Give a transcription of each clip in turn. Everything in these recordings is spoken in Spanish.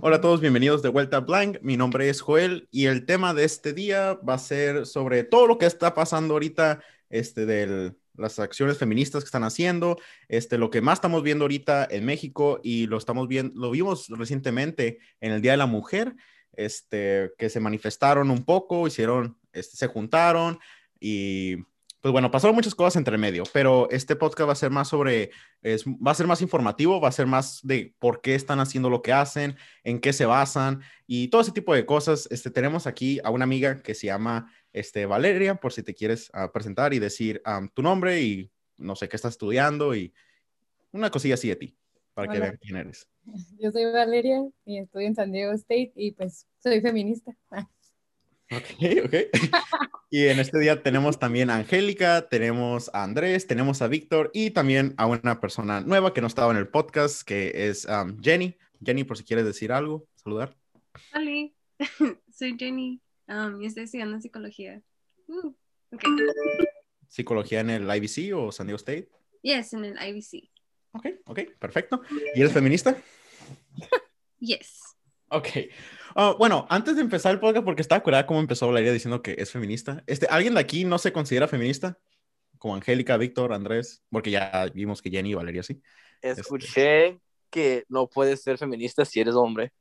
Hola a todos, bienvenidos de vuelta a Blank. Mi nombre es Joel y el tema de este día va a ser sobre todo lo que está pasando ahorita, este, de las acciones feministas que están haciendo, este, lo que más estamos viendo ahorita en México y lo estamos viendo, lo vimos recientemente en el Día de la Mujer, este, que se manifestaron un poco, hicieron, este, se juntaron y pues bueno, pasaron muchas cosas entre medio, pero este podcast va a ser más sobre, es, va a ser más informativo, va a ser más de por qué están haciendo lo que hacen, en qué se basan y todo ese tipo de cosas. Este, tenemos aquí a una amiga que se llama este, Valeria, por si te quieres uh, presentar y decir um, tu nombre y no sé qué estás estudiando y una cosilla así de ti, para Hola. que vean quién eres. Yo soy Valeria y estudio en San Diego State y pues soy feminista. Ok, ok. y en este día tenemos también a Angélica, tenemos a Andrés, tenemos a Víctor y también a una persona nueva que no estaba en el podcast, que es um, Jenny. Jenny, por si quieres decir algo, saludar. Hola, soy Jenny um, y estoy estudiando psicología. Uh, okay. ¿Psicología en el IBC o San Diego State? Yes, en el IBC. Ok, ok, perfecto. ¿Y eres feminista? yes. Ok. Uh, bueno, antes de empezar el podcast, porque estaba curada cómo empezó Valeria diciendo que es feminista. Este, ¿Alguien de aquí no se considera feminista? Como Angélica, Víctor, Andrés, porque ya vimos que Jenny y Valeria sí. Escuché este... que no puedes ser feminista si eres hombre.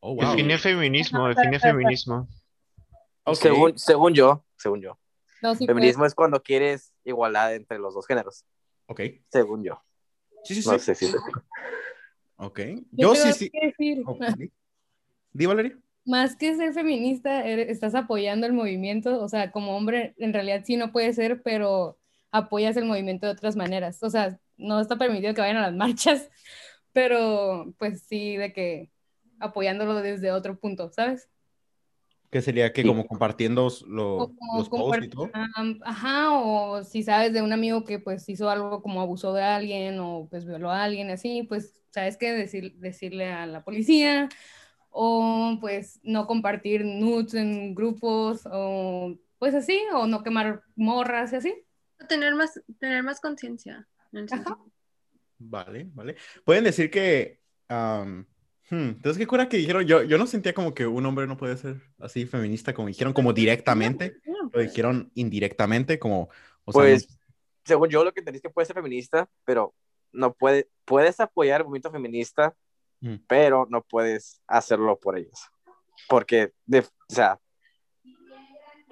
Oh, wow. Define feminismo, define feminismo. Okay. Según, según yo, según yo. No, sí feminismo puede. es cuando quieres igualdad entre los dos géneros. Ok. Según yo. Sí, sí, sí. No sé si Ok. Yo, yo sí, sí. Okay. Di, Valeria. Más que ser feminista, estás apoyando el movimiento, o sea, como hombre en realidad sí no puede ser, pero apoyas el movimiento de otras maneras. O sea, no está permitido que vayan a las marchas, pero pues sí, de que apoyándolo desde otro punto, ¿sabes? ¿Qué sería que como compartiendo lo, los posts y todo? Um, ajá, o si sabes de un amigo que pues hizo algo como abusó de alguien o pues violó a alguien así, pues sabes que decir, decirle a la policía o pues no compartir nudes en grupos o pues así, o no quemar morras y así. Tener más, tener más conciencia. Vale, vale. Pueden decir que... Um, hmm, entonces, ¿qué cura que dijeron? Yo, yo no sentía como que un hombre no puede ser así feminista, como dijeron como directamente, lo dijeron indirectamente, como... O sea, pues, no... según yo, lo que entendí es que puede ser feminista, pero no puede, puedes apoyar el movimiento feminista, mm. pero no puedes hacerlo por ellos. Porque, de, o sea,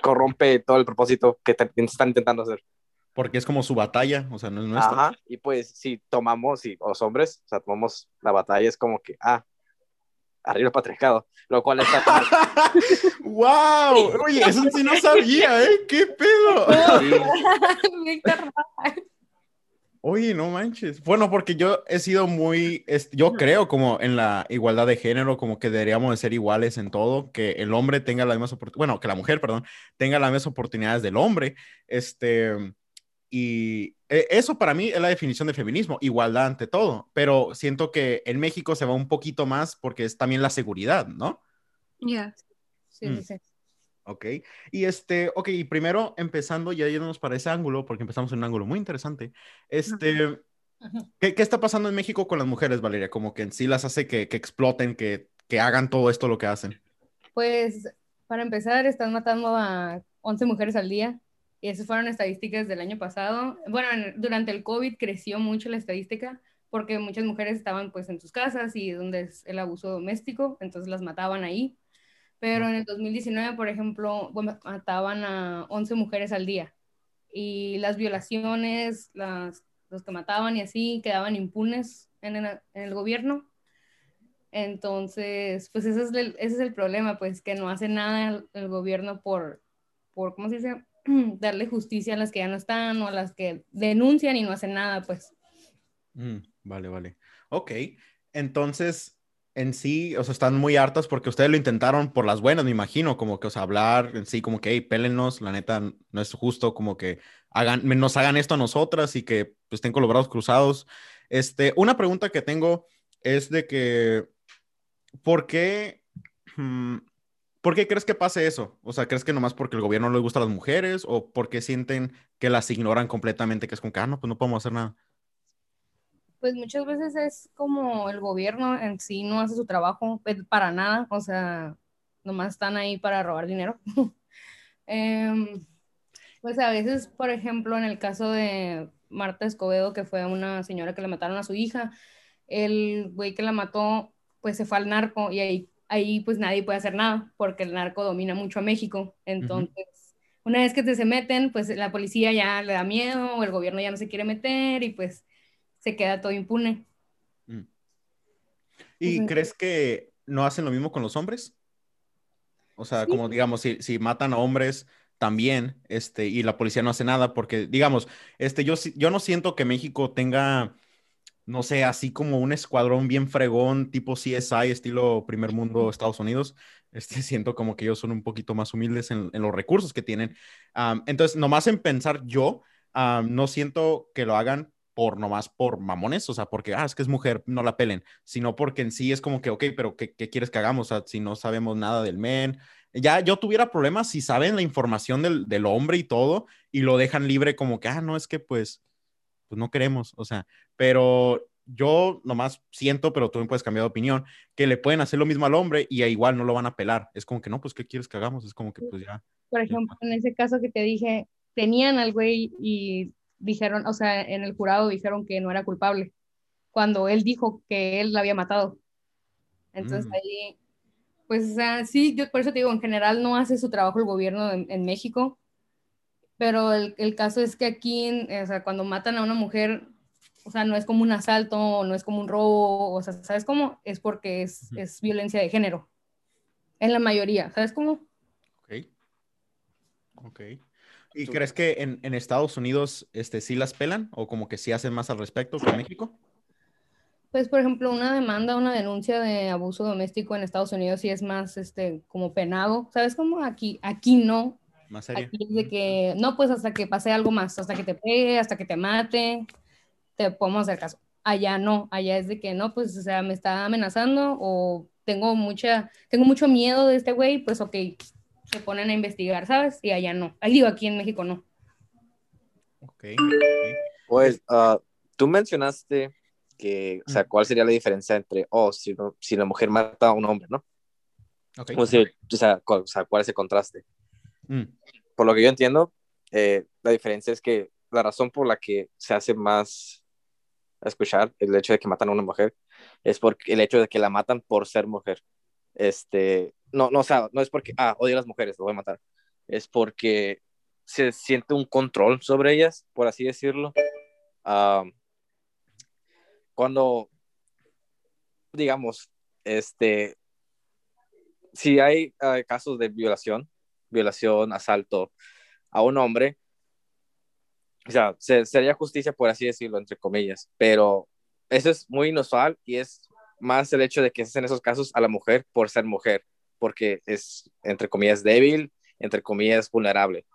corrompe todo el propósito que te, están intentando hacer. Porque es como su batalla, o sea, no es nuestra. Ajá, y pues si tomamos, si los hombres, o sea, tomamos la batalla, es como que, ah, arriba el patriarcado, lo cual está. ¡Wow! Oye, eso sí no sabía, ¿eh? ¿Qué pedo? Sí. Oye, no manches. Bueno, porque yo he sido muy, yo creo como en la igualdad de género, como que deberíamos de ser iguales en todo, que el hombre tenga las mismas oportunidades, bueno, que la mujer, perdón, tenga las mismas oportunidades del hombre. Este, y eso para mí es la definición de feminismo, igualdad ante todo, pero siento que en México se va un poquito más porque es también la seguridad, ¿no? Ya. Yeah. Sí, mm. sí. Ok, y este, ok, y primero empezando, ya yéndonos para ese ángulo, porque empezamos en un ángulo muy interesante, este, ¿qué, ¿qué, está pasando en México con las mujeres, Valeria? Como que en sí las hace que, que exploten, que, que, hagan todo esto lo que hacen. Pues, para empezar, están matando a 11 mujeres al día, y esas fueron estadísticas del año pasado. Bueno, en, durante el COVID creció mucho la estadística, porque muchas mujeres estaban pues en sus casas y donde es el abuso doméstico, entonces las mataban ahí pero en el 2019, por ejemplo, mataban a 11 mujeres al día y las violaciones, las, los que mataban y así quedaban impunes en el, en el gobierno. Entonces, pues ese es, el, ese es el problema, pues que no hace nada el, el, gobierno por, por, ¿cómo se dice? Darle justicia a las que ya no están o a las que denuncian y no hacen nada, pues. Mm, vale, vale. Ok, entonces, en sí, o sea, están muy hartas porque ustedes lo intentaron por las buenas, me imagino, como que, o sea, hablar en sí, como que, hey, pélennos, la neta, no es justo como que hagan, nos hagan esto a nosotras y que pues, estén con los brazos cruzados. Este, una pregunta que tengo es de que, ¿por qué, hmm, ¿por qué crees que pase eso? O sea, ¿crees que nomás porque el gobierno no les gusta a las mujeres o porque sienten que las ignoran completamente, que es como que, ah, no, pues no podemos hacer nada? Pues muchas veces es como el gobierno en sí no hace su trabajo pues, para nada, o sea, nomás están ahí para robar dinero. Em, pues a veces, por ejemplo, en el caso de Marta Escobedo, que fue una señora que le mataron a su hija, el güey que la mató, pues se fue al narco y ahí, ahí pues nadie puede hacer nada porque el narco domina mucho a México. Entonces, una vez que te se meten, pues la policía ya le da miedo o el gobierno ya no se quiere meter y pues se queda todo impune. Mm. ¿Y crees que no hacen lo mismo con los hombres? O sea, como digamos, si, si, matan a hombres también, este, y la policía no hace nada, porque digamos, este, yo, yo no siento que México tenga, no sé, así como un escuadrón bien fregón, tipo CSI, estilo primer mundo Estados Unidos. Este, siento como que ellos son un poquito más humildes en, los recursos que tienen. entonces, nomás en pensar yo, no siento que lo hagan por nomás por mamones, o sea, porque, ah, es que es mujer, no la pelen, sino porque en sí es como que, ok, pero ¿qué, qué quieres que hagamos? O sea, si no sabemos nada del men, ya yo tuviera problemas si saben la información del, del, hombre y todo y lo dejan libre como que, ah, no, es que pues, pues no queremos, o sea, pero yo nomás siento, pero tú me puedes cambiar de opinión, que le pueden hacer lo mismo al hombre y igual no lo van a pelar. Es como que no, pues, ¿qué quieres que hagamos? Es como que pues ya. Por ejemplo, en ese caso que te dije, tenían al güey y dijeron, o sea, en el jurado dijeron que no era culpable, cuando él dijo que él la había matado. Entonces mm. ahí, pues, o sea, sí, yo por eso te digo, en general no hace su trabajo el gobierno en, México, pero el, el, caso es que aquí, o sea, cuando matan a una mujer, o sea, no es como un asalto, no es como un robo, o sea, ¿sabes cómo? Es porque es, es violencia de género. En la mayoría, ¿sabes cómo? Ok. Ok. ¿Y crees que en, en, Estados Unidos este, sí las pelan o como que sí hacen más al respecto que en México? Pues, por ejemplo, una demanda, una denuncia de abuso doméstico en Estados Unidos sí es más este, como penado. ¿Sabes cómo? Aquí, aquí no. Más serio. Aquí es de que, no, pues hasta que pase algo más, hasta que te pegue, hasta que te mate, te podemos hacer caso. Allá no, allá es de que no, pues, o sea, me está amenazando o tengo mucha, tengo mucho miedo de este güey, pues ok, se ponen a investigar, ¿sabes? Y allá no. Ahí digo, aquí en México no. Ok. Pues uh, tú mencionaste que, o sea, ¿cuál sería la diferencia entre, oh, si, si la mujer mata a un hombre, ¿no? Okay. O, sea, o, sea, ¿cuál es el contraste? Mm. Por lo que yo entiendo, eh, la diferencia es que la razón por la que se hace más a escuchar el hecho de que matan a una mujer es por el hecho de que la matan por ser mujer. Este, no, no, o sea, no es porque, ah, odio a las mujeres, lo voy a matar. Es porque se siente un control sobre ellas, por así decirlo. cuando, digamos, este, si hay ah, casos de violación, violación, asalto a un hombre, o sea, sería justicia, por así decirlo, entre comillas, pero eso es muy inusual y es más el hecho de que se en esos casos a la mujer por ser mujer porque es, entre comillas, débil, entre comillas, vulnerable.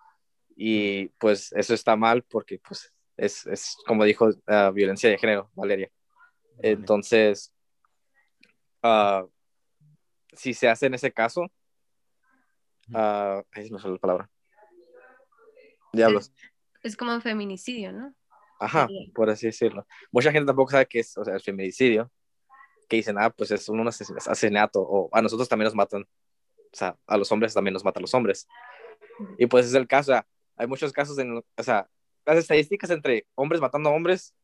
Y pues eso está mal porque pues es, es como dijo, uh, violencia de género, Valeria. Entonces, uh, si se hace en ese caso, uh, ahí me sale la palabra. Diablos. Es, como un feminicidio, ¿no? Ajá, por así decirlo. Mucha gente tampoco sabe qué es, o sea, el feminicidio que dicen, ah, pues es un asesinato, o a nosotros también nos matan, o sea, a los hombres también nos matan los hombres. Y pues es el caso, o sea, hay muchos casos, en, o sea, las estadísticas entre hombres matando a hombres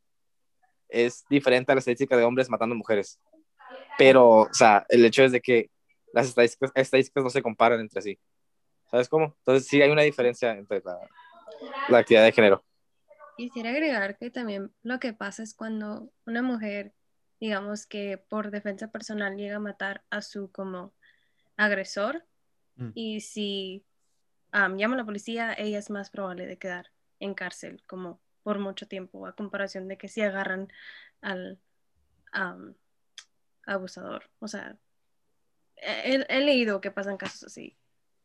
es diferente a la estadística de hombres matando mujeres. Pero, o sea, el hecho es de que las estadísticas, estadísticas no se comparan entre sí. ¿Sabes cómo? Entonces sí hay una diferencia entre la, la actividad de género. Quisiera agregar que también lo que pasa es cuando una mujer digamos que por defensa personal llega a matar a su como agresor mm. y si llama a la policía, ella es más probable de quedar en cárcel como por mucho tiempo a comparación de que si agarran al abusador. O sea, he, leído que pasan casos así,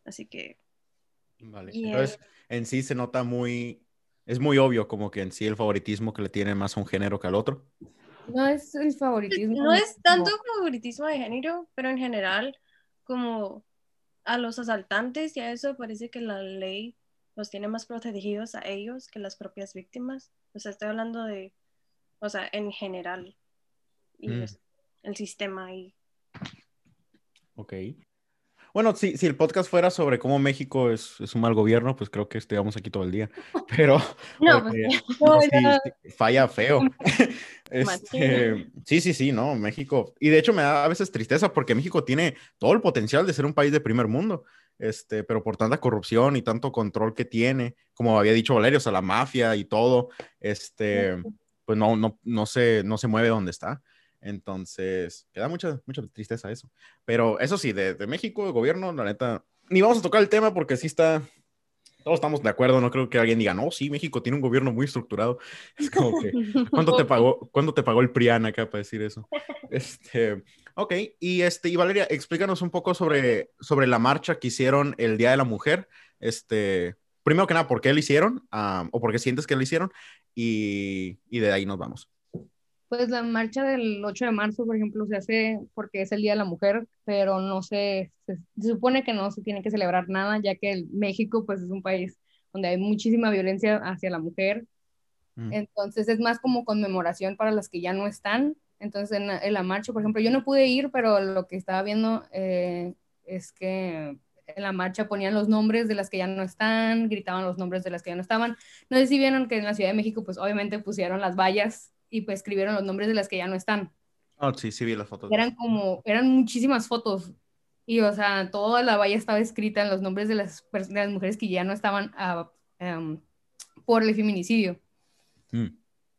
así que... Vale. Entonces, en sí se nota muy, es muy obvio como que en sí el favoritismo que le tiene más a un género que al otro. No es el favoritismo. No es tanto favoritismo de género, pero en general, como a los asaltantes y a eso parece que la ley los tiene más protegidos a ellos que las propias víctimas. O sea, estoy hablando de o sea, en general. Y Mm. el sistema y Ok. Bueno, si, si el podcast fuera sobre cómo México es, es un mal gobierno, pues creo que estuviéramos aquí todo el día. Pero No, porque- pues, no, No, sí, falla feo. Este, sí, sí, sí, no, México. Y de hecho me da a veces tristeza porque México tiene todo el potencial de ser un país de primer mundo. Este, pero por tanta corrupción y tanto control que tiene, como había dicho Valerio, o sea, la mafia y todo, este, pues no, no, no se, no se mueve donde está. Entonces, queda mucha, mucha tristeza eso. Pero eso sí, de, de México, el gobierno, la neta, ni vamos a tocar el tema porque sí está, todos estamos de acuerdo, no creo que alguien diga, no, sí, México tiene un gobierno muy estructurado. Es como que, ¿cuánto te pagó, cuánto te pagó el PRIAN acá para decir eso? Este, ok, y, este, y Valeria, explícanos un poco sobre, sobre la marcha que hicieron el Día de la Mujer. Este, primero que nada, ¿por qué lo hicieron? Ah, ¿O por qué sientes que lo hicieron? Y, y de ahí nos vamos. Pues la marcha del 8 de marzo, por ejemplo, se hace porque es el Día de la Mujer, pero no se, se, se supone que no se tiene que celebrar nada, ya que el México pues es un país donde hay muchísima violencia hacia la mujer. Mm. Entonces es más como conmemoración para las que ya no están. Entonces en la, en la marcha, por ejemplo, yo no pude ir, pero lo que estaba viendo eh, es que en la marcha ponían los nombres de las que ya no están, gritaban los nombres de las que ya no estaban. No sé si vieron que en la Ciudad de México pues obviamente pusieron las vallas y pues escribieron los nombres de las que ya no están. Oh, sí, sí vi las fotos. Eran como, eran muchísimas fotos. Y, o sea, toda la valla estaba escrita en los nombres de las, de las mujeres que ya no estaban um, por el feminicidio. Mm.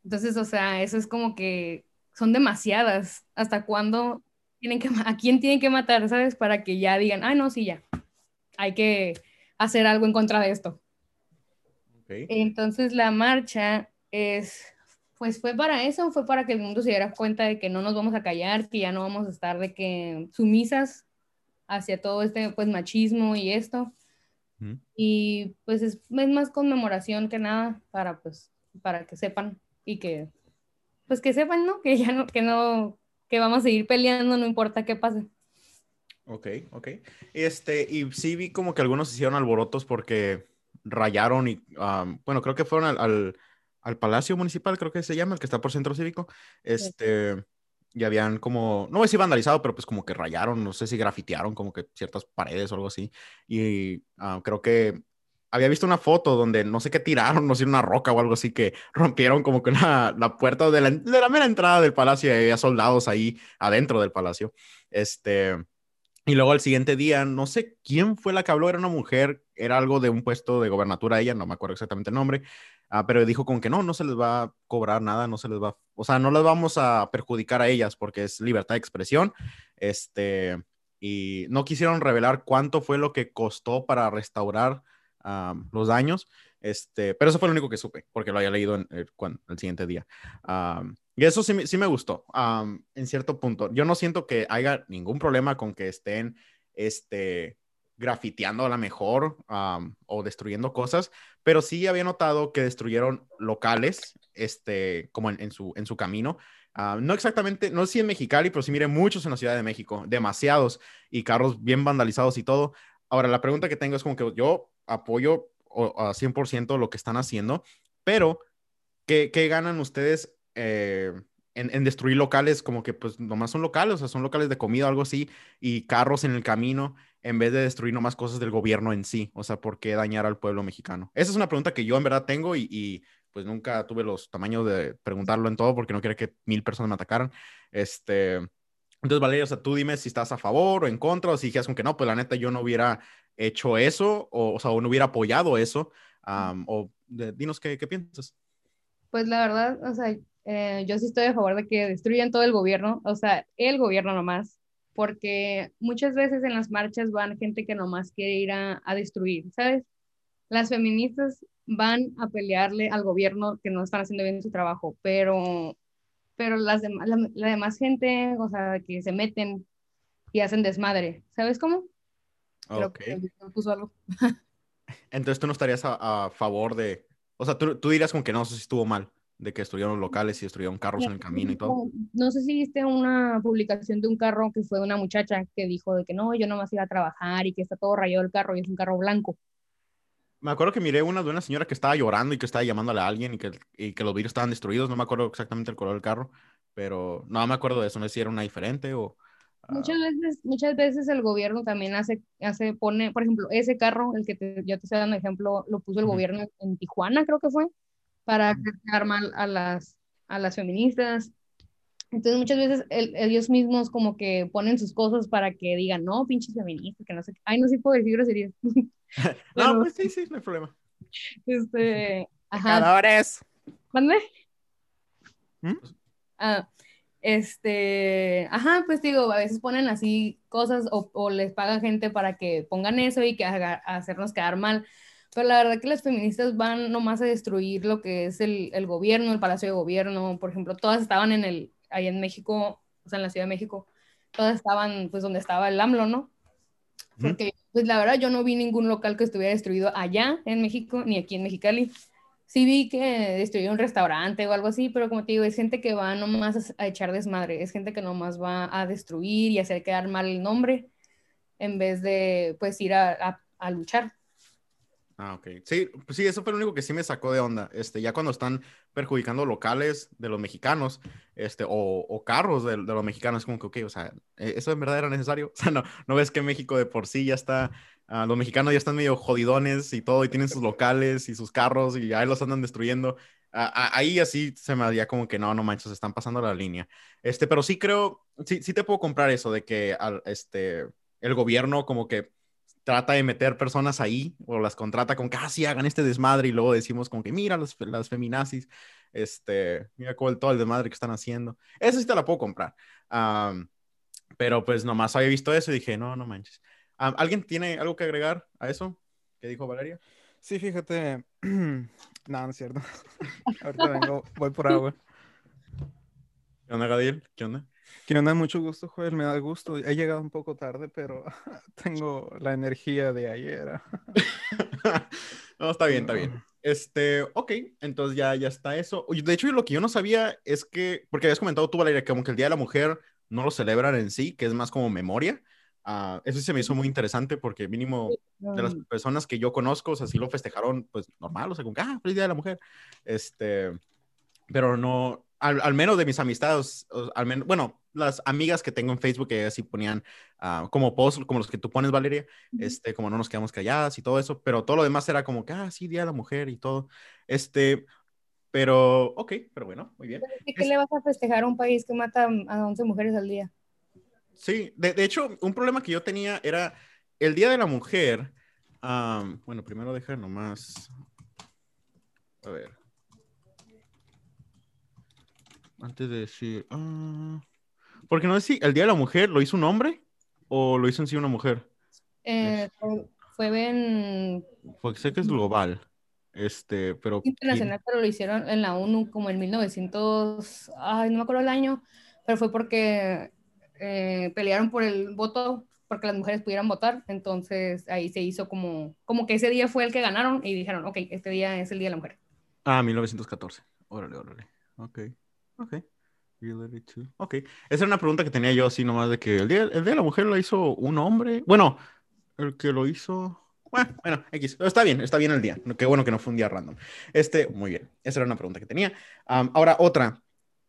Entonces, o sea, eso es como que son demasiadas. ¿Hasta cuándo tienen que, a quién tienen que matar, sabes? Para que ya digan, ah, no, sí, ya. Hay que hacer algo en contra de esto. Okay. Entonces, la marcha es pues fue para eso, fue para que el mundo se diera cuenta de que no nos vamos a callar, que ya no vamos a estar de que sumisas hacia todo este pues machismo y esto. Mm. Y pues es, es, más conmemoración que nada para pues para que sepan y que pues que sepan, ¿no? Que ya no que no que vamos a seguir peleando no importa qué pase. Ok, ok. Este, y sí vi como que algunos hicieron alborotos porque rayaron y, um, bueno, creo que fueron al, al al Palacio Municipal, creo que se llama, el que está por Centro Cívico, este, y habían como, no sé si vandalizado, pero pues como que rayaron, no sé si grafitearon como que ciertas paredes o algo así, y uh, creo que había visto una foto donde no sé qué tiraron, no sé, una roca o algo así, que rompieron como que una, la puerta de la, de la mera entrada del palacio y había soldados ahí adentro del palacio, este... Y luego al siguiente día, no sé quién fue la que habló, era una mujer, era algo de un puesto de gobernatura ella, no me acuerdo exactamente el nombre, uh, pero dijo como que no, no se les va a cobrar nada, no se les va, o sea, no les vamos a perjudicar a ellas porque es libertad de expresión, este, y no quisieron revelar cuánto fue lo que costó para restaurar um, los daños, este, pero eso fue lo único que supe, porque lo había leído en, el, el siguiente día. Um, y eso sí, sí me gustó, um, en cierto punto. Yo no siento que haya ningún problema con que estén, este, grafiteando a la mejor um, o destruyendo cosas, pero sí había notado que destruyeron locales, este, como en, en su, en su camino. Uh, no exactamente, no sé si en Mexicali, pero sí miré muchos en la Ciudad de México, demasiados, y carros bien vandalizados y todo. Ahora, la pregunta que tengo es como que yo apoyo a 100% lo que están haciendo, pero ¿qué, qué ganan ustedes eh, en, en, destruir locales como que pues nomás son locales, o sea, son locales de comida algo así, y carros en el camino, en vez de destruir nomás cosas del gobierno en sí, o sea, ¿por qué dañar al pueblo mexicano? Esa es una pregunta que yo en verdad tengo y, y pues nunca tuve los tamaños de preguntarlo en todo porque no quería que mil personas me atacaran. Este, entonces, Valeria, o sea, tú dime si estás a favor o en contra, o si dijeras como que no, pues la neta yo no hubiera hecho eso, o, o sea, o no hubiera apoyado eso, um, o de, dinos qué, qué, piensas. Pues la verdad, o sea, eh, yo sí estoy a favor de que destruyan todo el gobierno, o sea, el gobierno nomás, porque muchas veces en las marchas van gente que nomás quiere ir a, a destruir, ¿sabes? Las feministas van a pelearle al gobierno que no están haciendo bien su trabajo, pero, pero las dem la, la demás gente, o sea, que se meten y hacen desmadre, ¿sabes cómo? Me puso algo. Entonces tú no estarías a, a favor de, o sea, tú, tú, dirías como que no, eso sí estuvo mal, de que destruyeron los locales y destruyeron carros en el camino y todo. No, sé si viste una publicación de un carro que fue una muchacha que dijo de que no, yo nomás iba a trabajar y que está todo rayado el carro y es un carro blanco. Me acuerdo que miré una de una señora que estaba llorando y que estaba llamándole a alguien y que, y que los vidrios estaban destruidos. No me acuerdo exactamente el color del carro, pero no me acuerdo de eso. No sé si era una diferente o. Muchas veces, muchas veces el gobierno también hace, hace, pone, por ejemplo, ese carro, el que te, yo te estoy dando ejemplo, lo puso el gobierno en Tijuana, creo que fue, para quedar mal a las, a las feministas. Entonces muchas veces ellos mismos como que ponen sus cosas para que digan, no, pinches feministas, que no sé qué. Ay, no sé si puedo decir groserías. no, pues sí, sí, no hay problema. Este, ajá. ¿Mande? ¿Mm? Ah, este, ajá, pues digo, a veces ponen así cosas o, les pagan gente para que pongan eso y que haga, hacernos quedar mal. Pero la verdad que las feministas van nomás a destruir lo que es el, el, gobierno, el palacio de gobierno. Por ejemplo, todas estaban en el, ahí en México, o sea, en la Ciudad de México, todas estaban pues donde estaba el AMLO, ¿no? Porque pues la verdad yo no vi ningún local que estuviera destruido allá en México, ni aquí en Mexicali sí vi que destruyó un restaurante o algo así, pero como te digo, es gente que va nomás a, echar desmadre, es gente que nomás va a destruir y hacer quedar mal el nombre en vez de pues ir a, a, luchar. Ah, ok. Sí, pues sí, eso fue lo único que sí me sacó de onda. Este, ya cuando están perjudicando locales de los mexicanos, este, o, o carros de, de, los mexicanos, como que, ok, o sea, ¿e-, ¿eso en verdad era necesario? O sea, no, no ves que México de por sí ya está Ah, los mexicanos ya están medio jodidones y todo, y tienen sus locales y sus carros y ahí los andan destruyendo. Ah, ahí así se me haría como que no, no manches, están pasando la línea. Este, pero sí creo, sí, sí te puedo comprar eso de que al, este, el gobierno como que trata de meter personas ahí o las contrata con que, ah, sí, hagan este desmadre y luego decimos como que, mira, las, las feminazis, este, mira todo el desmadre que están haciendo. Eso sí te la puedo comprar. pero pues nomás había visto eso y dije, no, no manches. ¿Alguien tiene algo que agregar a eso que dijo Valeria? Sí, fíjate. no, no es cierto. Ahorita vengo, voy por agua. ¿Qué onda, Gadiel? ¿Qué onda? ¿Qué onda? Mucho gusto, Joel. Me da gusto. He llegado un poco tarde, pero tengo la energía de ayer. no, está bien, está bien. Este, ok, entonces ya, ya está eso. De hecho, lo que yo no sabía es que, porque habías comentado tú, Valeria, que como que el Día de la Mujer no lo celebran en sí, que es más como memoria. Ah, eso se me hizo muy interesante porque mínimo de las personas que yo conozco, o sea, sí lo festejaron, pues normal, o sea, como que, ah, feliz Día de la Mujer. Este, pero no, al, menos de mis amistades, al menos, bueno, las amigas que tengo en Facebook que así ponían uh, como posts, como los que tú pones, Valeria, este, como no nos quedamos calladas y todo eso, pero todo lo demás era como que, ah, sí, Día de la Mujer y todo. Este, pero, ok, pero bueno, muy bien. ¿Qué le vas a festejar a un país que mata a 11 mujeres al día? Sí, de, hecho, un problema que yo tenía era el Día de la Mujer. bueno, primero deja nomás. A ver. Antes de decir. Uh, porque no sé si el Día de la Mujer lo hizo un hombre o lo hizo en sí una mujer. Eh, fue en. Porque sé que es global. Este, pero. Internacional, pero lo hicieron en la ONU como en 1900. Ay, no me acuerdo el año, pero fue porque eh, pelearon por el voto porque las mujeres pudieran votar, entonces ahí se hizo como, como que ese día fue el que ganaron y dijeron, ok, este día es el Día de la Mujer. Ah, 1914. Órale, órale. Ok, ok. Ok, esa era una pregunta que tenía yo así nomás de que el día, el día de la mujer lo hizo un hombre. Bueno, el que lo hizo... Bueno, bueno, X. Está bien, está bien el día. Qué bueno que no fue un día random. Este, muy bien. Esa era una pregunta que tenía. ahora, otra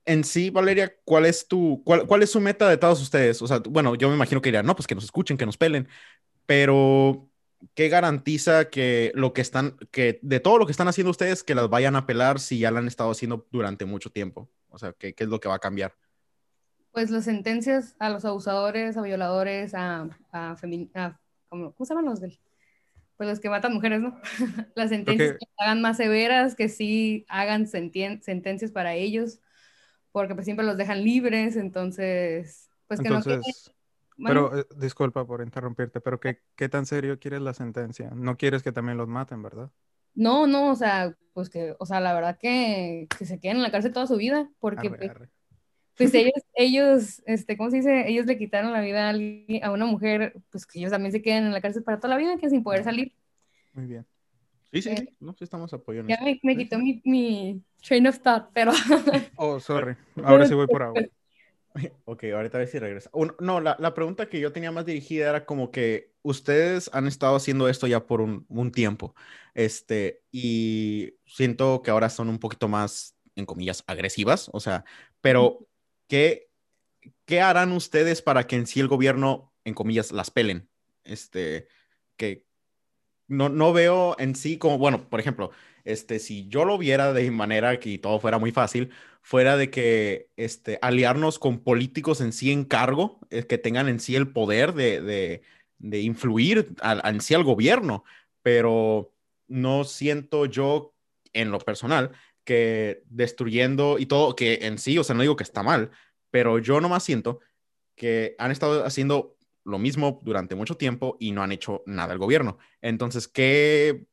en sí, Valeria, ¿cuál es tu, cuál, cuál, es su meta de todos ustedes? O sea, bueno, yo me imagino que dirían, no, pues que nos escuchen, que nos pelen, pero ¿qué garantiza que lo que están, que de todo lo que están haciendo ustedes, que las vayan a pelar si ya lo han estado haciendo durante mucho tiempo? O sea, ¿qué, qué es lo que va a cambiar? Pues las sentencias a los abusadores, a violadores, a, a, ¿cómo, se llaman los del? Pues los que matan mujeres, ¿no? las sentencias que hagan más severas, que sí hagan sentencias para ellos porque pues siempre los dejan libres, entonces, pues que no Pero, eh, disculpa por interrumpirte, pero ¿qué, ¿qué tan serio quieres la sentencia? No quieres que también los maten, ¿verdad? No, no, o sea, pues que, o sea, la verdad que, que se queden en la cárcel toda su vida, porque pues, pues, ellos, ellos, este, ¿cómo se dice? Ellos le quitaron la vida a, a una mujer, pues que ellos también se queden en la cárcel para toda la vida, que sin poder salir. Muy bien. Sí, sí, sí, no, sí estamos apoyando. Ya me, quitó mi, mi, train of thought, pero... oh, sorry. Ahora sí voy por agua. Ok, ahorita a ver si regresa. no, la, la, pregunta que yo tenía más dirigida era como que ustedes han estado haciendo esto ya por un, un, tiempo, este, y siento que ahora son un poquito más, en comillas, agresivas, o sea, pero ¿qué, qué harán ustedes para que en sí el gobierno, en comillas, las pelen? Este, que no, no veo en sí como, bueno, por ejemplo, este, si yo lo viera de manera que todo fuera muy fácil, fuera de que este, aliarnos con políticos en sí en cargo, eh, que tengan en sí el poder de, de, influir en sí al gobierno, pero no siento yo en lo personal que destruyendo y todo, que en sí, o sea, no digo que está mal, pero yo nomás siento que han estado haciendo lo mismo durante mucho tiempo y no han hecho nada el gobierno. Entonces, ¿qué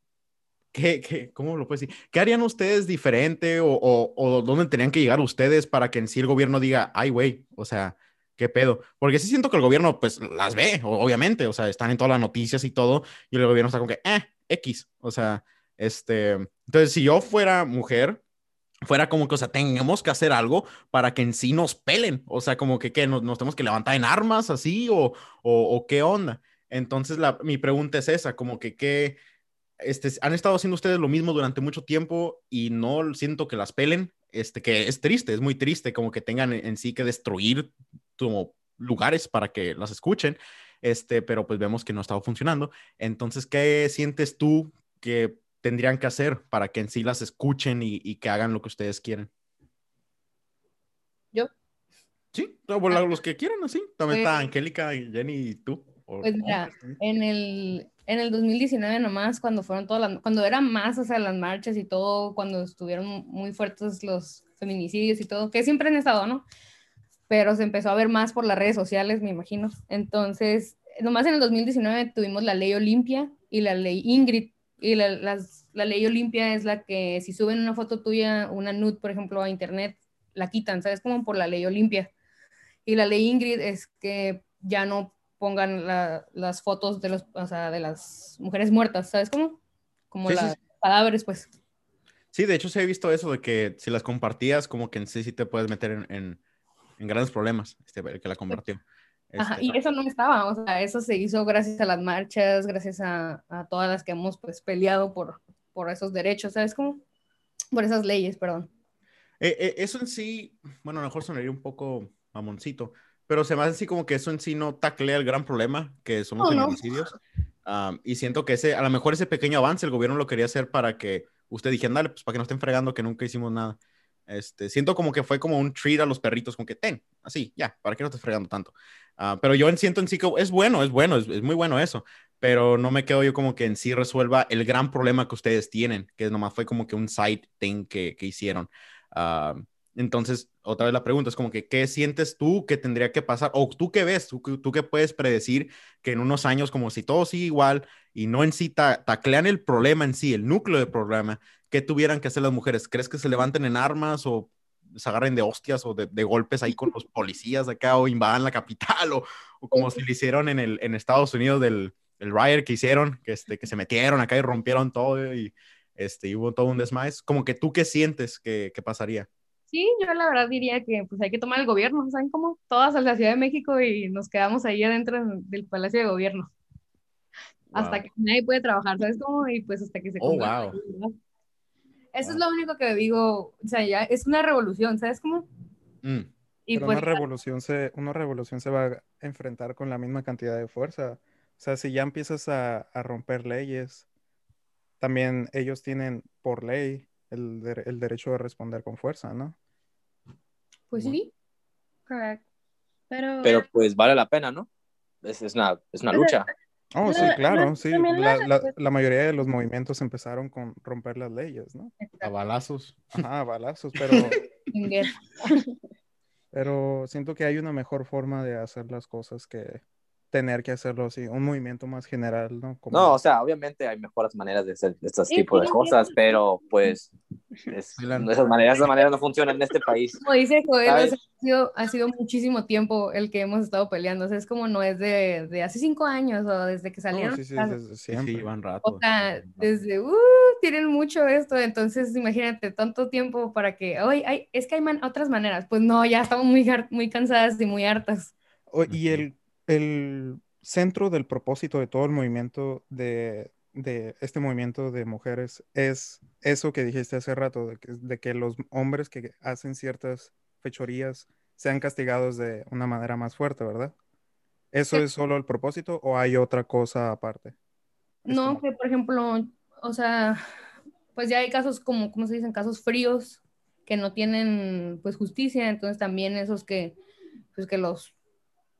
¿Qué, cómo lo puedes decir? ¿Qué harían ustedes diferente o, o, dónde tenían que llegar ustedes para que en sí el gobierno diga, ay, güey, o sea, qué pedo? Porque sí siento que el gobierno, pues, las ve, obviamente, o sea, están en todas las noticias y todo, y el gobierno está como que, eh, X, o sea, este, entonces, si yo fuera mujer, fuera como que, o sea, tengamos que hacer algo para que en sí nos pelen, o sea, como que, ¿qué? ¿Nos, tenemos que levantar en armas así o, o, qué onda? Entonces, la, mi pregunta es esa, como que, ¿qué? Este, han estado haciendo ustedes lo mismo durante mucho tiempo y no siento que las pelen, este, que es triste, es muy triste como que tengan en, sí que destruir como lugares para que las escuchen, este, pero pues vemos que no ha estado funcionando. Entonces, ¿qué sientes tú que tendrían que hacer para que en sí las escuchen y, que hagan lo que ustedes quieren? Yo. Sí, los que quieran, así. También está pues Angélica, Jenny y tú. Pues mira, en el, en el 2019 nomás, cuando fueron todas las, cuando eran más, o sea, las marchas y todo, cuando estuvieron muy fuertes los feminicidios y todo, que siempre han estado, ¿no? Pero se empezó a ver más por las redes sociales, me imagino. Entonces, nomás en el 2019 tuvimos la ley Olimpia y la ley Ingrid. Y la, la ley Olimpia es la que si suben una foto tuya, una nude, por ejemplo, a internet, la quitan, ¿sabes? Como por la ley Olimpia. Y la ley Ingrid es que ya no pongan las fotos de, los, o sea, de las mujeres muertas, ¿sabes cómo? Como las cadáveres, pues. Sí, de hecho se he visto eso de que si las compartías, como que en sí sí te puedes meter en, en, grandes problemas, este, el que la compartió. Ajá, este, y eso no estaba, o sea, eso se hizo gracias a las marchas, gracias a, a todas las que hemos pues peleado por, por esos derechos, ¿sabes cómo? Por esas leyes, perdón. Eh, eh, eso en sí, bueno, a lo mejor sonaría un poco mamoncito, pero se me hace así como que eso en sí no taclea el gran problema que son los feminicidios. y siento que ese, a lo mejor ese pequeño avance el gobierno lo quería hacer para que usted dijera, dale, pues para que no estén fregando que nunca hicimos nada. Este, siento como que fue como un treat a los perritos, como que ten, así, ya, para que no estés fregando tanto. Ah, pero yo siento en sí que es bueno, es bueno, es, muy bueno eso, pero no me quedo yo como que en sí resuelva el gran problema que ustedes tienen, que nomás fue como que un side thing que, que hicieron. Uh, entonces, otra vez la pregunta es como que, ¿qué sientes tú que tendría que pasar? O tú qué ves, tú, tú qué puedes predecir que en unos años, como si todo sigue igual y no en sí taclean el problema en sí, el núcleo del problema, ¿qué tuvieran que hacer las mujeres? ¿Crees que se levanten en armas o se agarren de hostias o de, golpes ahí con los policías acá o invadan la capital o, como si lo hicieron en, el, en Estados Unidos del el riot que hicieron, que, este, que se metieron acá y rompieron todo y, este, hubo todo un desmayo? Como que tú qué sientes que, que pasaría? Sí, yo la verdad diría que pues hay que tomar el gobierno, ¿saben cómo? Todas a la Ciudad de México y nos quedamos ahí adentro del Palacio de Gobierno. Hasta que nadie puede trabajar, ¿sabes cómo? Y pues hasta que se... Oh, wow. Eso es lo único que digo, o sea, ya es una revolución, ¿sabes cómo? Mm. Y Pero pues, una revolución, se, una revolución se va a enfrentar con la misma cantidad de fuerza. O sea, si ya empiezas a, a romper leyes, también ellos tienen por ley el, el derecho de responder con fuerza, ¿no? Pues sí. Correcto. Pero, Pero pues vale la pena, ¿no? Es, es una, es una lucha. Oh, sí, claro, sí. La, la, mayoría de los movimientos empezaron con romper las leyes, ¿no? A balazos. Ajá, a balazos, pero... pero siento que hay una mejor forma de hacer las cosas que, tener que hacerlo así, un movimiento más general, ¿no? No, o sea, obviamente hay mejores maneras de hacer estos tipos de cosas, pero pues Es, de esas maneras, esas maneras no funcionan en este país. Como dice Joel, ha, sido, ha sido muchísimo tiempo el que hemos estado peleando. O sea, es como no es de, de hace cinco años o desde que salieron. sí, sí, desde siempre. van rato. O sea, desde, uh, tienen mucho esto. Entonces, imagínate, tanto tiempo para que, hoy hay, es que hay otras maneras. Pues no, ya estamos muy, muy cansadas y muy hartas. y el, el centro del propósito de todo el movimiento de, de este movimiento de mujeres es eso que dijiste hace rato, de que, los hombres que hacen ciertas fechorías sean castigados de una manera más fuerte, ¿verdad? ¿Eso es solo el propósito o hay otra cosa aparte? No, que por ejemplo, o sea, pues ya hay casos como, ¿cómo se dicen? Casos fríos que no tienen pues justicia, entonces también esos que, pues que los,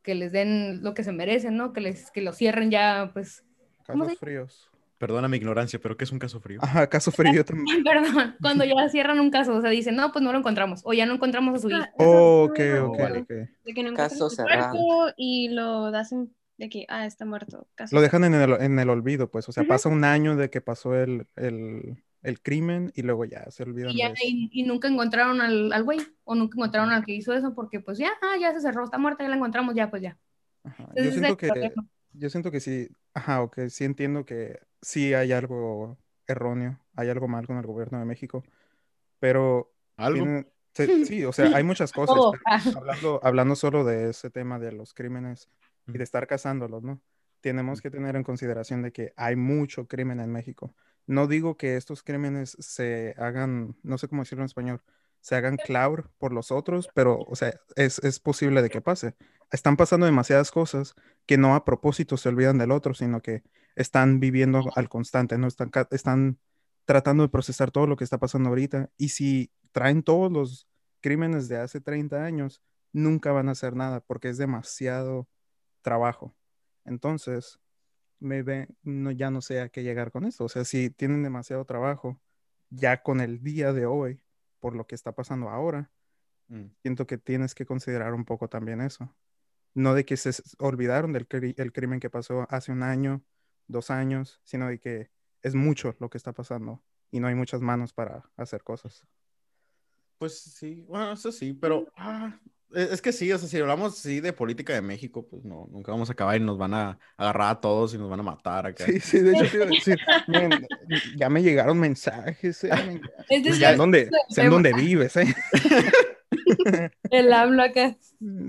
que les den lo que se merecen, ¿no? Que les, que los cierren ya, pues. Casos fríos. Perdona mi ignorancia, pero ¿qué es un caso frío? Ajá, caso frío también. Perdón, cuando ya cierran un caso, o sea, dicen, no, pues no lo encontramos, o ya no encontramos a su hijo. Oh, ok, ok, ok. De que no caso cerrado. Y lo hacen de que, ah, está muerto. lo dejan en el, en el, olvido, pues, o sea, pasa un año de que pasó el, el, el crimen y luego ya se olvidan. Y, ya, y, nunca encontraron al güey, o nunca encontraron al que hizo eso, porque pues ya, ah, ya se cerró, está muerta, ya la encontramos, ya, pues ya. Ajá. Yo siento que yo siento que sí, ajá, o que sí entiendo que sí hay algo erróneo, hay algo mal con el gobierno de México, pero... ¿Algo? sí, o sea, hay muchas cosas. hablando, hablando solo de ese tema de los crímenes y de estar cazándolos, ¿no? Tenemos que tener en consideración de que hay mucho crimen en México. No digo que estos crímenes se hagan, no sé cómo decirlo en español, se hagan cloud por los otros, pero, o sea, es, es posible de que pase están pasando demasiadas cosas que no a propósito se olvidan del otro, sino que están viviendo al constante, ¿no? Están, están tratando de procesar todo lo que está pasando ahorita. Y si traen todos los crímenes de hace 30 años, nunca van a hacer nada porque es demasiado trabajo. Entonces, me ve, no, ya no sé a qué llegar con esto. O sea, si tienen demasiado trabajo, ya con el día de hoy, por lo que está pasando ahora, mm. siento que tienes que considerar un poco también eso no de que se olvidaron del el crimen que pasó hace un año, dos años, sino de que es mucho lo que está pasando y no hay muchas manos para hacer cosas. Pues sí, bueno, eso sí, pero ah, es que sí, o sea, si hablamos sí de política de México, pues no, nunca vamos a acabar y nos van a agarrar a todos y nos van a matar acá. Sí, sí, de hecho te iba a decir, ya me llegaron mensajes, eh, ya en dónde, sé en dónde vives, eh. El hablo acá.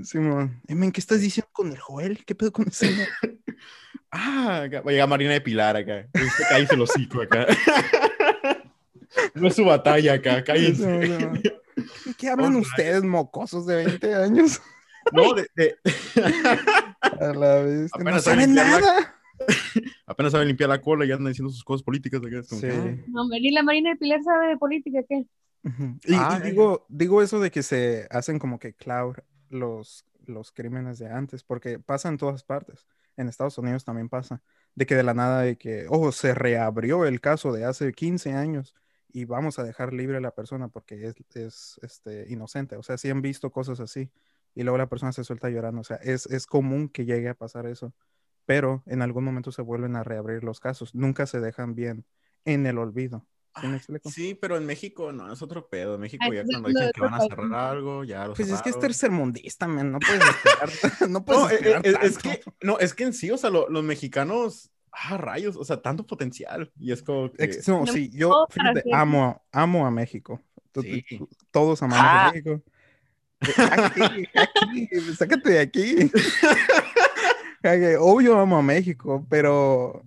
Simón. Sí, ¿Qué estás diciendo con el Joel? ¿Qué pedo con ese? ah, va a llegar Marina de Pilar acá. Usted cállese el hocico acá. no es su batalla acá, cállense. ¿Qué hablan ustedes, mocosos de 20 años? No, de. A la vez. No saben nada. Apenas saben limpiar la cola y andan diciendo sus cosas políticas. Acá. Sí. No, ni la Marina de Pilar sabe de política, ¿qué? Y, ah, digo, digo eso de que se hacen como que cloud los, los crímenes de antes, porque pasa en todas partes. En Estados Unidos también pasa. De que de la nada de que, oh, se reabrió el caso de hace 15 años y vamos a dejar libre a la persona porque es, es este, inocente. O sea, sí han visto cosas así y luego la persona se suelta llorando. O sea, es, es común que llegue a pasar eso, pero en algún momento se vuelven a reabrir los casos. Nunca se dejan bien en el olvido. ¿Sí, pero en México no, es otro pedo. En México ya cuando dicen que van a cerrar algo, ya lo Pues es que es tercermundista, man. No puedes esperar. no puedes no, eh, es, que, no, es que en sí, o sea, los mexicanos, ah, rayos, o sea, tanto potencial. Y es como que... No, sí, yo amo, amo a México. Todos amamos a ah. México. Aquí, aquí, sácate de aquí. Obvio amo a México, pero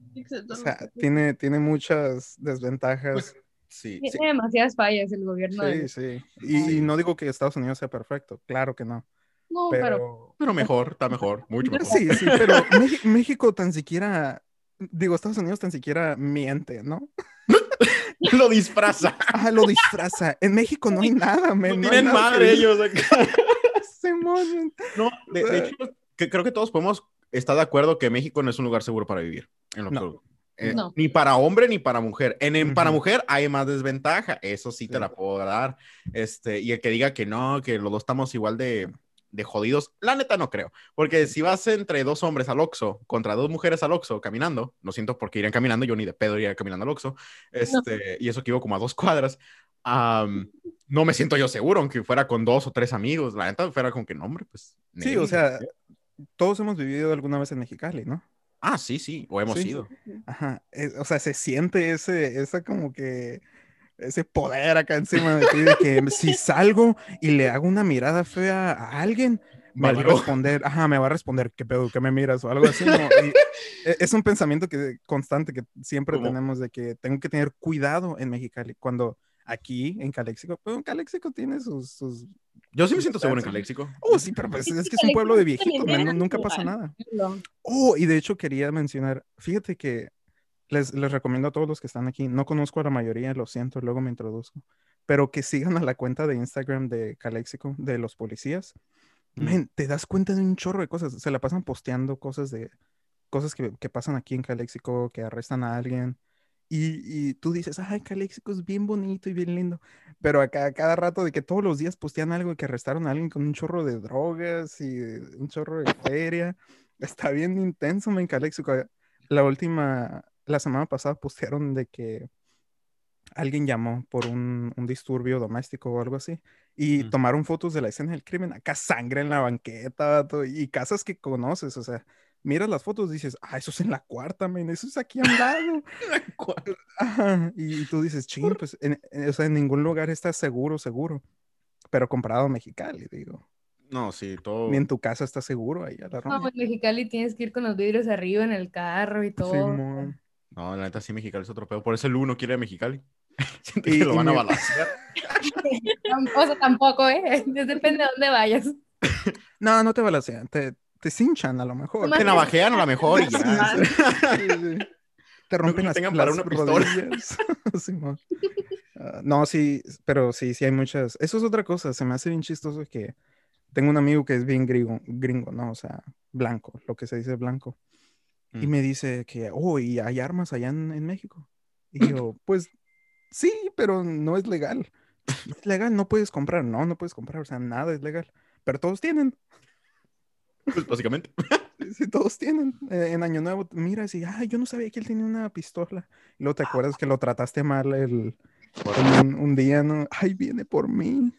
o sea, tiene, tiene muchas desventajas. Pues, sí, tiene demasiadas fallas el gobierno. Sí, sí. Y, no digo que Estados Unidos sea perfecto, claro que no. No, pero... Pero, mejor, está mejor, mucho mejor. Sí, sí, pero México tan siquiera, digo, Estados Unidos tan siquiera miente, ¿no? lo disfraza. Ah, lo disfraza. En México no hay nada, men. No tienen madre ellos acá. no, de, hecho, creo que todos podemos estar de acuerdo que México no es un lugar seguro para vivir. Eh, ni para hombre ni para mujer. En, Para mujer hay más desventaja, eso sí, te la puedo dar. Este, y el que diga que no, que los dos estamos igual de, de jodidos, la neta no creo. Porque si vas entre dos hombres al Oxxo contra dos mujeres al Oxxo caminando, lo siento porque irían caminando, yo ni de pedo iría caminando al Oxxo, este, y eso que iba como a dos cuadras, no me siento yo seguro, aunque fuera con dos o tres amigos, la neta fuera con que no, hombre, pues... Sí, o sea, todos hemos vivido alguna vez en Mexicali, ¿no? Ah, sí, sí, o hemos ido. Ajá, o sea, se siente ese, esa como que ese poder acá encima de ti de que si salgo y le hago una mirada fea a alguien, me va a responder, ajá, me va a responder, ¿qué pedo, qué me miras? o algo así, ¿no? E, es un pensamiento que, constante que siempre tenemos de que tengo que tener cuidado en Mexicali, cuando aquí en Calexico, pues en Calexico tiene sus, sus yo sí me siento seguro en Calexico. Oh, sí, pero pues es que es un pueblo de viejitos, nunca pasa nada. Oh, y de hecho quería mencionar, fíjate que les, les, recomiendo a todos los que están aquí, no conozco a la mayoría, lo siento, luego me introduzco, pero que sigan a la cuenta de Instagram de Calexico, de los policías. Mm. te das cuenta de un chorro de cosas, se la pasan posteando cosas de cosas que, que pasan aquí en Calexico, que arrestan a alguien, y, y, tú dices, ay, Calexico es bien bonito y bien lindo. Pero acá cada rato de que todos los días postean algo y que arrestaron a alguien con un chorro de drogas y un chorro de feria. Está bien intenso, en Calexico. La última, la semana pasada postearon de que alguien llamó por un, un disturbio doméstico o algo así y tomaron fotos de la escena del crimen. Acá sangre en la banqueta y casas que conoces, o sea miras las fotos y dices, ah, eso es en la cuarta, men, eso es aquí al lado. Y, tú dices, ching, pues, en, o sea, en ningún lugar está seguro, seguro. Pero comparado a Mexicali, digo. No, sí, todo. Ni en tu casa está seguro ahí a la No, en Mexicali tienes que ir con los vidrios arriba en el carro y todo. No, la neta sí, Mexicali es otro pedo. Por eso el uno quiere a Mexicali. Siente que lo van a balancear. o sea, tampoco, ¿eh? Depende de dónde vayas. no, no te balancean. Te, te cinchan a lo mejor. Te navajean a lo mejor y ya. te rompen las, las una rodillas. Ah, no, sí, pero sí, sí hay muchas. Eso es otra cosa. Se me hace bien chistoso que tengo un amigo que es bien gringo, gringo, ¿no? O sea, blanco, lo que se dice blanco. Y mm. me dice que, oh, ¿y hay armas allá en, en México? Y yo, pues sí, pero no es legal. es legal, no puedes comprar, no, no puedes comprar, o sea, nada es legal. Pero todos tienen. Pues básicamente. Sí, todos tienen. Eh, en Año Nuevo miras y, ay, yo no sabía que él tenía una pistola. Y luego te acuerdas que lo trataste mal el, un, día, ¿no? Ay, viene por mí.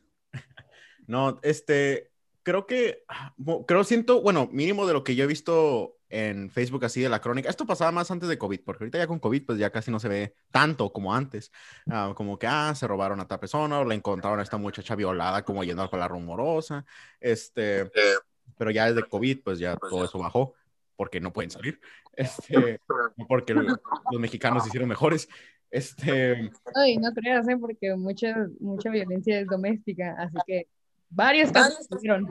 No, este, creo que, creo, siento, bueno, mínimo de lo que yo he visto en Facebook así de la crónica. Esto pasaba más antes de COVID, porque ahorita ya con COVID pues ya casi no se ve tanto como antes. Ah, como que, ah, se robaron a tal persona o le encontraron a esta muchacha violada como yendo con la rumorosa. Este, pero ya desde COVID, pues ya todo eso bajó, porque no pueden salir, este, porque los mexicanos se hicieron mejores. Este... Ay, no creas, ¿eh? porque mucha, mucha violencia es doméstica, así que varios casos tuvieron.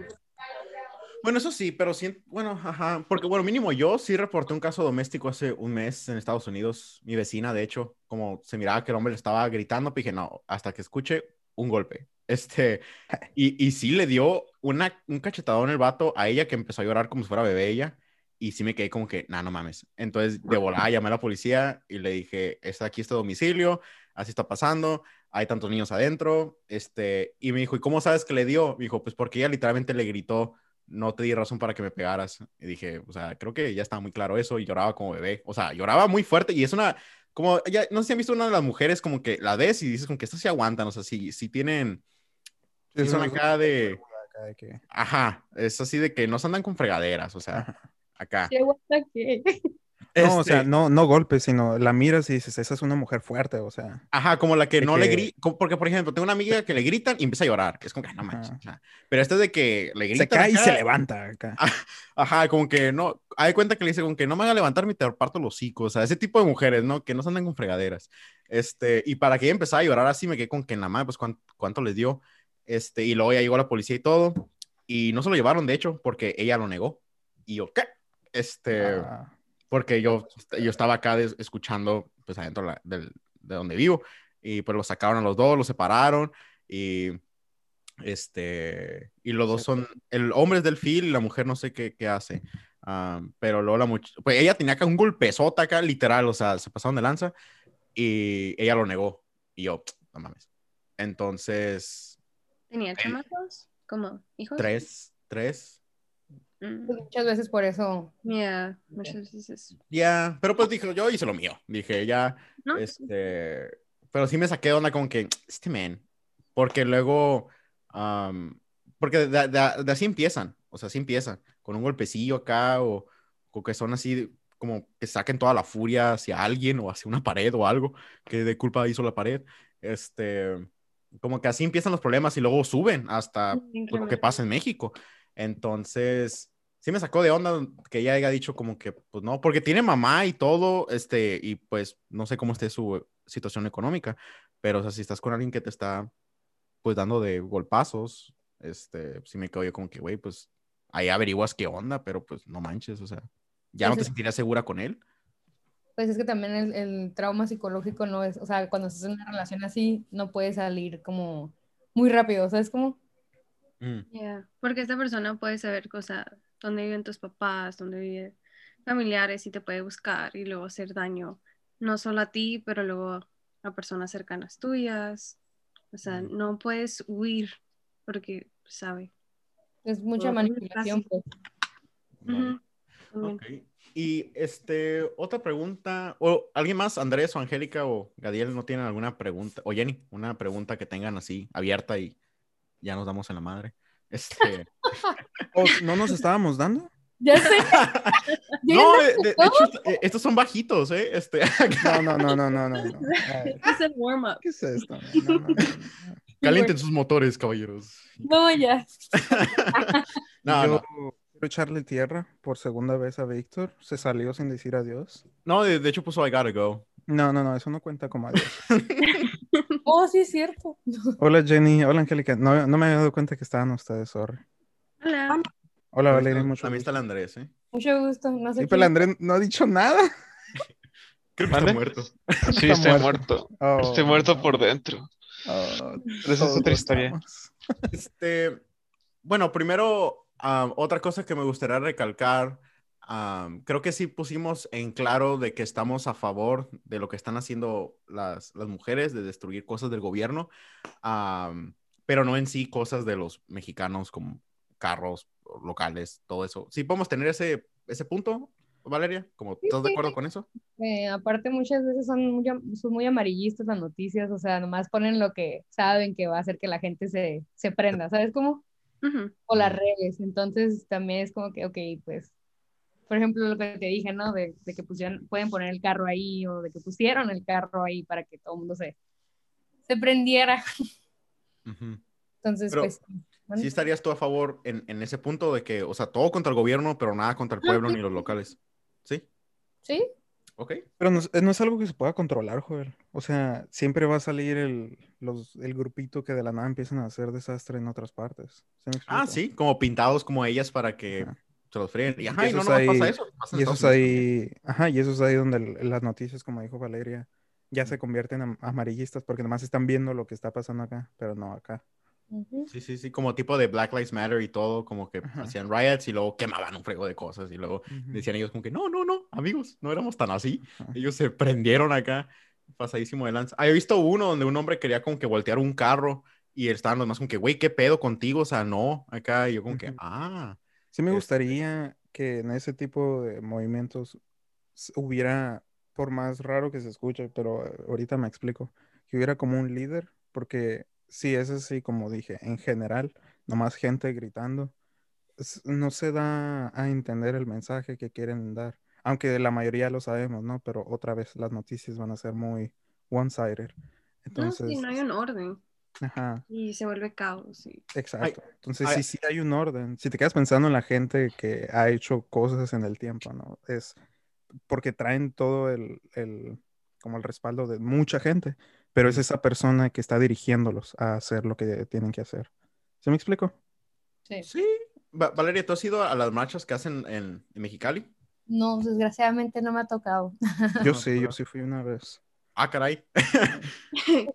Bueno, eso sí, pero sí, bueno, ajá, porque bueno, mínimo yo sí reporté un caso doméstico hace un mes en Estados Unidos, mi vecina, de hecho, como se miraba que el hombre le estaba gritando, pues dije, no, hasta que escuche un golpe. Este, y, y sí le dio una, un cachetadón el vato a ella que empezó a llorar como si fuera bebé ella. Y sí me quedé como que, nah, no mames. Entonces, de volada llamé a la policía y le dije, está aquí este domicilio, así está pasando, hay tantos niños adentro. Este, y me dijo, ¿y cómo sabes que le dio? Me dijo, pues porque ella literalmente le gritó, no te di razón para que me pegaras. Y dije, o sea, creo que ya estaba muy claro eso y lloraba como bebé. O sea, lloraba muy fuerte y es una, como, ya, no sé si han visto una de las mujeres como que la ves y dices como que estas se aguantan, o sea, si, si tienen es son acá de... Ajá, es así de que no se andan con fregaderas, o sea, acá. ¿Qué qué? No, o sea, este no, no golpes, sino la miras y dices, esa es una mujer fuerte, o sea. Ajá, como la que no le grita, porque por ejemplo, tengo una amiga que le gritan y empieza a llorar, que es como que no manches. Pero esto es de que le gritan. Se cae y se levanta acá. Ajá, como que no, hay cuenta que le dice como que no me haga levantar mi te parto los hocico, o sea, ese tipo de mujeres, ¿no? Que no se andan con fregaderas. Este, y para que ella empezara a llorar así, me quedé con que en la madre, pues cuánto, cuánto les dio. Este, y luego ya llegó la policía y todo. Y no se lo llevaron, de hecho, porque ella lo negó. Y yo, ¿qué? Este, ah. Porque yo, yo estaba acá escuchando, pues adentro de, donde vivo. Y pues lo sacaron a los dos, los separaron. Y este, y los dos son, el hombre es del fil y la mujer no sé qué, qué hace. Ah, pero luego la muchacha, pues ella tenía acá un golpezota acá, literal, o sea, se pasaron de lanza. Y ella lo negó. Y yo, no mames. Entonces, ¿Tenía chamacos? ¿Cómo? ¿Hijos? Tres. tres. Mm. Pues muchas veces por eso. Ya, muchas veces. Ya, pero pues dijo, yo hice lo mío. Dije, ya, este, pero sí me saqué de onda con que, este man, porque luego, porque de, así empiezan, o sea, así empiezan, con un golpecillo acá o, o que son así como que saquen toda la furia hacia alguien o hacia una pared o algo que de culpa hizo la pared. Este, como que así empiezan los problemas y luego suben hasta lo que pasa en México. Entonces, sí me sacó de onda que ella haya dicho como que, pues no, porque tiene mamá y todo, este, y pues no sé cómo esté su situación económica, pero o sea, si estás con alguien que te está, pues dando de golpazos, este, sí me quedo yo como que, güey, pues ahí averiguas qué onda, pero pues no manches, o sea, ya no te sentirías segura con él. Pues es que también el, trauma psicológico no es, o sea, cuando estás en una relación así, no puede salir como muy rápido, ¿sabes cómo? Mm. porque esta persona puede saber cosas, dónde viven tus papás, dónde viven familiares y te puede buscar y luego hacer daño, no solo a ti, pero luego a personas cercanas tuyas. O sea, mm. no puedes huir porque sabe. Es mucha manipulación. Pues. Y este, otra pregunta, o alguien más, Andrés o Angélica o Gadiel, ¿no tienen alguna pregunta? O Jenny, una pregunta que tengan así abierta y ya nos damos en la madre. Este... ¿No nos estábamos dando? Ya sé. no, de, hecho, eh, estos son bajitos, ¿eh? Este, no, no, no, no, no, no. Es el warm-up. ¿Qué es esto? Calienten sus motores, caballeros. No, ya. no, no echarle tierra por segunda vez a Víctor. Se salió sin decir adiós. No, de, hecho puso I gotta go. No, no, no, eso no cuenta como adiós. oh, sí, es cierto. Hola, Jenny. Hola, Angélica. No, no me había dado cuenta que estaban ustedes, sorry. Hola. Hola, Valeria. Mucho También está el Andrés, ¿eh? Mucho gusto. No sé sí, pero el Andrés no ha dicho nada. Creo que está muerto. Sí, está, muerto. Oh. Estoy muerto por dentro. Oh, pero esa es otra historia. Este, bueno, primero otra cosa que me gustaría recalcar, creo que sí pusimos en claro de que estamos a favor de lo que están haciendo las, las mujeres, de destruir cosas del gobierno, pero no en sí cosas de los mexicanos como carros locales, todo eso. Sí podemos tener ese, ese punto, Valeria, como ¿estás de acuerdo con eso? Eh, aparte muchas veces son muy, son muy amarillistas las noticias, o sea, nomás ponen lo que saben que va a hacer que la gente se, se prenda, ¿sabes cómo? o las redes. Entonces también es como que, ok, pues, por ejemplo, lo que te dije, ¿no? De, que pusieron, pueden poner el carro ahí o de que pusieron el carro ahí para que todo el mundo se, se prendiera. Entonces, pues... ¿Sí estarías tú a favor en, en, ese punto de que, o sea, todo contra el gobierno, pero nada contra el pueblo ni los locales? ¿Sí? Sí, pero eh, no, es algo que se pueda controlar, joder. O sea, siempre va a salir el, los, el grupito que de la nada empiezan a hacer desastre en otras partes. ah, sí, como pintados como ellas para que se los fríen. Y, ajá, y, no, no pasa eso. y eso es ahí, ajá, y eso es ahí donde las noticias, como dijo Valeria, ya se convierten en amarillistas porque nomás están viendo lo que está pasando acá, pero no acá. Sí, sí, sí, como tipo de Black Lives Matter y todo, como que hacían riots y luego quemaban un frego de cosas y luego decían ellos como que no, no, no, amigos, no éramos tan así. Ellos se prendieron acá, pasadísimo de lanza. Había visto uno donde un hombre quería como que voltear un carro y estaban los más como que, güey, ¿qué pedo contigo? O sea, no, acá y yo como que, ah. Sí me este gustaría que en ese tipo de movimientos hubiera, por más raro que se escuche, pero ahorita me explico, que hubiera como un líder, porque sí, es así como dije, en general, nomás gente gritando, no se da a entender el mensaje que quieren dar, aunque la mayoría lo sabemos, ¿no? Pero otra vez las noticias van a ser muy one-sided. Entonces, no, sí, no hay un orden. Ajá. Y se vuelve caos. Exacto. Entonces, sí, sí hay un orden. Si te quedas pensando en la gente que ha hecho cosas en el tiempo, ¿no? Es porque traen todo el, el como el respaldo de mucha gente pero es esa persona que está dirigiéndolos a hacer lo que tienen que hacer. ¿Se me explico? Sí. Sí. Valeria, ¿tú has ido a las marchas que hacen en, Mexicali? No, desgraciadamente no me ha tocado. Yo sí, yo sí fui una vez. Ah, caray.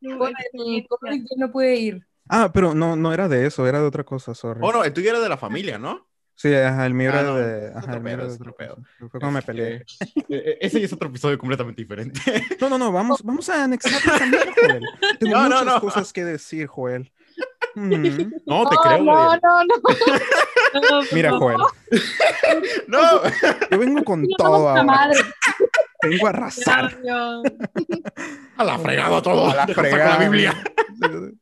yo no pude ir. Ah, pero no, no era de eso, era de otra cosa, sorry. Oh, no, el tuyo era de la familia, ¿no? Sí, ajá, el mío ah, era de. Ajá, el mío era de otro Fue cuando me peleé. E, e, ese es otro episodio completamente diferente. No, no, no, vamos, vamos a anexar también, Joel. Tengo muchas cosas que decir, Joel. Mm. No, te creo. No, no, no. Mira, Joel. no. Yo vengo con todo ahora. Vengo a arrasar. a la fregada todo. A la fregada. la Biblia.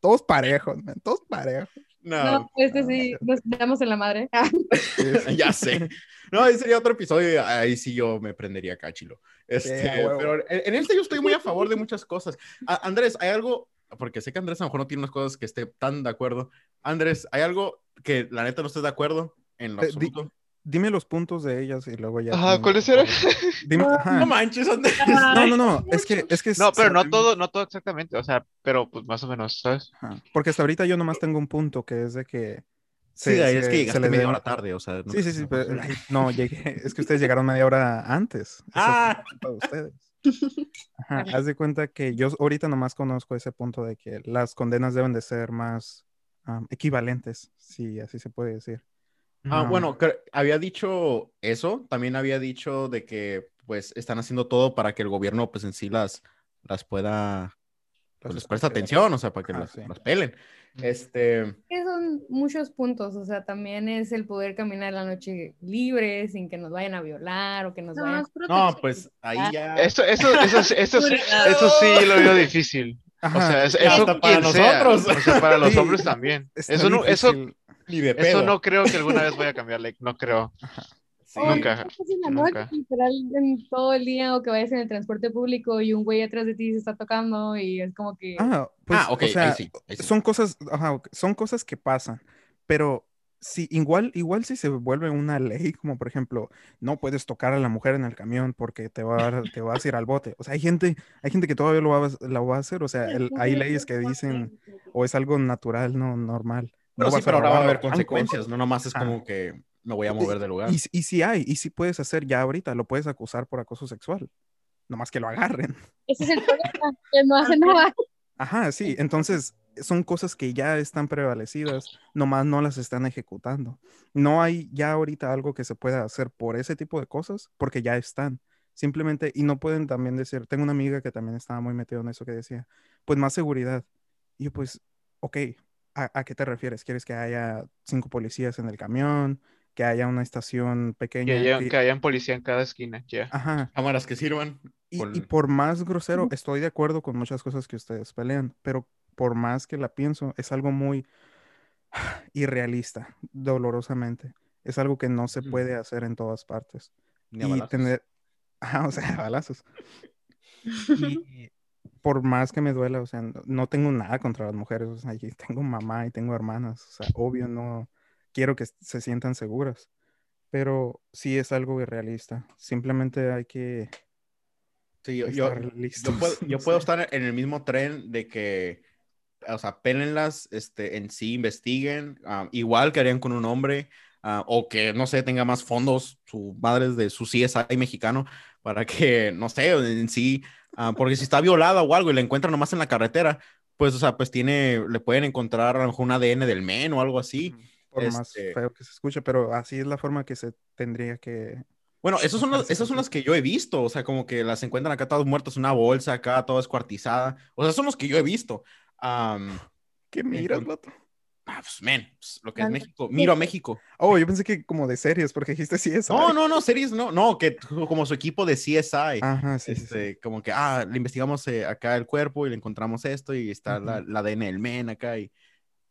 Todos parejos, man. Todos parejos. No, no este sí, nos damos en la madre. ya sé. No, ese sería otro episodio. Ahí sí yo me prendería cachilo. Este, pero en, este yo estoy muy a favor de muchas cosas. Andrés, hay algo, porque sé que Andrés a lo mejor no tiene unas cosas que esté tan de acuerdo. Andrés, ¿hay algo que la neta no estés de acuerdo en lo eh, absoluto? Dime los puntos de ellas y luego ya. Ajá, ¿cuáles eran? No manches, Andrés. No, no, no, es que, es que. No, pero no todo, no todo exactamente, o sea, pero pues más o menos, ¿sabes? Porque hasta ahorita yo nomás tengo un punto que es de que Sí, es que llegaste media hora tarde, o sea. sí, sí, sí, no, llegué, es que ustedes llegaron media hora antes. ah. ustedes. Ajá, haz de cuenta que yo ahorita nomás conozco ese punto de que las condenas deben de ser más equivalentes, si así se puede decir. Ah, bueno, había dicho eso, también había dicho de que pues están haciendo todo para que el gobierno pues en sí las, las pueda, pues les presta atención, o sea, para que las, las, pelen. Este... Son muchos puntos, o sea, también es el poder caminar la noche libre, sin que nos vayan a violar o que nos vayan... No, pues ahí ah. ya... Eso, eso, eso, eso, eso, sí lo veo difícil. O sea, eso para nosotros. O sea, para los hombres también. Eso no, eso, eso no creo que alguna vez vaya a cambiar, no creo. Nunca. nunca. literal en todo el día o que vayas en el transporte público y un güey atrás de ti se está tocando y es como que. Ah, pues, ah, o sea, son cosas, son cosas que pasan, pero si igual, igual si se vuelve una ley, como por ejemplo, no puedes tocar a la mujer en el camión porque te, va a, te vas a ir al bote. O sea, hay gente, hay gente que todavía lo va, lo va a hacer. O sea, hay leyes que dicen, o es algo natural, no normal. No, sí, pero ahora va a haber consecuencias, no nomás es como que me voy a mover del lugar. Y, y, si hay, y si puedes hacer ya ahorita, lo puedes acusar por acoso sexual. Nomás que lo agarren. Ese es el problema, que no hace nada. Ajá, sí, entonces son cosas que ya están prevalecidas, nomás no las están ejecutando. No hay ya ahorita algo que se pueda hacer por ese tipo de cosas, porque ya están. Simplemente, y no pueden también decir, tengo una amiga que también estaba muy metida en eso que decía, pues más seguridad. Y yo, pues, ok, ¿a, ¿a, qué te refieres? ¿Quieres que haya cinco policías en el camión? que haya una estación pequeña. Que haya, que haya policía en cada esquina, ya. Ajá. Cámaras que sirvan. Y, por más grosero, estoy de acuerdo con muchas cosas que ustedes pelean, pero por más que la pienso, es algo muy irrealista, dolorosamente. Es algo que no se puede hacer en todas partes. Ni a y tener, o sea, balazos. y por más que me duela, o sea, no tengo nada contra las mujeres, o sea, tengo mamá y tengo hermanas, o sea, obvio no, quiero que se sientan seguras, pero sí es algo irrealista. Simplemente hay que... Sí, yo, yo, puedo, estar en el mismo tren de que, o sea, pélenlas, este, en sí, investiguen, ah, igual que harían con un hombre, ah, o que, no sé, tenga más fondos, su madre de su CSI mexicano, para que, no sé, en sí, ah, porque si está violada o algo y la encuentran nomás en la carretera, pues, o sea, pues tiene, le pueden encontrar a lo mejor un ADN del men o algo así por más este feo que se escuche, pero así es la forma que se tendría que... Bueno, esos son esas son las que yo he visto, o sea, como que las encuentran acá todas muertas, una bolsa acá, toda escuartizada, o sea, son los que yo he visto. ¿Qué miras, vato? Ah, pues, men, pues, lo que es México. Miro a México. Oh, yo pensé que como de series, porque dijiste CSI. No, no, no, series no. No, que como su equipo de CSI. Ajá, sí. Este, Como que, ah, le investigamos eh, acá el cuerpo y le encontramos esto y está la, la ADN del men acá y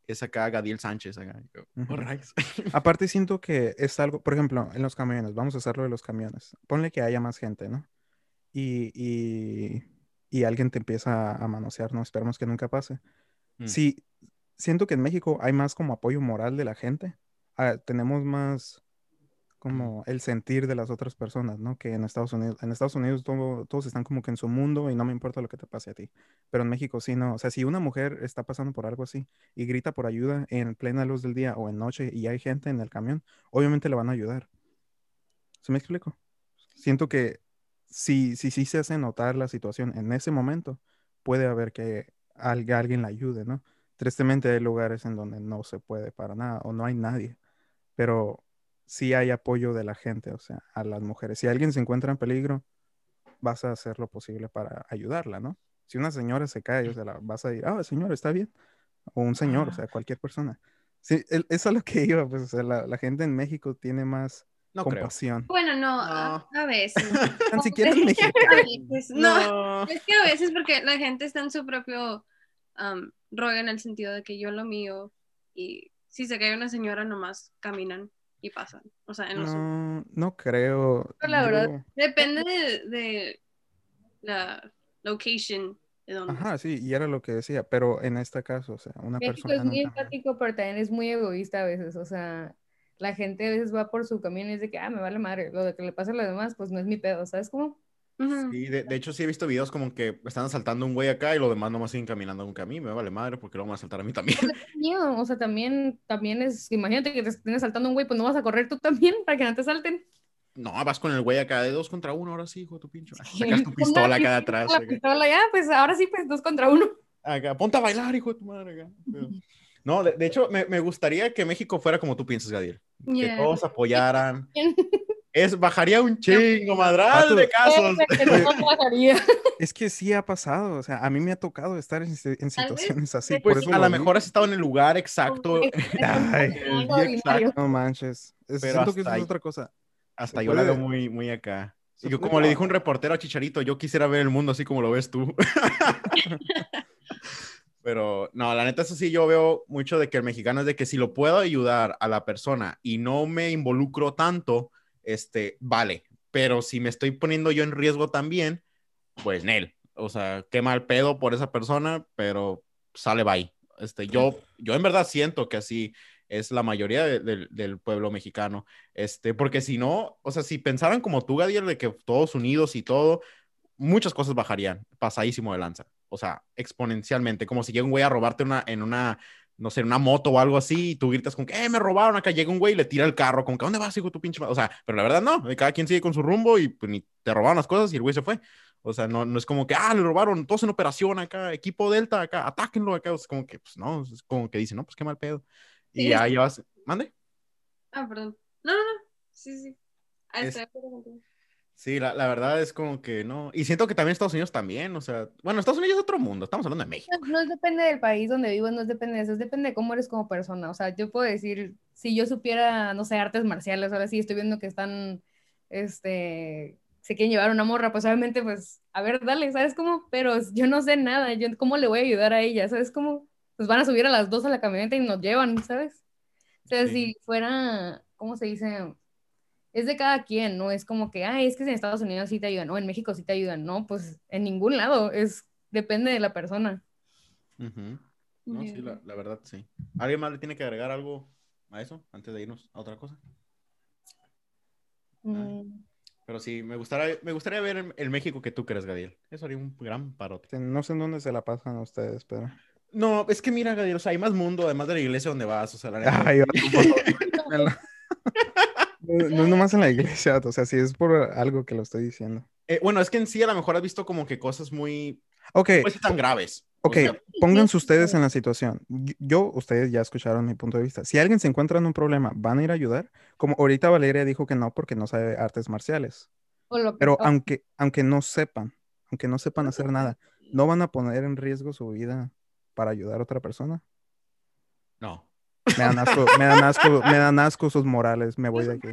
es acá Gadiel Sánchez. Acá. Oh, Aparte siento que es algo, por ejemplo, en los camiones, vamos a hacerlo de los camiones. Ponle que haya más gente, ¿no? Y, y, y alguien te empieza a manosear, ¿no? Esperemos que nunca pase. Mm. Sí, siento que en México hay más como apoyo moral de la gente. Ah, tenemos más como el sentir de las otras personas, ¿no? Que en Estados Unidos, en Estados Unidos todos están como que en su mundo y no me importa lo que te pase a ti. Pero en México sí, no. O sea, si una mujer está pasando por algo así y grita por ayuda en plena luz del día o en noche y hay gente en el camión, obviamente le van a ayudar. ¿Se me explico? Siento que si, si, si se hace notar la situación en ese momento, puede haber que alguien la ayude, ¿no? Tristemente hay lugares en donde no se puede para nada o no hay nadie. Pero si hay apoyo de la gente, o sea, a las mujeres. Si alguien se encuentra en peligro, vas a hacer lo posible para ayudarla, ¿no? Si una señora se cae, o sea, la vas a decir, ah, señora, está bien. o un señor, o sea, cualquier persona. Sí, eso es lo que iba, pues, o sea, la, gente en México tiene más compasión. Bueno, no, A, veces. Ni siquiera en México. no. es que a veces porque la gente está en su propio um, rollo en el sentido de que yo lo mío y si se cae una señora nomás caminan y pasan. O sea, en los... no, no creo. la verdad, depende de, la location Ajá, sí, y era lo que decía, pero en este caso, o sea, una México persona... es muy empático, pero también es muy egoísta a veces, o sea, la gente a veces va por su camino y es de que, ah, me vale madre, lo de que le pasa a los demás, pues no es mi pedo, ¿sabes cómo? Sí, de, hecho sí he visto videos como que están asaltando un güey acá y los demás nomás siguen caminando aunque a mí me vale madre porque lo van a asaltar a mí también. O sea, también, también es, imagínate que te estén asaltando un güey, pues no vas a correr tú también para que no te salten. No, vas con el güey acá de dos contra uno, ahora sí, hijo de tu pincho. Sacas tu pistola acá de atrás. La pistola ya, pues ahora sí, pues dos contra uno. Acá, ponte a bailar, hijo de tu madre. Acá. No, de, hecho, me, me, gustaría que México fuera como tú piensas, Gadiel. Que todos apoyaran. Es, bajaría un chingo, madral de casos. Es que sí ha pasado, o sea, a mí me ha tocado estar en, en situaciones así. Pues por eso a lo mejor has estado en el lugar exacto. Ay, No manches. Siento que eso es otra cosa. Hasta yo la veo muy, muy acá. Y yo, como le dijo un reportero a Chicharito, yo quisiera ver el mundo así como lo ves tú. Pero no, la neta, eso sí, yo veo mucho de que el mexicano es de que si lo puedo ayudar a la persona y no me involucro tanto, este, vale. Pero si me estoy poniendo yo en riesgo también, pues Nel. O sea, qué mal pedo por esa persona, pero sale bye. Este, yo, yo en verdad siento que así es la mayoría del pueblo mexicano. Este, porque si no, o sea, si pensaran como tú, Gadiel, de que todos unidos y todo, muchas cosas bajarían, pasadísimo de lanza. O sea, exponencialmente, como si llega un güey a robarte una, en una, no sé, una moto o algo así, y tú gritas con que, eh, me robaron acá, llega un güey y le tira el carro, con que, ¿dónde vas, hijo, tu pinche? O sea, pero la verdad no, cada quien sigue con su rumbo y pues ni te robaron las cosas y el güey se fue. O sea, no, no es como que, ah, le robaron, todos en operación acá, equipo Delta acá, atáquenlo acá. O sea, como que, pues no, es como que dicen, no, pues qué mal pedo. Y ya llevas. ¿Mande? Ah, perdón. No, no, no. Sí, sí. Sí, la, la, verdad es como que no. Y siento que también Estados Unidos también, o sea, bueno, Estados Unidos es otro mundo, estamos hablando de México. No, depende del país donde vivo, no depende de eso, depende de cómo eres como persona. O sea, yo puedo decir, si yo supiera, no sé, artes marciales, ahora sí estoy viendo que están, este, se quieren llevar una morra, pues obviamente, pues, a ver, dale, ¿sabes cómo? Pero yo no sé nada, yo, ¿cómo le voy a ayudar a ella? ¿Sabes cómo? pues van a subir a las dos a la camioneta y nos llevan, ¿sabes? O sea, si fuera, ¿cómo se dice? Es de cada quien, ¿no? Es como que, ay, es que en Estados Unidos sí te ayudan, no, en México sí te ayudan, no, pues en ningún lado, es, depende de la persona. No, sí, la, verdad, sí. ¿Alguien más le tiene que agregar algo a eso antes de irnos a otra cosa? Mm. Pero sí, me gustaría, me gustaría ver el, México que tú crees, Gadiel. Eso haría un gran parote. No sé en dónde se la pasan ustedes, pero... No, es que mira, Gadiel, o sea, hay más mundo, además de la iglesia donde vas, o sea, la no, no es nomás en la iglesia, o sea, sí es por algo que lo estoy diciendo. Eh, bueno, es que en sí a lo mejor has visto como que cosas muy... Ok. Pues tan graves. Ok, pónganse ustedes en la situación. Yo, ustedes ya escucharon mi punto de vista. Si alguien se encuentra en un problema, ¿van a ir a ayudar? Como ahorita Valeria dijo que no porque no sabe artes marciales. Pero aunque, aunque no sepan, aunque no sepan hacer nada, ¿no van a poner en riesgo su vida para ayudar a otra persona? No. Me dan asco, me dan asco, me dan asco sus morales, me voy de aquí.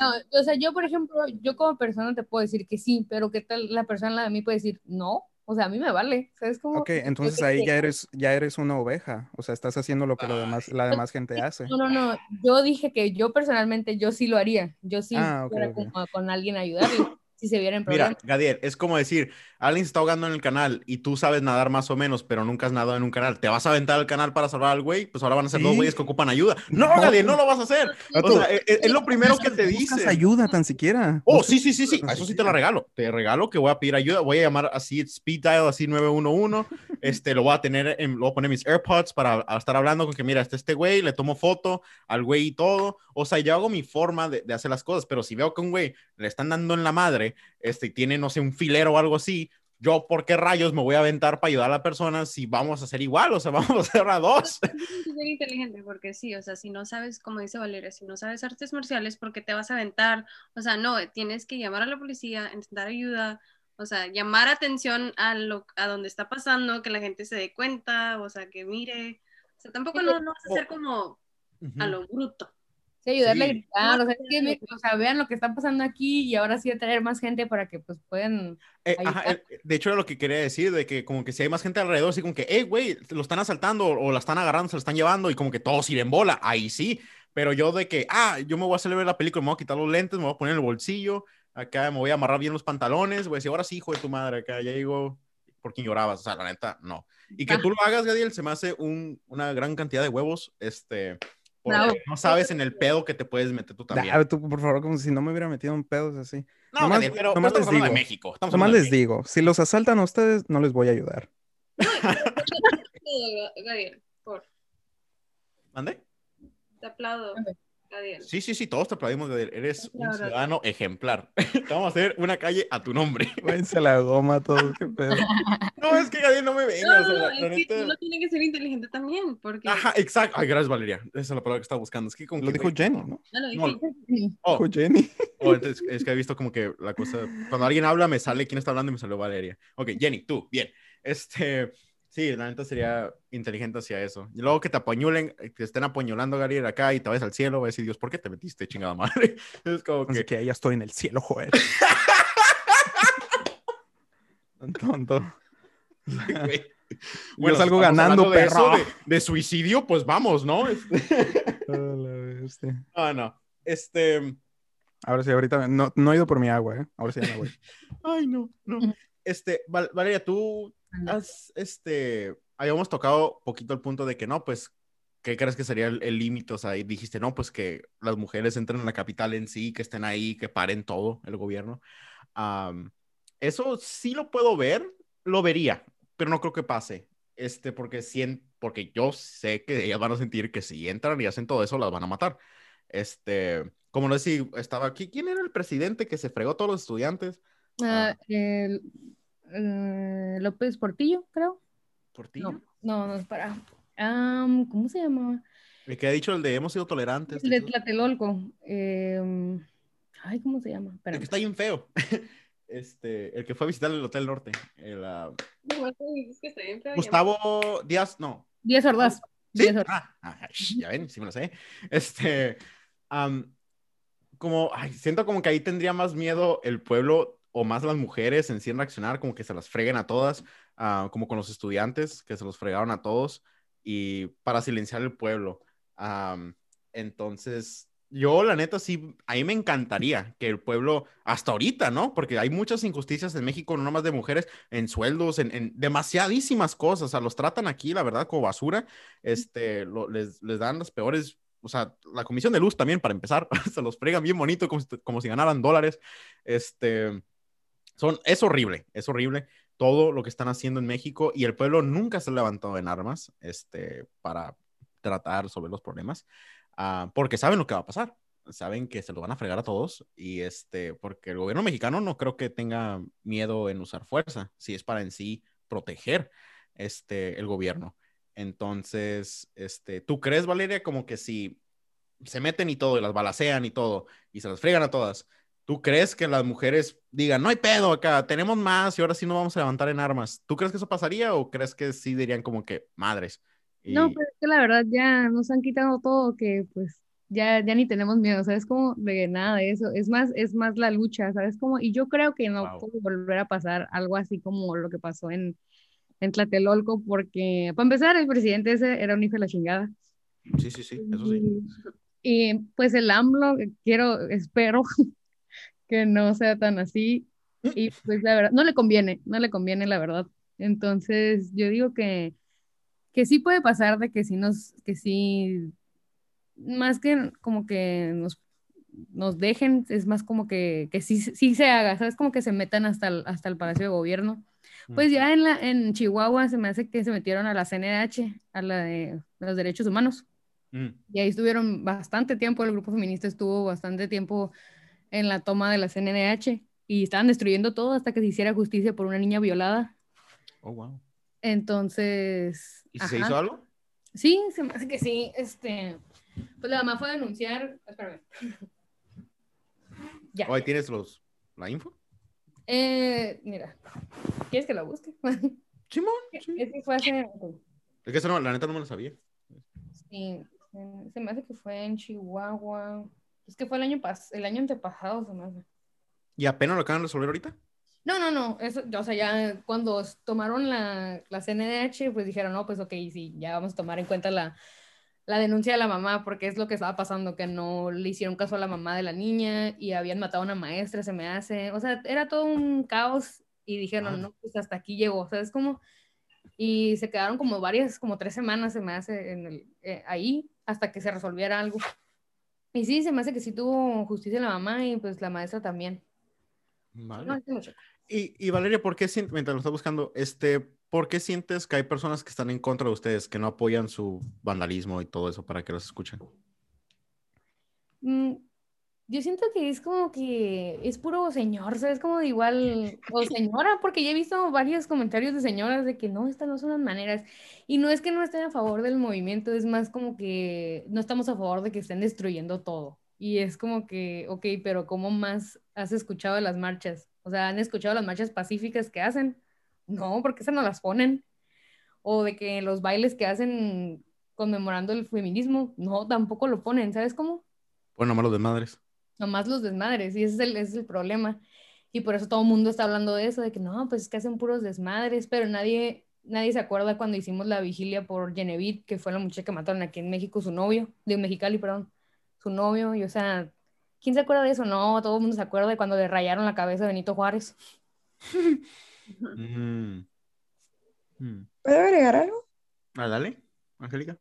No, o sea, yo, por ejemplo, yo como persona te puedo decir que sí, pero ¿qué tal la persona de mí puede decir no? O sea, a mí me vale, ¿sabes cómo? Ok, entonces ahí ya eres, ya eres una oveja, o sea, estás haciendo lo que lo demás, la demás gente hace. No, no, no, yo dije que yo personalmente, yo sí lo haría, yo sí ah, fuera como con alguien a ayudarle si se viera en Mira, Gadiel, es como decir, alguien se está ahogando en el canal y tú sabes nadar más o menos, pero nunca has nadado en un canal. ¿Te vas a aventar al canal para salvar al güey? Pues ahora van a ser dos güeyes que ocupan ayuda. No, Gadiel, no lo vas a hacer. O sea, e, e, es, lo primero que te dice. ayuda tan siquiera. Oh, sí, sí, sí, sí. Eso sí te la regalo. Te regalo que voy a pedir ayuda. Voy a llamar así, speed dial, así 911. Este, lo voy a tener, en, lo voy a poner mis AirPods para estar hablando con que, mira, este, este güey, le tomo foto al güey y todo. O sea, yo hago mi forma de, de hacer las cosas, pero si veo que un güey le están dando en la madre, este, tiene, no sé, un filero o algo así, yo, ¿por qué rayos me voy a aventar para ayudar a la persona si vamos a hacer igual? O sea, vamos a hacer a dos. Es ser inteligente, porque sí, o sea, si no sabes, como dice Valeria, si no sabes artes marciales, ¿por qué te vas a aventar? O sea, no, tienes que llamar a la policía, intentar ayuda, o sea, llamar atención a lo a donde está pasando, que la gente se dé cuenta, o sea, que mire, O sea, tampoco no, no vas a ser como a lo bruto. Sí, ayudarle a gritar, o sea, que, o sea, vean lo que está pasando aquí y ahora sí traer más gente para que pues puedan... Eh, eh, de hecho, era lo que quería decir, de que como que si hay más gente alrededor, así como que, hey, güey, lo están asaltando o la están agarrando, se lo están llevando y como que todos ir en bola, ahí sí, pero yo de que, ah, yo me voy a hacer ver la película, me voy a quitar los lentes, me voy a poner en el bolsillo, acá me voy a amarrar bien los pantalones, a decir, ahora sí, hijo de tu madre, acá ya digo, ¿por quién llorabas? O sea, la neta, no. Y que ah. tú lo hagas, Gadiel, se me hace un, una gran cantidad de huevos, este, no sabes en el pedo que te puedes meter tú también. por favor, como si no me hubiera metido en pedos así. No, nomás, pero, nomás les digo, de México. nomás les digo, si los asaltan a ustedes, no les voy a ayudar. por. ¿Mande? Te aplaudo. Sí, sí, sí, todos te aplaudimos, Eres un ciudadano ejemplar. vamos a hacer una calle a tu nombre. Váyanse la goma, todo, qué pedo. No, es que Gadiel no me venga. No, o sea, es que uno tiene que ser inteligente también, porque... Ajá, exacto. Ay, gracias, Valeria. Esa es la palabra que estaba buscando. Es que como Lo dijo Jenny, ¿no? No, lo dijo oh. Jenny. Oh, entonces, es que he visto como que la cosa... Cuando alguien habla, me sale quién está hablando y me salió Valeria. Ok, Jenny, tú, bien. Este... Sí, la neta sería inteligente hacia eso. Y luego que te apuñulen, que te estén apuñolando, Gary, acá y te vayas al cielo, va a decir Dios, ¿por qué te metiste, chingada madre? Es como que... que ya estoy en el cielo, joder. Tonto. bueno, salgo ganando, de perro. de, suicidio, pues vamos, ¿no? Ah, no. Este. Ahora sí, ahorita no, no he ido por mi agua, ¿eh? Ahora sí ya me voy. Ay, no, no. Este, Valeria, tú has, este, habíamos tocado poquito el punto de que no, pues, ¿qué crees que sería el límite? O sea, dijiste, no, pues que las mujeres entren en la capital en sí, que estén ahí, que paren todo el gobierno. eso sí lo puedo ver, lo vería, pero no creo que pase. Este, porque, si porque yo sé que ellas van a sentir que si entran y hacen todo eso, las van a matar. Este, como no sé si estaba aquí, ¿quién era el presidente que se fregó todos los estudiantes? Ah, el, eh, López Portillo, creo. ¿Portillo? No, no, es para. ¿Cómo se llamaba? El que ha dicho el de hemos sido tolerantes. El de Tlatelolco. Em, ay, ¿cómo se llama? El que está bien feo. este, el que fue a visitar el Hotel Norte. El, uh... Gustavo Díaz, no. Díaz Ordaz. ¿Sí? Ah, ah ya ven, sí me lo sé. Este, como, ay, siento como que ahí tendría más miedo el pueblo o más las mujeres en sí en reaccionar, como que se las freguen a todas, uh, como con los estudiantes, que se los fregaron a todos, y para silenciar el pueblo. Um, entonces, yo la neta sí, a mí me encantaría que el pueblo, hasta ahorita, ¿no? Porque hay muchas injusticias en México, no más de mujeres, en sueldos, en, en demasiadísimas cosas, o sea, los tratan aquí, la verdad, como basura, este, les, les dan las peores o sea, la comisión de luz también, para empezar, se los fregan bien bonito, como como si ganaran dólares. Este, son, es horrible, es horrible todo lo que están haciendo en México y el pueblo nunca se ha levantado en armas este, para tratar sobre los problemas, uh, porque saben lo que va a pasar, saben que se lo van a fregar a todos y este, porque el gobierno mexicano no creo que tenga miedo en usar fuerza, si es para en sí proteger este, el gobierno. Entonces, este, ¿tú crees, Valeria, como que si se meten y todo, y las balacean y todo, y se las fregan a todas, ¿Tú crees que las mujeres digan, no hay pedo acá, tenemos más y ahora sí nos vamos a levantar en armas? ¿Tú crees que eso pasaría o crees que sí dirían como que madres? No, pues es que la verdad ya nos han quitado todo, que pues ya, ya ni tenemos miedo, ¿sabes? Como de nada de eso, es más, es más la lucha, ¿sabes? Como, y yo creo que no puede volver a pasar algo así como lo que pasó en, en Tlatelolco, porque para empezar el presidente ese era un hijo de la chingada. Sí, sí, sí, eso sí. Y, y pues el AMLO, quiero, espero que no sea tan así. Y pues la verdad, no le conviene, no le conviene la verdad. Entonces, yo digo que, que sí puede pasar de que sí nos, que sí, más que como que nos, nos dejen, es más como que, que sí, sí se haga, ¿sabes? Como que se metan hasta el, hasta el Palacio de Gobierno. Pues ya en, la, en Chihuahua se me hace que se metieron a la CNH, a la de, los derechos humanos. Mm. Y ahí estuvieron bastante tiempo, el grupo feminista estuvo bastante tiempo en la toma de la CNDH y estaban destruyendo todo hasta que se hiciera justicia por una niña violada. Oh, wow. Entonces. ¿Y se hizo algo? Sí, se me hace que sí. Este, pues la mamá fue a denunciar. Espérame. ya. ¿Ahí tienes los, la info? Eh, mira, ¿quieres que la busque? Simón. Sí. Es que fue hace. Es que eso no, la neta no me lo sabía. Sí, se me hace que fue en Chihuahua. Es que fue el año, pas el año antepasado, se me hace. ¿Y apenas lo acaban de resolver ahorita? No, no, no. Eso, o sea, ya cuando tomaron la, la CNDH, pues dijeron, no, pues ok, sí, ya vamos a tomar en cuenta la, la denuncia de la mamá, porque es lo que estaba pasando, que no le hicieron caso a la mamá de la niña y habían matado a una maestra, se me hace. O sea, era todo un caos y dijeron, no, pues hasta aquí llegó. O sea, es como. Y se quedaron como varias, como tres semanas, se me hace, en el, eh, ahí, hasta que se resolviera algo. Y sí, se me hace que sí tuvo justicia la mamá y pues la maestra también. Vale. y, y, Valeria, ¿por qué, mientras lo está buscando, este, ¿por qué sientes que hay personas que están en contra de ustedes, que no apoyan su vandalismo y todo eso para que los escuchen? Yo siento que es como que es puro señor, ¿sabes? Como de igual, o señora, porque ya he visto varios comentarios de señoras de que no, estas no son las maneras. Y no es que no estén a favor del movimiento, es más como que no estamos a favor de que estén destruyendo todo. Y es como que, ok, pero ¿cómo más has escuchado las marchas? O sea, ¿han escuchado las marchas pacíficas que hacen? No, porque esas no las ponen. O de que los bailes que hacen conmemorando el feminismo, no, tampoco lo ponen, ¿sabes cómo? Bueno, malos de madres. Nomás los desmadres, y ese es el, ese es el problema. Y por eso todo el mundo está hablando de eso, de que no, pues es que hacen puros desmadres, pero nadie, nadie se acuerda cuando hicimos la vigilia por Genevieve, que fue la muchacha que mataron aquí en México, su novio, de Mexicali, perdón, su novio, y o sea, ¿quién se acuerda de eso? No, todo el mundo se acuerda de cuando le rayaron la cabeza a Benito Juárez. Mm. Mm. ¿Puedo agregar algo? Ah, dale, Angélica.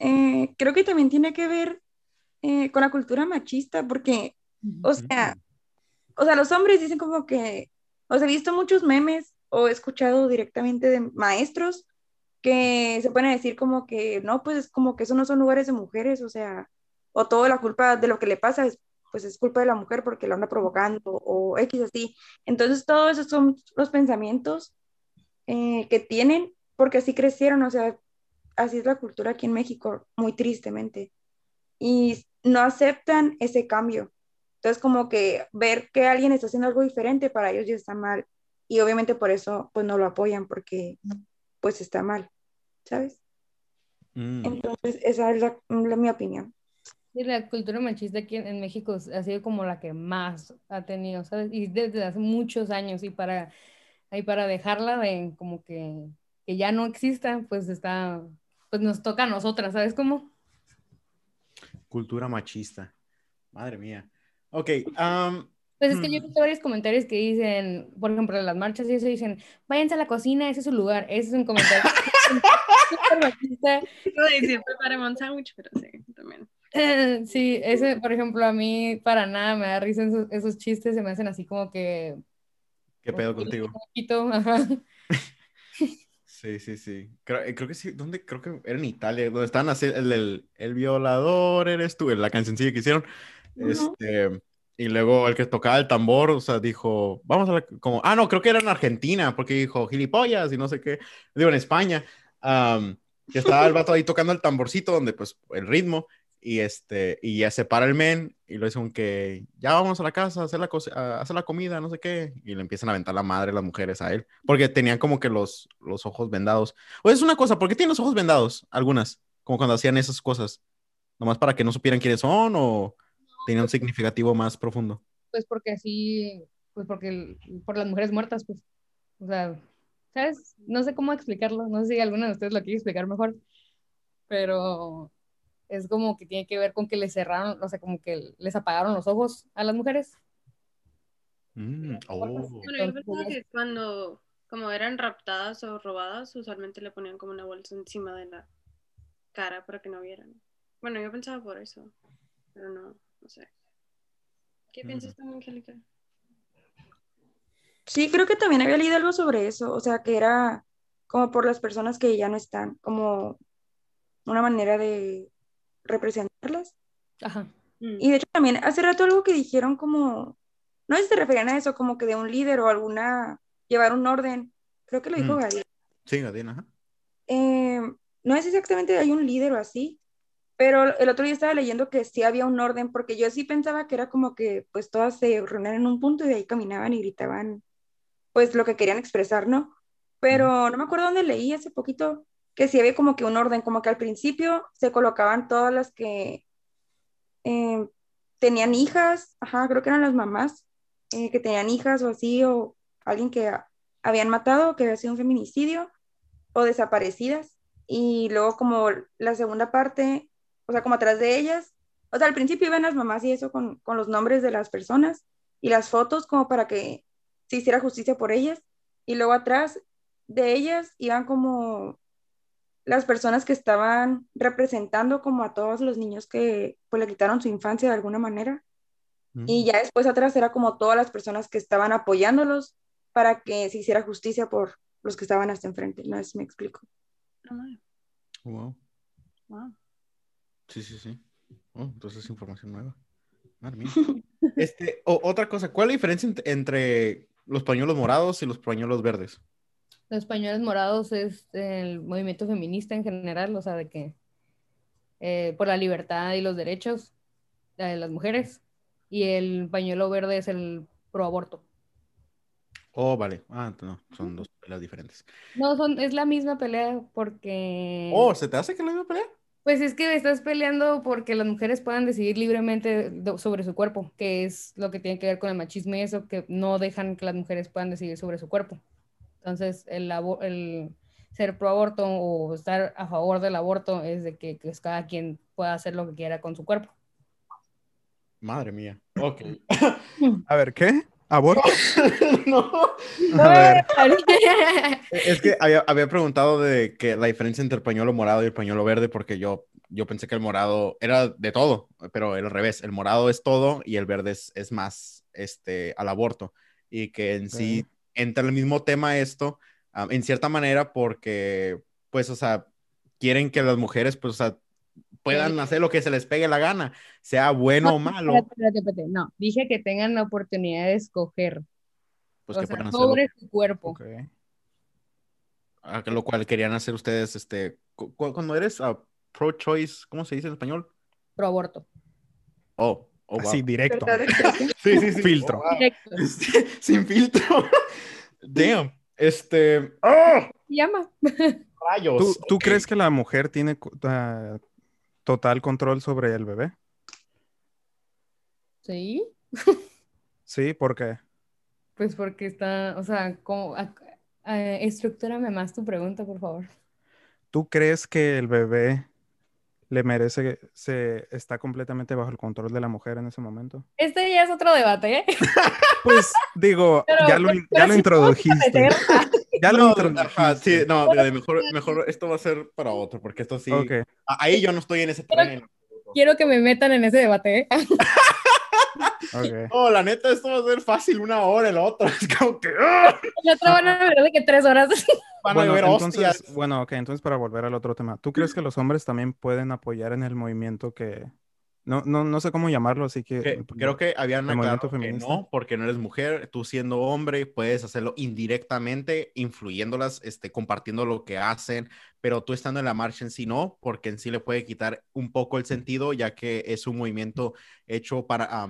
Eh, creo que también tiene que ver eh, con la cultura machista, porque, o sea, o sea, los hombres dicen como que, o sea, he visto muchos memes o he escuchado directamente de maestros que se pueden decir como que, no, pues es como que eso no son lugares de mujeres, o sea, o toda la culpa de lo que le pasa es pues es culpa de la mujer porque la anda provocando o X así. Entonces, todos esos son los pensamientos eh, que tienen porque así crecieron, o sea, así es la cultura aquí en México, muy tristemente. Y no aceptan ese cambio. Entonces, como que ver que alguien está haciendo algo diferente para ellos ya está mal. Y obviamente por eso, pues no lo apoyan porque, pues está mal, ¿sabes? Mm. Entonces, esa es la, mi opinión. Sí, la cultura machista aquí en, México ha sido como la que más ha tenido, ¿sabes? Y desde hace muchos años y para, y para dejarla de como que, que ya no exista, pues está, pues nos toca a nosotras, ¿sabes cómo? Cultura machista. Madre mía. Ok. pues es que yo he hmm. visto varios comentarios que dicen, por ejemplo, en las marchas y eso dicen, váyanse a la cocina, ese es su lugar. Ese es un comentario. Siempre para un sándwich, pero sí, también. Sí, ese, por ejemplo, a mí para nada me da risa esos, chistes, se me hacen así como que... ¿Qué pedo contigo? Sí, sí, sí. Creo, eh, creo, que sí, ¿dónde? Creo que era en Italia, donde estaban haciendo el, el, el, violador, eres tú, la cancioncilla que hicieron. Este, y luego el que tocaba el tambor, o sea, dijo, vamos a la, como, ah, no, creo que era en Argentina, porque dijo gilipollas y no sé qué. Digo, en España, que estaba el vato ahí tocando el tamborcito, donde pues el ritmo, y este, y ya se para el men y lo dicen que ya vamos a la casa a hacer la, a hacer la comida, no sé qué, y le empiezan a aventar la madre las mujeres a él, porque tenían como que los, los ojos vendados. O es una cosa, ¿por qué tienen los ojos vendados? Algunas, como cuando hacían esas cosas, nomás para que no supieran quiénes son o tenían un pues significativo más profundo. Pues porque así, pues porque por las mujeres muertas, pues, o sea, ¿sabes? No sé cómo explicarlo, no sé si alguna de ustedes lo quiere explicar mejor, pero es como que tiene que ver con que les cerraron, o sea, como que les apagaron los ojos a las mujeres. Mm, oh. Bueno, yo pensaba que cuando como eran raptadas o robadas, usualmente le ponían como una bolsa encima de la cara para que no vieran. Bueno, yo pensaba por eso, pero no, no sé. ¿Qué piensas tú, Angélica? Sí, creo que también había leído algo sobre eso, o sea, que era como por las personas que ya no están, como una manera de representarlas. Ajá. Mm. Y de hecho también hace rato algo que dijeron como, no sé si se referían a eso, como que de un líder o alguna, llevar un orden. Creo que lo dijo mm. Sí, Gadiel, ajá. Eh, no es exactamente hay un líder o así, pero el otro día estaba leyendo que sí había un orden, porque yo sí pensaba que era como que pues todas se reunían en un punto y de ahí caminaban y gritaban pues lo que querían expresar, ¿no? Pero no me acuerdo dónde leí hace poquito que sí había como que un orden, como que al principio se colocaban todas las que eh, tenían hijas, ajá, creo que eran las mamás, eh, que tenían hijas o así, o alguien que habían matado, que había sido un feminicidio, o desaparecidas. Y luego como la segunda parte, o sea, como atrás de ellas, o sea, al principio iban las mamás y eso con, con los nombres de las personas y las fotos como para que se hiciera justicia por ellas. Y luego atrás de ellas iban como las personas que estaban representando como a todos los niños que pues le quitaron su infancia de alguna manera. Y ya después atrás era como todas las personas que estaban apoyándolos para que se hiciera justicia por los que estaban hasta enfrente. No sé si me explico. Wow. Wow. Sí, sí, sí. Oh, entonces es información nueva. Madre mía. este, otra cosa, ¿cuál es la diferencia entre los pañuelos morados y los pañuelos verdes? Los pañuelos morados es el movimiento feminista en general, o sea, de que eh, por la libertad y los derechos de las mujeres, y el pañuelo verde es el pro aborto. Oh, vale. Ah, no, son dos peleas diferentes. No, son, es la misma pelea porque. Oh, ¿se te hace que es la misma pelea? Pues es que estás peleando porque las mujeres puedan decidir libremente sobre su cuerpo, que es lo que tiene que ver con el machismo y eso, que no dejan que las mujeres puedan decidir sobre su cuerpo. Entonces, el, el ser pro aborto o estar a favor del aborto es de que, cada quien pueda hacer lo que quiera con su cuerpo. Madre mía. Ok. a ver, ¿qué? ¿Aborto? no. A ver. es que había, había, preguntado de que la diferencia entre el pañuelo morado y el pañuelo verde, porque yo, yo pensé que el morado era de todo, pero al revés, el morado es todo y el verde es, es más este, al aborto. Y que en sí entra el mismo tema esto, ah, en cierta manera, porque, pues, o sea, quieren que las mujeres, pues, o sea, puedan hacer lo que se les pegue la gana, sea bueno o malo. Espérate, espérate, No, dije que tengan la oportunidad de escoger. Pues que sea, sobre su cuerpo. Ah, lo cual querían hacer ustedes, este, cuando eres ah, pro-choice, ¿cómo se dice en español? Pro aborto. Oh, Oh, Así, directo. sí, sí, sí. Filtro. sin filtro. Damn. Este. ¡Oh! Llama. Rayos. ¿Tú, crees que la mujer tiene ah, total control sobre el bebé? Sí. sí, ¿por qué? Pues porque está, o sea, como, estructúrame más tu pregunta, por favor. ¿Tú crees que el bebé le merece, se está completamente bajo el control de la mujer en ese momento. Este ya es otro debate, ¿eh? Pues digo, ya lo, ya lo introdujiste. ya lo introdujiste. sí, no, mejor, mejor esto va a ser para otro, porque esto sí. Ahí yo no estoy en ese terreno. Quiero que me metan en ese debate, ¿eh? Okay. Oh, la neta, esto va a ser fácil una hora, el otro. Es como que. ¡ah! El otro van a ver de que tres horas. bueno, entonces, bueno, ok, entonces para volver al otro tema, ¿tú crees que los hombres también pueden apoyar en el movimiento que, no, no, no sé cómo llamarlo, así que... creo que había una que no, porque no eres mujer, tú siendo hombre puedes hacerlo indirectamente, influyéndolas, este, compartiendo lo que hacen, pero tú estando en la marcha en sí no, porque en sí le puede quitar un poco el sentido, ya que es un movimiento hecho para,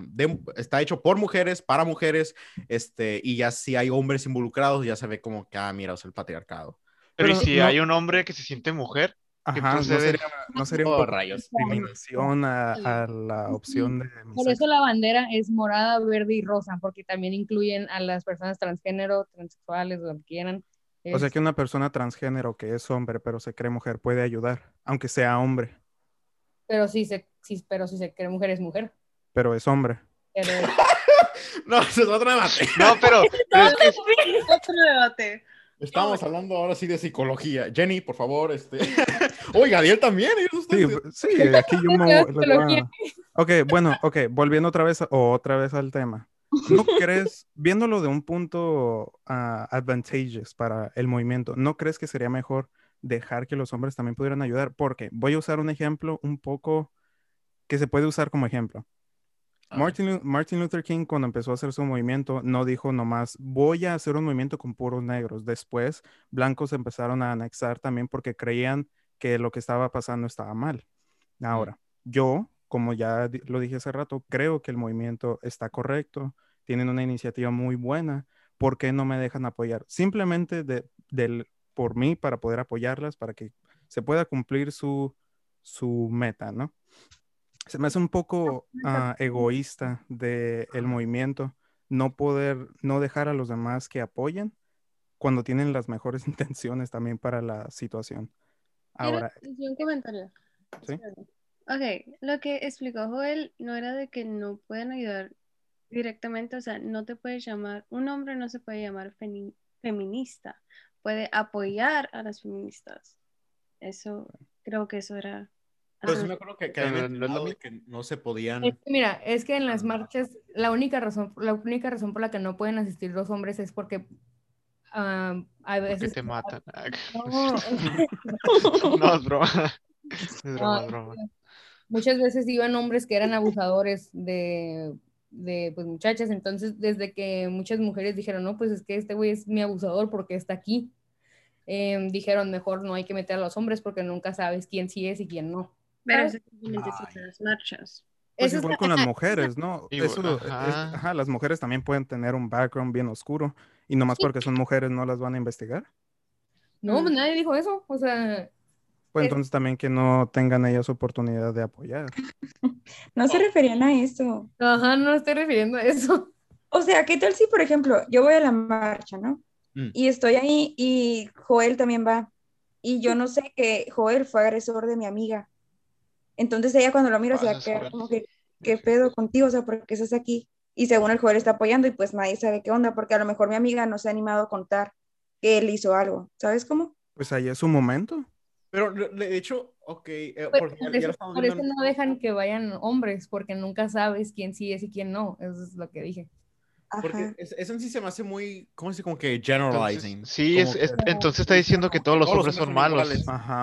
está hecho por mujeres, para mujeres, este, y ya si hay hombres involucrados, ya se ve como que, ah, mira, es el patriarcado. Pero, ¿y si hay un hombre que se siente mujer? Ajá, no sería, no sería un rayos. discriminación a, la opción de... Por eso la bandera es morada, verde y rosa, porque también incluyen a las personas transgénero, transexuales, lo que quieran. O sea que una persona transgénero que es hombre pero se cree mujer puede ayudar, aunque sea hombre. Pero si se, pero si se cree mujer es mujer. Pero es hombre. no, eso es otro debate. No, pero... es otro debate. Estamos hablando ahora sí de psicología. Jenny, por favor, este. Oiga, Gadiel también. Sí, sí, aquí yo me. ok, bueno, ok, volviendo otra vez o otra vez al tema. ¿No crees, viéndolo de un punto uh, advantageous para el movimiento, ¿no crees que sería mejor dejar que los hombres también pudieran ayudar? Porque voy a usar un ejemplo un poco que se puede usar como ejemplo. Martin, Martin, Luther King cuando empezó a hacer su movimiento no dijo nomás voy a hacer un movimiento con puros negros. Después blancos empezaron a anexar también porque creían que lo que estaba pasando estaba mal. Ahora, yo, como ya lo dije hace rato, creo que el movimiento está correcto, tienen una iniciativa muy buena. ¿Por qué no me dejan apoyar? Simplemente de, por mí para poder apoyarlas, para que se pueda cumplir su, su meta, ¿no? Se me hace un poco uh, egoísta del el movimiento no poder, no dejar a los demás que apoyen cuando tienen las mejores intenciones también para la situación. Ahora, un comentario. ¿Sí? Ok, lo que explicó Joel no era de que no pueden ayudar directamente, o sea, no te puedes llamar, un hombre no se puede llamar feminista, puede apoyar a las feministas. Eso, creo que eso era pues me acuerdo que, no, se podían. mira, es que en las marchas la única razón, la única razón por la que no pueden asistir los hombres es porque a veces porque te matan. No, no es broma. Es broma, Muchas veces iban hombres que eran abusadores de, de pues, muchachas, entonces desde que muchas mujeres dijeron, no, pues es que este güey es mi abusador porque está aquí, em, dijeron, mejor no hay que meter a los hombres porque nunca sabes quién sí es y quién no. Pero eso simplemente las marchas. Pues igual con las mujeres, ¿no? Eso, ajá. las mujeres también pueden tener un background bien oscuro y nomás porque son mujeres no las van a investigar. No, pues nadie dijo eso, o sea... Pues entonces también que no tengan ellas oportunidad de apoyar. no se referían a eso. Ajá, no estoy refiriendo a eso. O sea, ¿qué tal si, por ejemplo, yo voy a la marcha, ¿no? Mm. Y estoy ahí y Joel también va. Y yo no sé que Joel fue agresor de mi amiga entonces ella cuando lo mira se queda como que, ¿qué pedo contigo? O sea, ¿por qué estás aquí? Y según el joven está apoyando y pues nadie sabe qué onda, porque a lo mejor mi amiga no se ha animado a contar que él hizo algo. ¿Sabes cómo? Pues ahí es su momento. Pero de hecho, ok. Eh, por, eso, no dejan que vayan hombres, porque nunca sabes quién sí es y quién no. Eso es lo que dije. Porque eso en sí se me hace muy, ¿cómo se dice? Como que generalizing. sí, es, entonces está diciendo que todos los hombres, son, malos.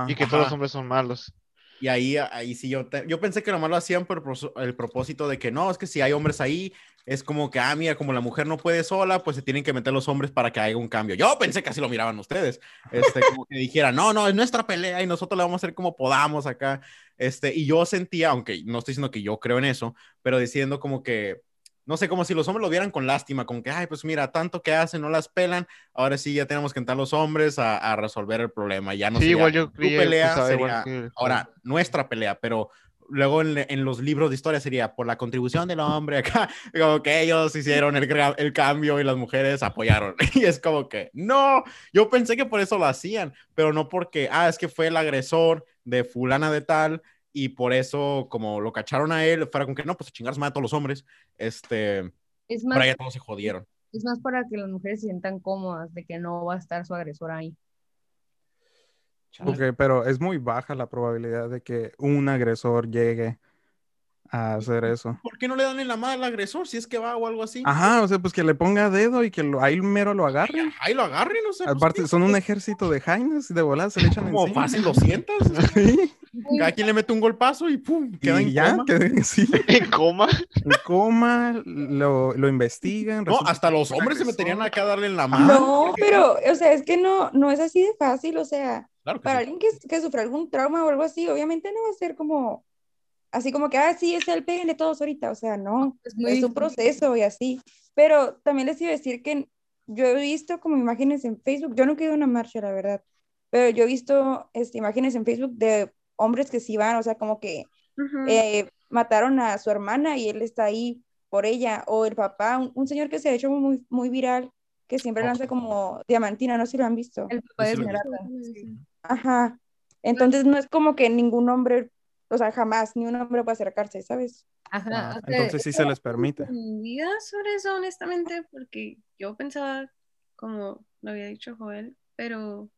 Y que todos los hombres son malos. Y ahí, ahí sí yo, yo pensé que nomás lo hacían por el propósito de que no, es que si hay hombres ahí, es como que, ah, mira, como la mujer no puede sola, pues se tienen que meter los hombres para que haya un cambio. Yo pensé que así lo miraban ustedes, este, como que dijera, no, no, es nuestra pelea y nosotros la vamos a hacer como podamos acá. Este, y yo sentía, aunque no estoy diciendo que yo creo en eso, pero diciendo como que, no sé, como si los hombres lo vieran con lástima, como que, ay, pues mira, tanto que hacen, no las pelan, ahora sí ya tenemos que entrar los hombres a, resolver el problema, ya no sí, igual yo tu pelea sería, ahora, nuestra pelea, pero luego en, los libros de historia sería por la contribución del hombre acá, como que ellos hicieron el, el cambio y las mujeres apoyaron, y es como que, no, yo pensé que por eso lo hacían, pero no porque, ah, es que fue el agresor de fulana de tal, y por eso, como lo cacharon a él, fuera con que no, pues a chingar a todos los hombres, este, es más, para todos se jodieron. Es más para que las mujeres se sientan cómodas de que no va a estar su agresor ahí. Ok, pero es muy baja la probabilidad de que un agresor llegue a hacer eso. ¿Por qué no le dan en la mano al agresor si es que va o algo así? Ajá, o sea, pues que le ponga dedo y que lo, ahí mero lo agarren. Ahí, lo agarren, o sea. Aparte, son un ejército de jainas y de voladas se le echan Como fácil lo sientas. sí. Cada quien le mete un golpazo y pum, queda en ya, coma. sí. ¿En coma? En coma, lo, lo investigan. No, hasta los hombres se meterían acá a darle en la mano. No, pero, o sea, es que no, no es así de fácil, o sea, para alguien que, que sufre algún trauma o algo así, obviamente no va a ser como así como que, ah, sí, es el de todos ahorita, o sea, no, es, un proceso y así. Pero también les iba a decir que yo he visto como imágenes en Facebook, yo no quiero una marcha, la verdad, pero yo he visto este, imágenes en Facebook de hombres que sí van, o sea, como que eh, mataron a su hermana y él está ahí por ella, o el papá, un, señor que se ha hecho muy, muy viral, que siempre lanza como diamantina, no sé si lo han visto. El papá de Esmeralda. Ajá. Entonces no es como que ningún hombre o sea, jamás ni un hombre puede acercarse, ¿sabes? Ajá. Ah, entonces sí se les permite. vida sobre eso, honestamente, porque yo pensaba, como lo había dicho Joel, pero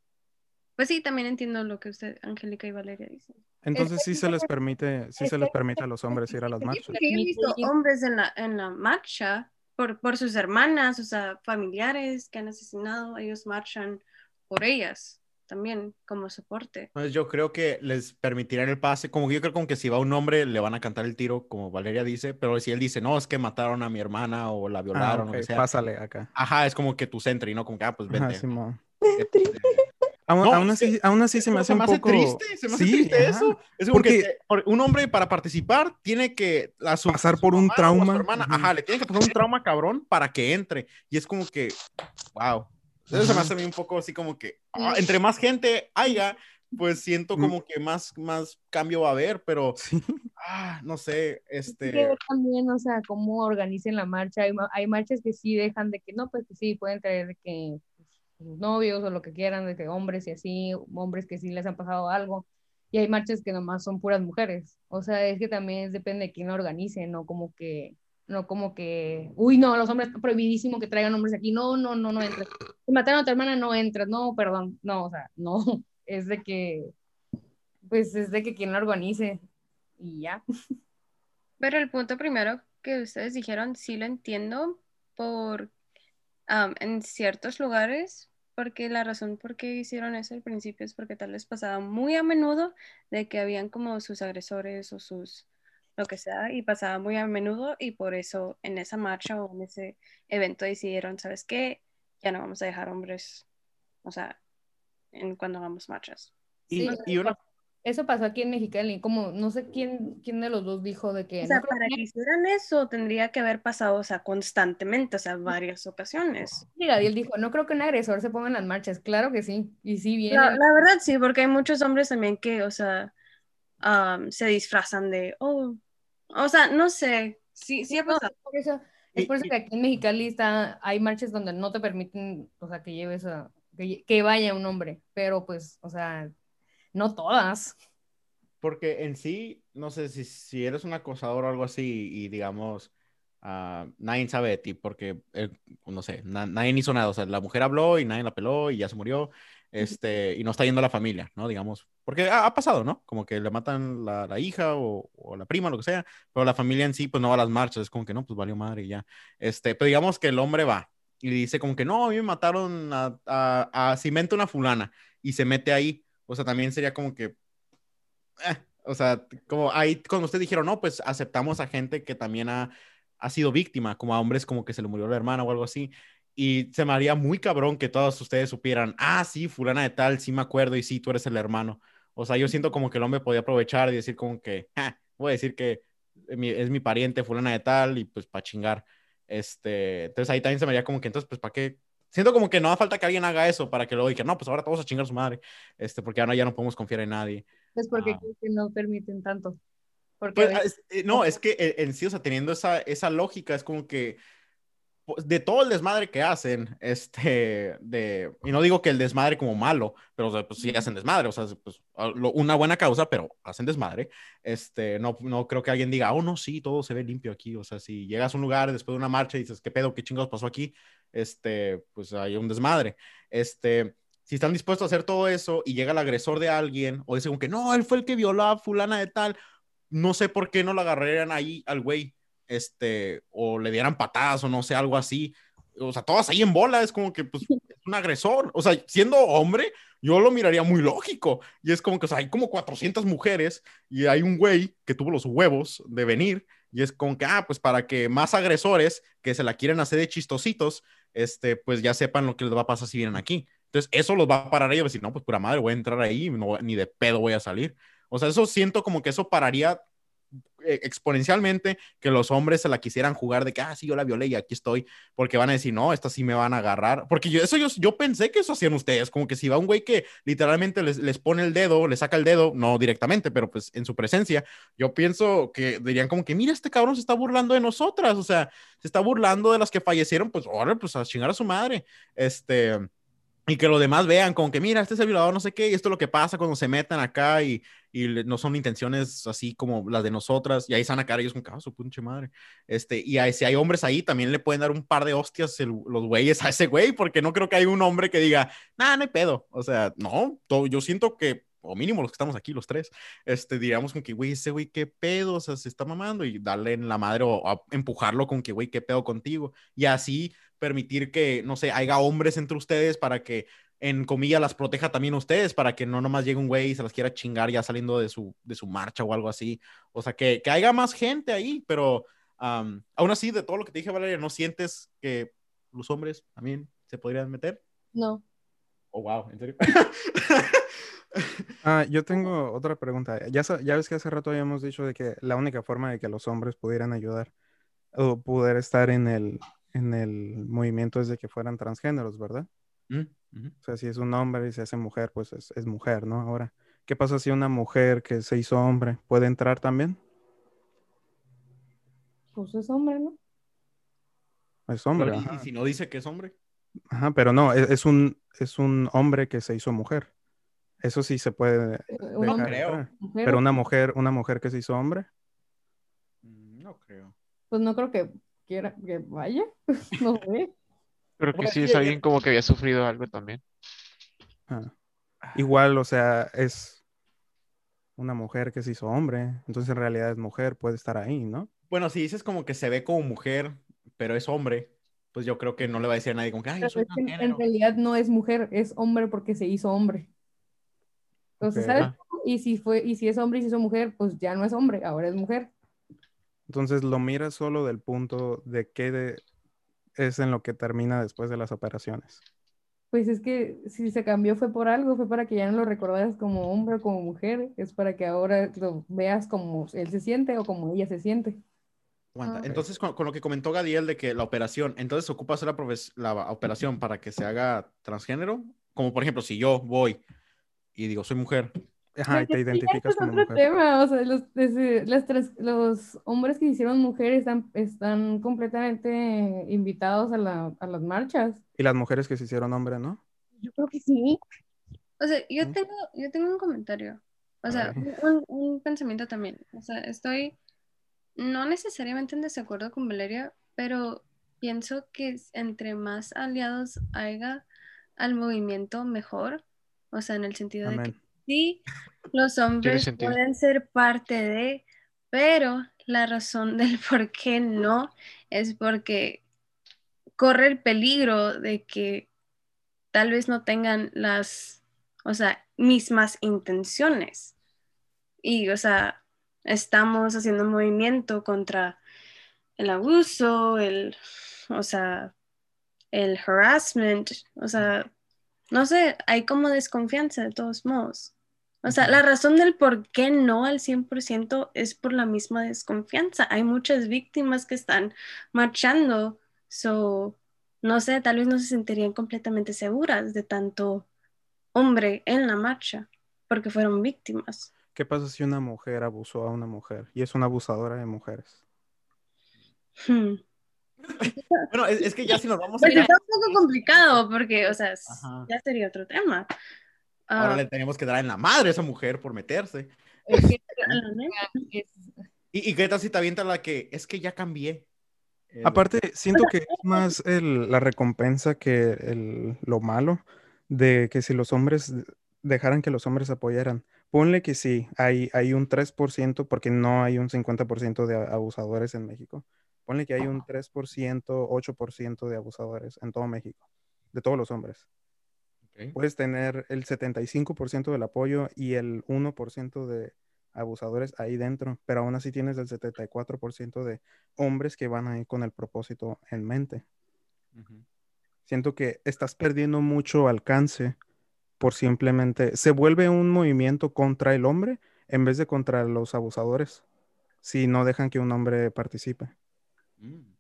pues sí, también entiendo lo que usted, Angélica y Valeria dicen. Entonces sí se les permite, sí se les permite a los hombres ir a las marchas. Porque he visto hombres en la, en la marcha por, por sus hermanas, o sea, familiares que han asesinado, ellos marchan por ellas también como soporte. Pues yo creo que les permitirán el pase, como yo creo como que si va un hombre le van a cantar el tiro, como Valeria dice, pero si él dice, no, es que mataron a mi hermana o la ah, violaron, o que sea. Pásale acá. Ajá, es como que tu centri, ¿no? Como que, ah, pues vente. Este, aún, así, aún, así, se me hace un poco... triste, se me hace triste eso. Es como Porque... que un hombre para participar tiene que pasar por un trauma. Ajá, le tiene que pasar un trauma cabrón para que entre. Y es como que, wow. Eso se me hace a mí un poco así como que, ah, entre más gente haya, pues siento mm. como que más, más cambio va a haber, pero ah, no sé, este... también, o sea, cómo organicen la marcha. Hay, hay, marchas que sí dejan de que no, pues que sí, pueden traer que sus novios o lo que quieran, de que hombres y así, hombres que sí les han pasado algo. Y hay marchas que nomás son puras mujeres. O sea, es que también depende de quién lo organice, no como que no como que, uy, no, los hombres, prohibidísimo que traigan hombres aquí, no, no, no, no entres. Si mataron a tu hermana, no entras, no, perdón, no, o sea, no, es de que, pues es de que quien lo organice y ya. Pero el punto primero que ustedes dijeron, sí lo entiendo por, en ciertos lugares, porque la razón por qué hicieron eso al principio es porque tal vez pasaba muy a menudo de que habían como sus agresores o sus lo que sea, y pasaba muy a menudo y por eso en esa marcha o en ese evento decidieron, ¿sabes qué? Ya no vamos a dejar hombres, o sea, en cuando hagamos marchas. Y, Eso pasó aquí en Mexicali, como no sé quién, quién de los dos dijo de que... O sea, para que... hicieran eso tendría que haber pasado, o sea, constantemente, o sea, varias ocasiones. Y Gadiel dijo, no creo que un agresor se ponga en las marchas, claro que sí, y sí viene... La, la verdad sí, porque hay muchos hombres también que, o sea, se disfrazan de, oh, o sea, no sé, sí, sí ha pasado. por eso, es por eso que aquí en Mexicali está, hay marchas donde no te permiten, o sea, que lleves a, que, vaya un hombre, pero pues, o sea, no todas. Porque en sí, no sé si, si eres un acosador o algo así y digamos, uh, nadie sabe de ti porque, eh, no sé, nadie hizo nada, o sea, la mujer habló y nadie la peló y ya se murió este, y no está yendo a la familia, ¿no? Digamos, porque ha, pasado, ¿no? Como que le matan la, la hija o, o, la prima, lo que sea, pero la familia en sí, pues no va a las marchas, es como que no, pues valió madre y ya. Este, pero digamos que el hombre va y dice como que no, a mí me mataron a, a, a Cimento una fulana y se mete ahí, o sea, también sería como que, eh, o sea, como ahí, cuando ustedes dijeron, no, pues aceptamos a gente que también ha, ha sido víctima, como a hombres como que se le murió la hermana o algo así, y se me haría muy cabrón que todos ustedes supieran, ah, sí, fulana de tal, sí me acuerdo y sí, tú eres el hermano. O sea, yo siento como que el hombre podía aprovechar y decir como que, voy a decir que es mi pariente fulana de tal y pues para chingar. Este, entonces ahí también se me haría como que entonces, pues, ¿para qué? Siento como que no hace falta que alguien haga eso para que luego diga, no, pues ahora todos a chingar a su madre, este, porque ahora ya no podemos confiar en nadie. Es porque ah. no permiten tanto. Porque... Pues, eh, no, es que eh, en sí, o sea, teniendo esa, esa lógica, es como que de todo el desmadre que hacen, este, de, y no digo que el desmadre como malo, pero pues sí hacen desmadre, o sea, pues una buena causa, pero hacen desmadre, este, no, no creo que alguien diga, oh, no, sí, todo se ve limpio aquí, o sea, si llegas a un lugar después de una marcha y dices, ¿qué pedo, qué chingados pasó aquí? Este, pues hay un desmadre, este, si están dispuestos a hacer todo eso y llega el agresor de alguien, o dicen que no, él fue el que violó a fulana de tal, no sé por qué no lo agarrarían ahí al güey, este, o le dieran patadas o no sé, algo así. O sea, todas ahí en bola, es como que pues, es un agresor. O sea, siendo hombre, yo lo miraría muy lógico. Y es como que, o sea, hay como 400 mujeres y hay un güey que tuvo los huevos de venir. Y es como que, ah, pues para que más agresores que se la quieren hacer de chistositos, este, pues ya sepan lo que les va a pasar si vienen aquí. Entonces, eso los va a parar a ellos. Decir, no, pues pura madre, voy a entrar ahí, no, ni de pedo voy a salir. O sea, eso siento como que eso pararía exponencialmente que los hombres se la quisieran jugar de que, ah, sí, yo la violé y aquí estoy, porque van a decir, no, esta sí me van a agarrar. Porque yo, eso yo, yo pensé que eso hacían ustedes, como que si va un güey que literalmente les, les pone el dedo, le saca el dedo, no directamente, pero pues en su presencia, yo pienso que dirían como que, mira, este cabrón se está burlando de nosotras, o sea, se está burlando de las que fallecieron, pues, ahora, pues a chingar a su madre. Este y que los demás vean como que, mira, este es el violador, no sé qué, y esto es lo que pasa cuando se metan acá y, y no son intenciones así como las de nosotras, y ahí están acá ellos con caso, ah, pinche madre. Este, y ahí, si hay hombres ahí, también le pueden dar un par de hostias los güeyes a ese güey, porque no creo que hay un hombre que diga, nada, no hay pedo. O sea, no, todo, yo siento que, o mínimo los que estamos aquí, los tres, este, diríamos con que, güey, ese güey, qué pedo, o sea, se está mamando, y darle en la madre o empujarlo con que, güey, qué pedo contigo. Y así permitir que, no sé, haya hombres entre ustedes para que, en comillas, las proteja también a ustedes, para que no nomás llegue un güey y se las quiera chingar ya saliendo de su, de su marcha o algo así. O sea, que, que haya más gente ahí, pero aún así, de todo lo que te dije, Valeria, ¿no sientes que los hombres también se podrían meter? No. Oh, wow, ¿en serio? ah, yo tengo otra pregunta. Ya, ya ves que hace rato habíamos dicho de que la única forma de que los hombres pudieran ayudar o poder estar en el, en el movimiento es de que fueran transgéneros, ¿verdad? Mm, o sea, si es un hombre y se hace mujer, pues es, mujer, ¿no? Ahora. ¿Qué pasa si una mujer que se hizo hombre puede entrar también? Pues es hombre, ¿no? Es hombre. ¿Y, si no dice que es hombre? Ajá, pero no, e, es, un, es un hombre que se hizo mujer. Eso sí se puede. Eh, no creo. Pero una mujer, una mujer que se hizo hombre. Mm, no creo. Pues no creo que quiera que vaya. no sé. Pero que sí es alguien como que había sufrido algo también. Ah. Igual, o sea, es una mujer que se hizo hombre, entonces en realidad es mujer, puede estar ahí, ¿no? Bueno, si dices como que se ve como mujer, pero es hombre, pues yo creo que no le va a decir a nadie como que, Ay, soy en realidad no es mujer, es hombre porque se hizo hombre. Entonces, ¿sabes? Y si fue, y si es hombre y si hizo mujer, pues ya no es hombre, ahora es mujer. Entonces lo miras solo del punto de qué es en lo que termina después de las operaciones. Pues es que si se cambió fue por algo, fue para que ya no lo recordaras como hombre o como mujer, es para que ahora lo veas como él se siente o como ella se siente. Ah. Entonces, con, lo que comentó Gadiel de que la operación, entonces ocupa hacer la, la, operación para que se haga transgénero, como por ejemplo, si yo voy y digo, soy mujer. Ajá, y te identificas como mujer. Tema. O sea, los, los hombres que hicieron mujeres están, están completamente invitados a, la, a las marchas. Y las mujeres que se hicieron hombre, ¿no? Yo creo que sí. O sea, yo tengo, yo tengo un comentario. O sea, un, un, pensamiento también. O sea, estoy no necesariamente en desacuerdo con Valeria, pero pienso que entre más aliados haya al movimiento, mejor. O sea, en el sentido de que sí, los hombres pueden ser parte de, pero la razón del por qué no es porque corre el peligro de que tal vez no tengan las, o sea, mismas intenciones. Y, o sea, estamos haciendo un movimiento contra el abuso, el, o sea, el harassment, o sea, no sé, hay como desconfianza de todos modos. O sea, la razón del por qué no al 100% es por la misma desconfianza. Hay muchas víctimas que están marchando, so, no sé, tal vez no se sentirían completamente seguras de tanto hombre en la marcha, porque fueron víctimas. ¿Qué pasa si una mujer abusó a una mujer y es una abusadora de mujeres? Hmm. bueno, es, que ya si nos vamos a... Pues está un poco complicado porque, o sea, ya sería otro tema. Ahora ah. le tenemos que dar en la madre a esa mujer por meterse. ¿Y, ¿Y, qué tal si te avienta la que es que ya cambié? Aparte, siento que es más la recompensa que el, lo malo de que si los hombres dejaran que los hombres apoyaran. Ponle que sí, hay, hay un 3%, porque no hay un 50% de abusadores en México. Ponle que hay un 3%, 8% de abusadores en todo México, de todos los hombres. Puedes tener el 75% del apoyo y el 1% de abusadores ahí dentro, pero aún así tienes el 74% de hombres que van ahí con el propósito en mente. Siento que estás perdiendo mucho alcance por simplemente, se vuelve un movimiento contra el hombre en vez de contra los abusadores, si no dejan que un hombre participe. Mm.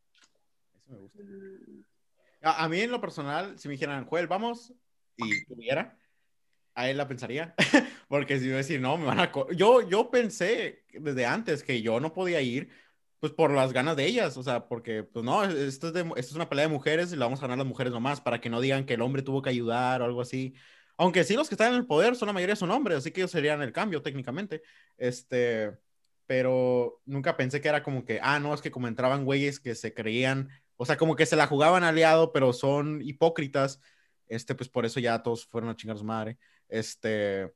A, mí en lo personal, si me dijeran, Joel, vamos, y tuviera, a él la pensaría, porque si yo decir, no, me van a... Yo, yo pensé desde antes que yo no podía ir, pues por las ganas de ellas, o sea, porque, pues no, esto es, esto es una pelea de mujeres y la vamos a ganar las mujeres nomás, para que no digan que el hombre tuvo que ayudar o algo así. Aunque sí, los que están en el poder son la mayoría son hombres, así que ellos serían el cambio técnicamente. Este, pero nunca pensé que era como que, ah, no, es que como entraban güeyes que se creían, o sea, como que se la jugaban aliado, pero son hipócritas. Este, pues por eso ya todos fueron a chingar su madre. Este,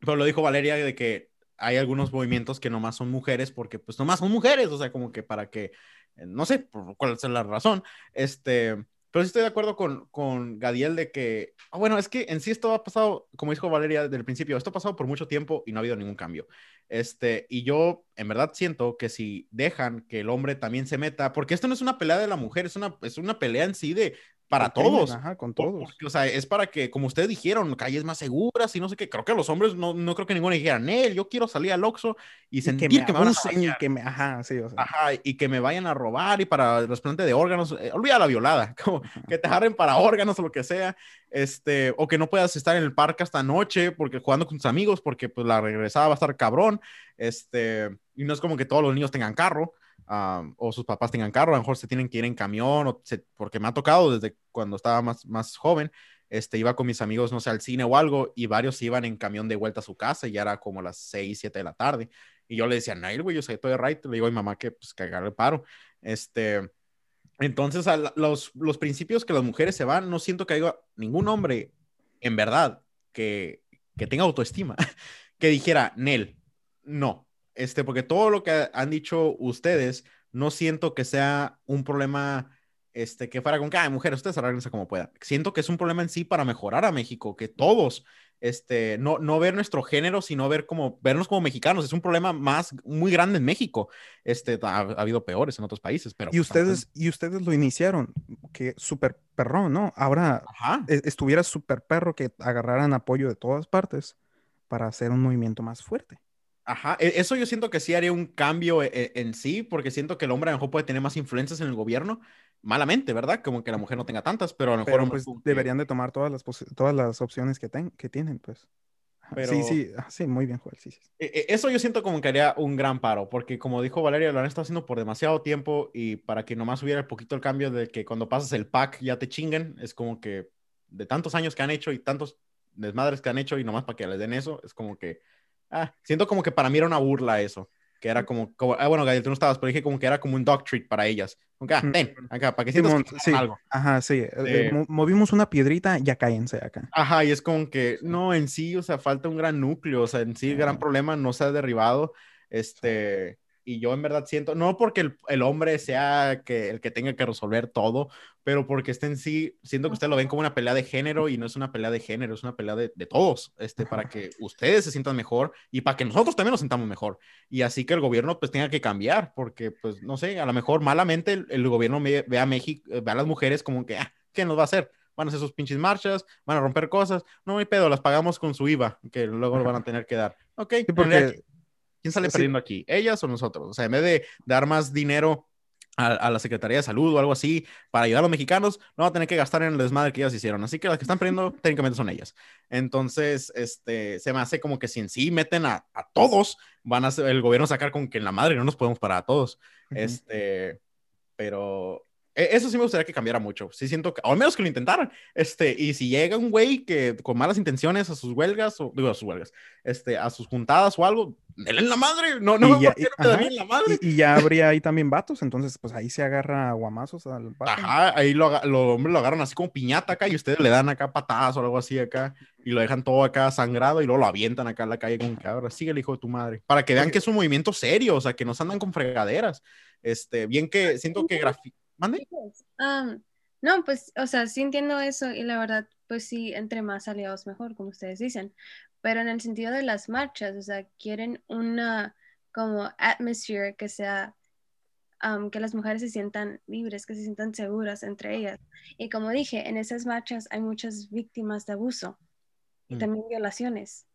pero lo dijo Valeria de que hay algunos movimientos que nomás son mujeres porque pues nomás son mujeres, o sea, como que para que, no sé por cuál es la razón. Este, pero sí estoy de acuerdo con, con Gadiel de que, ah, bueno, es que en sí esto ha pasado, como dijo Valeria desde el principio, esto ha pasado por mucho tiempo y no ha habido ningún cambio. Este, y yo en verdad siento que si dejan que el hombre también se meta, porque esto no es una pelea de la mujer, es una, es una pelea en sí de para todos. Ajá, con todos. o sea, es para que, como ustedes dijeron, calles más seguras y no sé qué. Creo que los hombres no, no creo que ninguno dijera, Nel, yo quiero salir al Oxxo y sentir que me, que me van a y que me, ajá, sí, o sea. Ajá, y que me vayan a robar y para el trasplante de órganos, eh, olvida la violada, como que te agarren para órganos o lo que sea, este, o que no puedas estar en el parque hasta noche porque jugando con tus amigos porque pues la regresada va a estar cabrón, este, y no es como que todos los niños tengan carro o sus papás tengan carro, a lo mejor se tienen que ir en camión, o porque me ha tocado desde cuando estaba más, más joven, este, iba con mis amigos, no sé, al cine o algo, y varios iban en camión de vuelta a su casa, y ya era como las 6, 7 de la tarde, y yo le decía, Nail, güey, yo soy todo de right, le digo a mi mamá que, pues, que el paro, este, entonces, a los, los principios que las mujeres se van, no siento que haya ningún hombre, en verdad, que, que tenga autoestima, que dijera, Nel, no, este, porque todo lo que han dicho ustedes, no siento que sea un problema, este, que fuera con que, ay, mujeres, ustedes arreglense como puedan. Siento que es un problema en sí para mejorar a México, que todos, este, no, no ver nuestro género, sino ver como, vernos como mexicanos. Es un problema más, muy grande en México. Este, ha, habido peores en otros países, pero. Y pues, ustedes, y ustedes lo iniciaron, que súper perro, ¿no? Ahora e, estuviera súper perro que agarraran apoyo de todas partes para hacer un movimiento más fuerte. Ajá, e, eso yo siento que sí haría un cambio e, e, en, sí, porque siento que el hombre a lo mejor puede tener más influencias en el gobierno, malamente, ¿verdad? Como que la mujer no tenga tantas, pero a lo mejor... pues, deberían de tomar todas las, todas las opciones que, que tienen, pues. Sí, sí, ah, sí, muy bien, Joel, sí, sí. Eso yo siento como que haría un gran paro, porque como dijo Valeria, lo han estado haciendo por demasiado tiempo y para que nomás hubiera un poquito el cambio de que cuando pasas el pack ya te chinguen, es como que de tantos años que han hecho y tantos desmadres que han hecho y nomás para que les den eso, es como que Ah, siento como que para mí era una burla eso. Que era como, como ah, bueno, Gabriel, tú no estabas, pero dije como que era como un dog treat para ellas. Como que, ah, ven, acá, para que sientas sí, algo. Ajá, sí. Eh, eh, movimos una piedrita, ya cállense acá. Ajá, y es como que, no, en sí, o sea, falta un gran núcleo, o sea, en sí el gran problema no se ha derribado. Este, y yo en verdad siento, no porque el, el, hombre sea que, el que tenga que resolver todo, pero porque este en sí, siento que ustedes lo ven como una pelea de género y no es una pelea de género, es una pelea de, de todos, este, para que ustedes se sientan mejor y para que nosotros también nos sintamos mejor. Y así que el gobierno pues tenga que cambiar, porque pues no sé, a lo mejor malamente el, el gobierno ve, a México, ve a las mujeres como que, ah, ¿qué nos va a hacer? van a hacer sus pinches marchas, van a romper cosas, no hay pedo, las pagamos con su IVA, que luego lo van a tener que dar. Ok, porque ¿Quién sale perdiendo aquí? ¿Ellas o nosotros? O sea, en vez de dar más dinero a, la Secretaría de Salud o algo así para ayudar a los mexicanos, no va a tener que gastar en el desmadre que ellas hicieron. Así que las que están perdiendo técnicamente son ellas. Entonces, este, se me hace como que si en sí meten a, todos, van a el gobierno sacar con que en la madre no nos podemos parar a todos. Este, pero eso sí me gustaría que cambiara mucho. Sí siento que, o al menos que lo intentaran. Este, y si llega un güey que con malas intenciones a sus huelgas, o digo a sus huelgas, este, a sus juntadas o algo, él en la madre, no, no, y ya, y, la madre. Y, ya habría ahí también vatos, entonces pues ahí se agarra guamazos al vato. Ajá, ahí lo, lo, lo agarran así como piñata acá y ustedes le dan acá patadas o algo así acá y lo dejan todo acá sangrado y luego lo avientan acá en la calle con que ahora sigue el hijo de tu madre. Para que vean que es un movimiento serio, o sea, que no se andan con fregaderas. Este, bien que siento que ¿Mande? no, pues, o sea, sí entiendo eso y la verdad, pues sí, entre más aliados mejor, como ustedes dicen. Pero en el sentido de las marchas, o sea, quieren una como atmosphere que sea, que las mujeres se sientan libres, que se sientan seguras entre ellas. Y como dije, en esas marchas hay muchas víctimas de abuso y mm. también violaciones.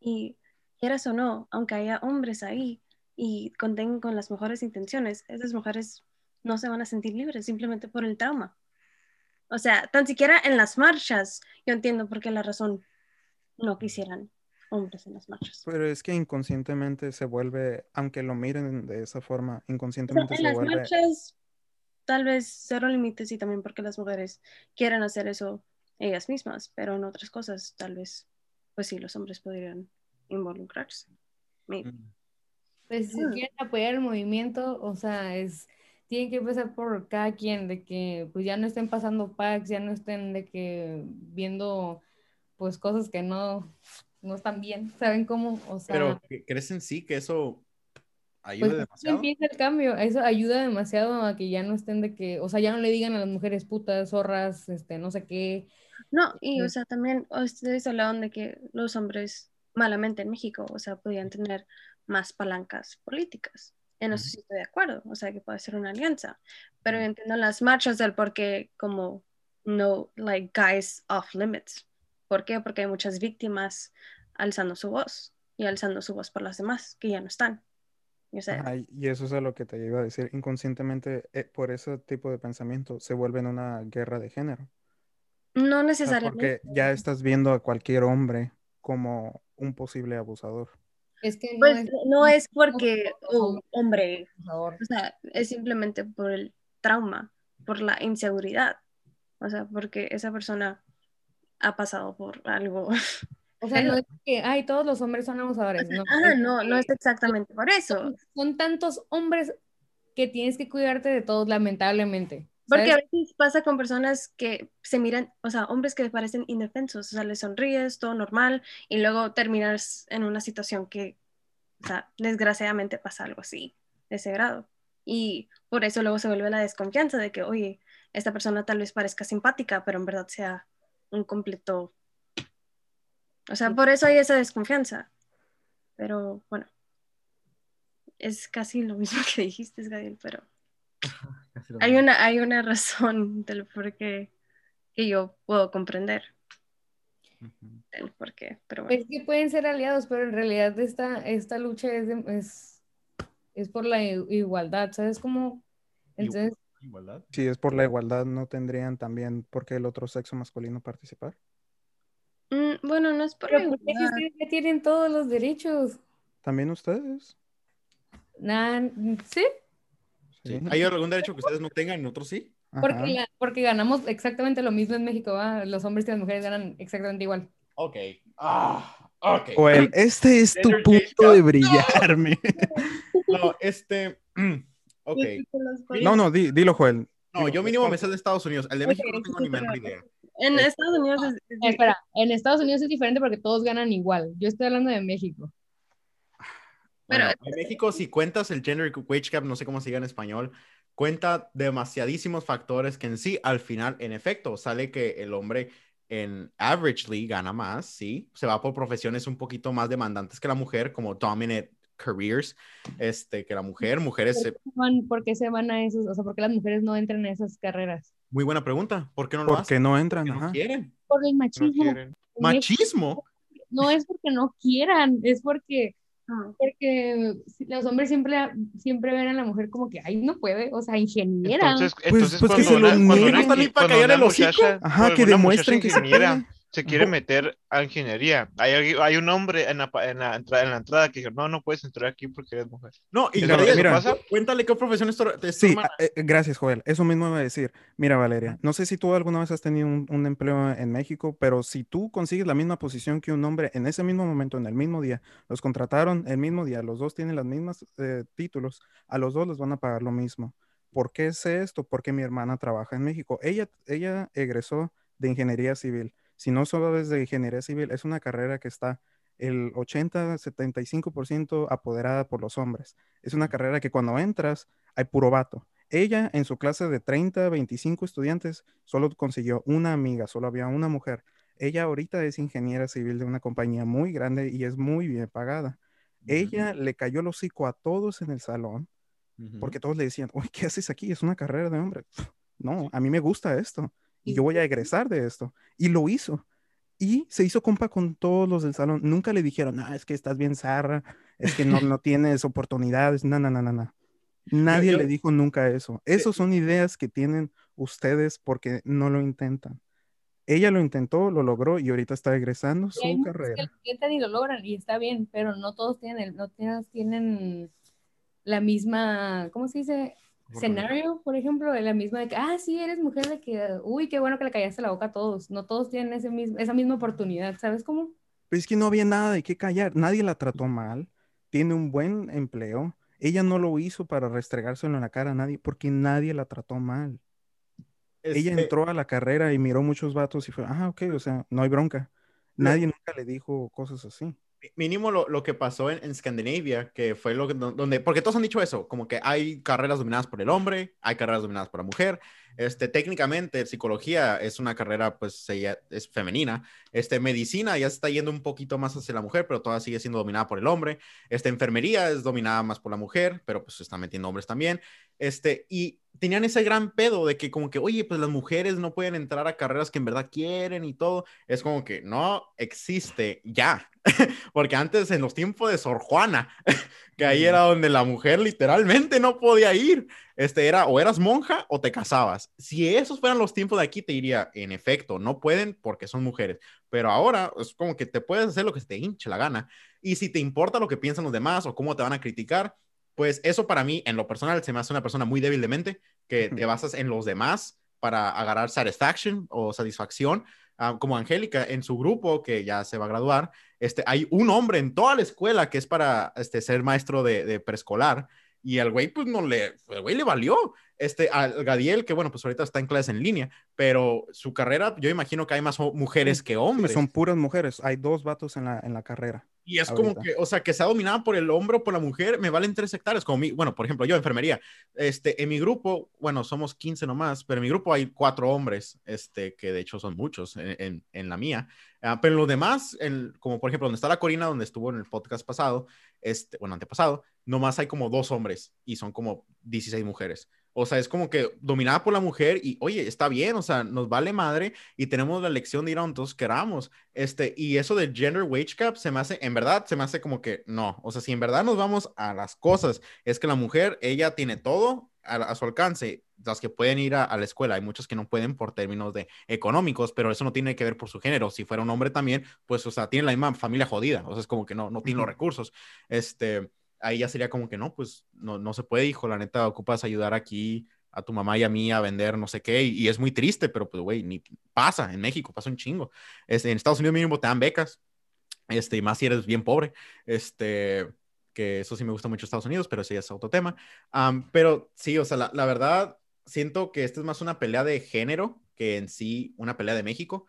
Y quieras o no, aunque haya hombres ahí y contengan con las mejores intenciones, esas mujeres no se van a sentir libres simplemente por el trauma. O sea, tan siquiera en las marchas, yo entiendo por qué la razón no quisieran hombres en las marchas. Pero es que inconscientemente se vuelve, aunque lo miren de esa forma, inconscientemente se vuelve... En las marchas, tal vez cero límites y también porque las mujeres quieren hacer eso ellas mismas, pero en otras cosas, tal vez, pues sí, los hombres podrían involucrarse. Mm. Pues si quieren apoyar el movimiento, o sea, es tiene que empezar por cada quien, de que pues ya no estén pasando packs, ya no estén de que viendo pues cosas que no, no están bien, ¿saben cómo? O sea, Pero ¿crees en sí que eso ayuda pues, demasiado? Empieza el cambio, eso ayuda demasiado a que ya no estén de que, o sea, ya no le digan a las mujeres putas, zorras, este, no sé qué. No, y o sea, también ustedes hablaban de que los hombres malamente en México, o sea, podían tener más palancas políticas. En eso sí estoy de acuerdo, o sea que puede ser una alianza, pero entiendo las marchas del por qué como no, like, guys off limits. ¿Por qué? Porque hay muchas víctimas alzando su voz y alzando su voz por las demás que ya no están. y eso es a lo que te iba a decir. Inconscientemente, eh, por ese tipo de pensamiento, se vuelve en una guerra de género. No necesariamente. porque ya estás viendo a cualquier hombre como un posible abusador. Es que no, pues, es, no es porque, oh, hombre, o sea, es simplemente por el trauma, por la inseguridad. O sea, porque esa persona ha pasado por algo. O sea, no es que, ay, todos los hombres son abusadores. No, ah, no, no es exactamente por eso. Son, tantos hombres que tienes que cuidarte de todos, lamentablemente. Porque a veces pasa con personas que se miran, o sea, hombres que parecen indefensos, o sea, les sonríes, todo normal, y luego terminas en una situación que, o sea, desgraciadamente pasa algo así, de ese grado. Y por eso luego se vuelve la desconfianza de que, oye, esta persona tal vez parezca simpática, pero en verdad sea un completo... O sea, por eso hay esa desconfianza. Pero bueno, es casi lo mismo que dijiste, Gabriel, pero hay una, hay una razón del por qué que yo puedo comprender. El por qué, pero Es que pueden ser aliados, pero en realidad esta, esta lucha es, es, es por la igualdad, ¿sabes? Como, entonces, ¿Igualdad? Si es por la igualdad, ¿no tendrían también por qué el otro sexo masculino participar? Mm, bueno, no es por Pero porque ustedes ya tienen todos los derechos. ¿También ustedes? ¿sí? ¿Hay algún derecho que ustedes no tengan y otros sí? Porque, porque ganamos exactamente lo mismo en México, los hombres y las mujeres ganan exactamente igual. Ok. Ah, ok. Well, este es tu punto de brillarme. no, este... Ok. No, no, dilo, Joel. No, yo mínimo me sé de Estados Unidos. El de México no tengo ni menor idea. En Estados Unidos es, Espera, en Estados Unidos es diferente porque todos ganan igual. Yo estoy hablando de México. Pero en México, si cuentas el gender wage gap, no sé cómo se diga en español, cuenta demasiadísimos factores que en sí, al final, en efecto, sale que el hombre en averagely gana más, sí, se va por profesiones un poquito más demandantes que la mujer, como dominant careers este, que la mujer, mujeres... ¿Por qué, se van a esos? O sea, ¿por qué las mujeres no entran en esas carreras? Muy buena pregunta. ¿Por qué no lo Porque no entran, no quieren. Por el machismo. ¿Machismo? No es porque no quieran, es porque porque los hombres siempre, siempre ven a la mujer como que, ay, no puede, o sea, ingeniera. Entonces, entonces pues, pues cuando, que se lo nieguen. para callar el Ajá, que demuestren que se puede se quiere meter a ingeniería. Hay, hay un hombre en la, en, la entrada, en la entrada que dice, no, no puedes entrar aquí porque eres mujer. No, y mira, pasa? cuéntale qué profesión es tu, Sí, eh, gracias, Joel. Eso mismo iba a decir. Mira, Valeria, no sé si tú alguna vez has tenido un, empleo en México, pero si tú consigues la misma posición que un hombre en ese mismo momento, en el mismo día, los contrataron el mismo día, los dos tienen los mismos eh, títulos, a los dos les van a pagar lo mismo. ¿Por qué sé esto? Porque mi hermana trabaja en México. Ella, ella egresó de ingeniería civil si no sabes de ingeniería civil, es una carrera que está el 80-75% apoderada por los hombres. Es una carrera que cuando entras hay puro vato. Ella en su clase de 30, 25 estudiantes solo consiguió una amiga, solo había una mujer. Ella ahorita es ingeniera civil de una compañía muy grande y es muy bien pagada. Ella le cayó el hocico a todos en el salón porque todos le decían, Uy, ¿qué haces aquí? Es una carrera de hombre. No, a mí me gusta esto y yo voy a egresar de esto. Y lo hizo. Y se hizo compa con todos los del salón. Nunca le dijeron, ah, es que estás bien zarra, es que no, no tienes oportunidades. No, no, no, no. Nadie le dijo nunca eso. Esas son ideas que tienen ustedes porque no lo intentan. Ella lo intentó, lo logró y ahorita está egresando su carrera. Que lo intentan y lo logran y está bien, pero no todos tienen, no todos tienen la misma, ¿cómo se dice? Escenario, por ejemplo, de la misma de que, ah, sí, eres mujer, de que, uy, qué bueno que le callaste la boca a todos. No todos tienen ese mismo, esa misma oportunidad, ¿sabes cómo? Pues es que no había nada de qué callar. Nadie la trató mal. Tiene un buen empleo. Ella no lo hizo para restregárselo en la cara a nadie, porque nadie la trató mal. Ella entró a la carrera y miró muchos vatos y fue, ah, ok, o sea, no hay bronca. Nadie nunca le dijo cosas así mínimo lo, lo, que pasó en, en Escandinavia, que fue lo que, donde, porque todos han dicho eso, como que hay carreras dominadas por el hombre, hay carreras dominadas por la mujer, Este, técnicamente, psicología es una carrera, pues, es femenina. Este, medicina ya está yendo un poquito más hacia la mujer, pero todavía sigue siendo dominada por el hombre. Este, enfermería es dominada más por la mujer, pero pues se están metiendo hombres también. Este, y tenían ese gran pedo de que como que, oye, pues las mujeres no pueden entrar a carreras que en verdad quieren y todo. Es como que no existe ya. Porque antes en los tiempos de Sor Juana, que ahí era donde la mujer literalmente no podía ir. Este era o eras monja o te casabas. Si esos fueran los tiempos de aquí, te diría, en efecto, no pueden porque son mujeres. Pero ahora es como que te puedes hacer lo que te hinche la gana. Y si te importa lo que piensan los demás o cómo te van a criticar, pues eso para mí, en lo personal, se me hace una persona muy débil de mente, que te basas en los demás para agarrar satisfaction o satisfacción. Ah, como Angélica, en su grupo, que ya se va a graduar, este, hay un hombre en toda la escuela que es para este, ser maestro de, de preescolar y al güey, pues no le, el güey le valió. Este, al Gadiel, que bueno, pues ahorita está en clase en línea, pero su carrera, yo imagino que hay más mujeres que hombres. Son puras mujeres, hay dos vatos en la, en la carrera. Y es como que, o sea, que sea dominada por el hombre o por la mujer, me valen tres hectáreas. Como mi, bueno, por ejemplo, yo, enfermería. Este, en mi grupo, bueno, somos 15 nomás, pero en mi grupo hay cuatro hombres, este, que de hecho son muchos en, en, la mía. Ah, pero en los demás, el, como por ejemplo, donde está la Corina, donde estuvo en el podcast pasado, este, bueno, antepasado, nomás hay como dos hombres y son como 16 mujeres. O sea, es como que dominada por la mujer y, oye, está bien, o sea, nos vale madre y tenemos la elección de ir a donde todos queramos. Este, y eso del gender wage cap se me hace, en verdad, se me hace como que no. O sea, si en verdad nos vamos a las cosas, es que la mujer, ella tiene todo a, su alcance, las que pueden ir a, la escuela, hay muchas que no pueden por términos de económicos, pero eso no tiene que ver por su género. Si fuera un hombre también, pues, o sea, tiene la misma familia jodida, o sea, es como que no, no tiene los recursos. Este, ahí ya sería como que no, pues no, no se puede, hijo, la neta, ocupas ayudar aquí a tu mamá y a mí a vender no sé qué, y, es muy triste, pero pues, güey, ni pasa, en México pasa un chingo. Este, en Estados Unidos mínimo te dan becas, este, y más si eres bien pobre, este, que eso sí me gusta mucho Estados Unidos, pero ese ya es otro tema. pero sí, o sea, la, la, verdad, siento que esta es más una pelea de género que en sí una pelea de México,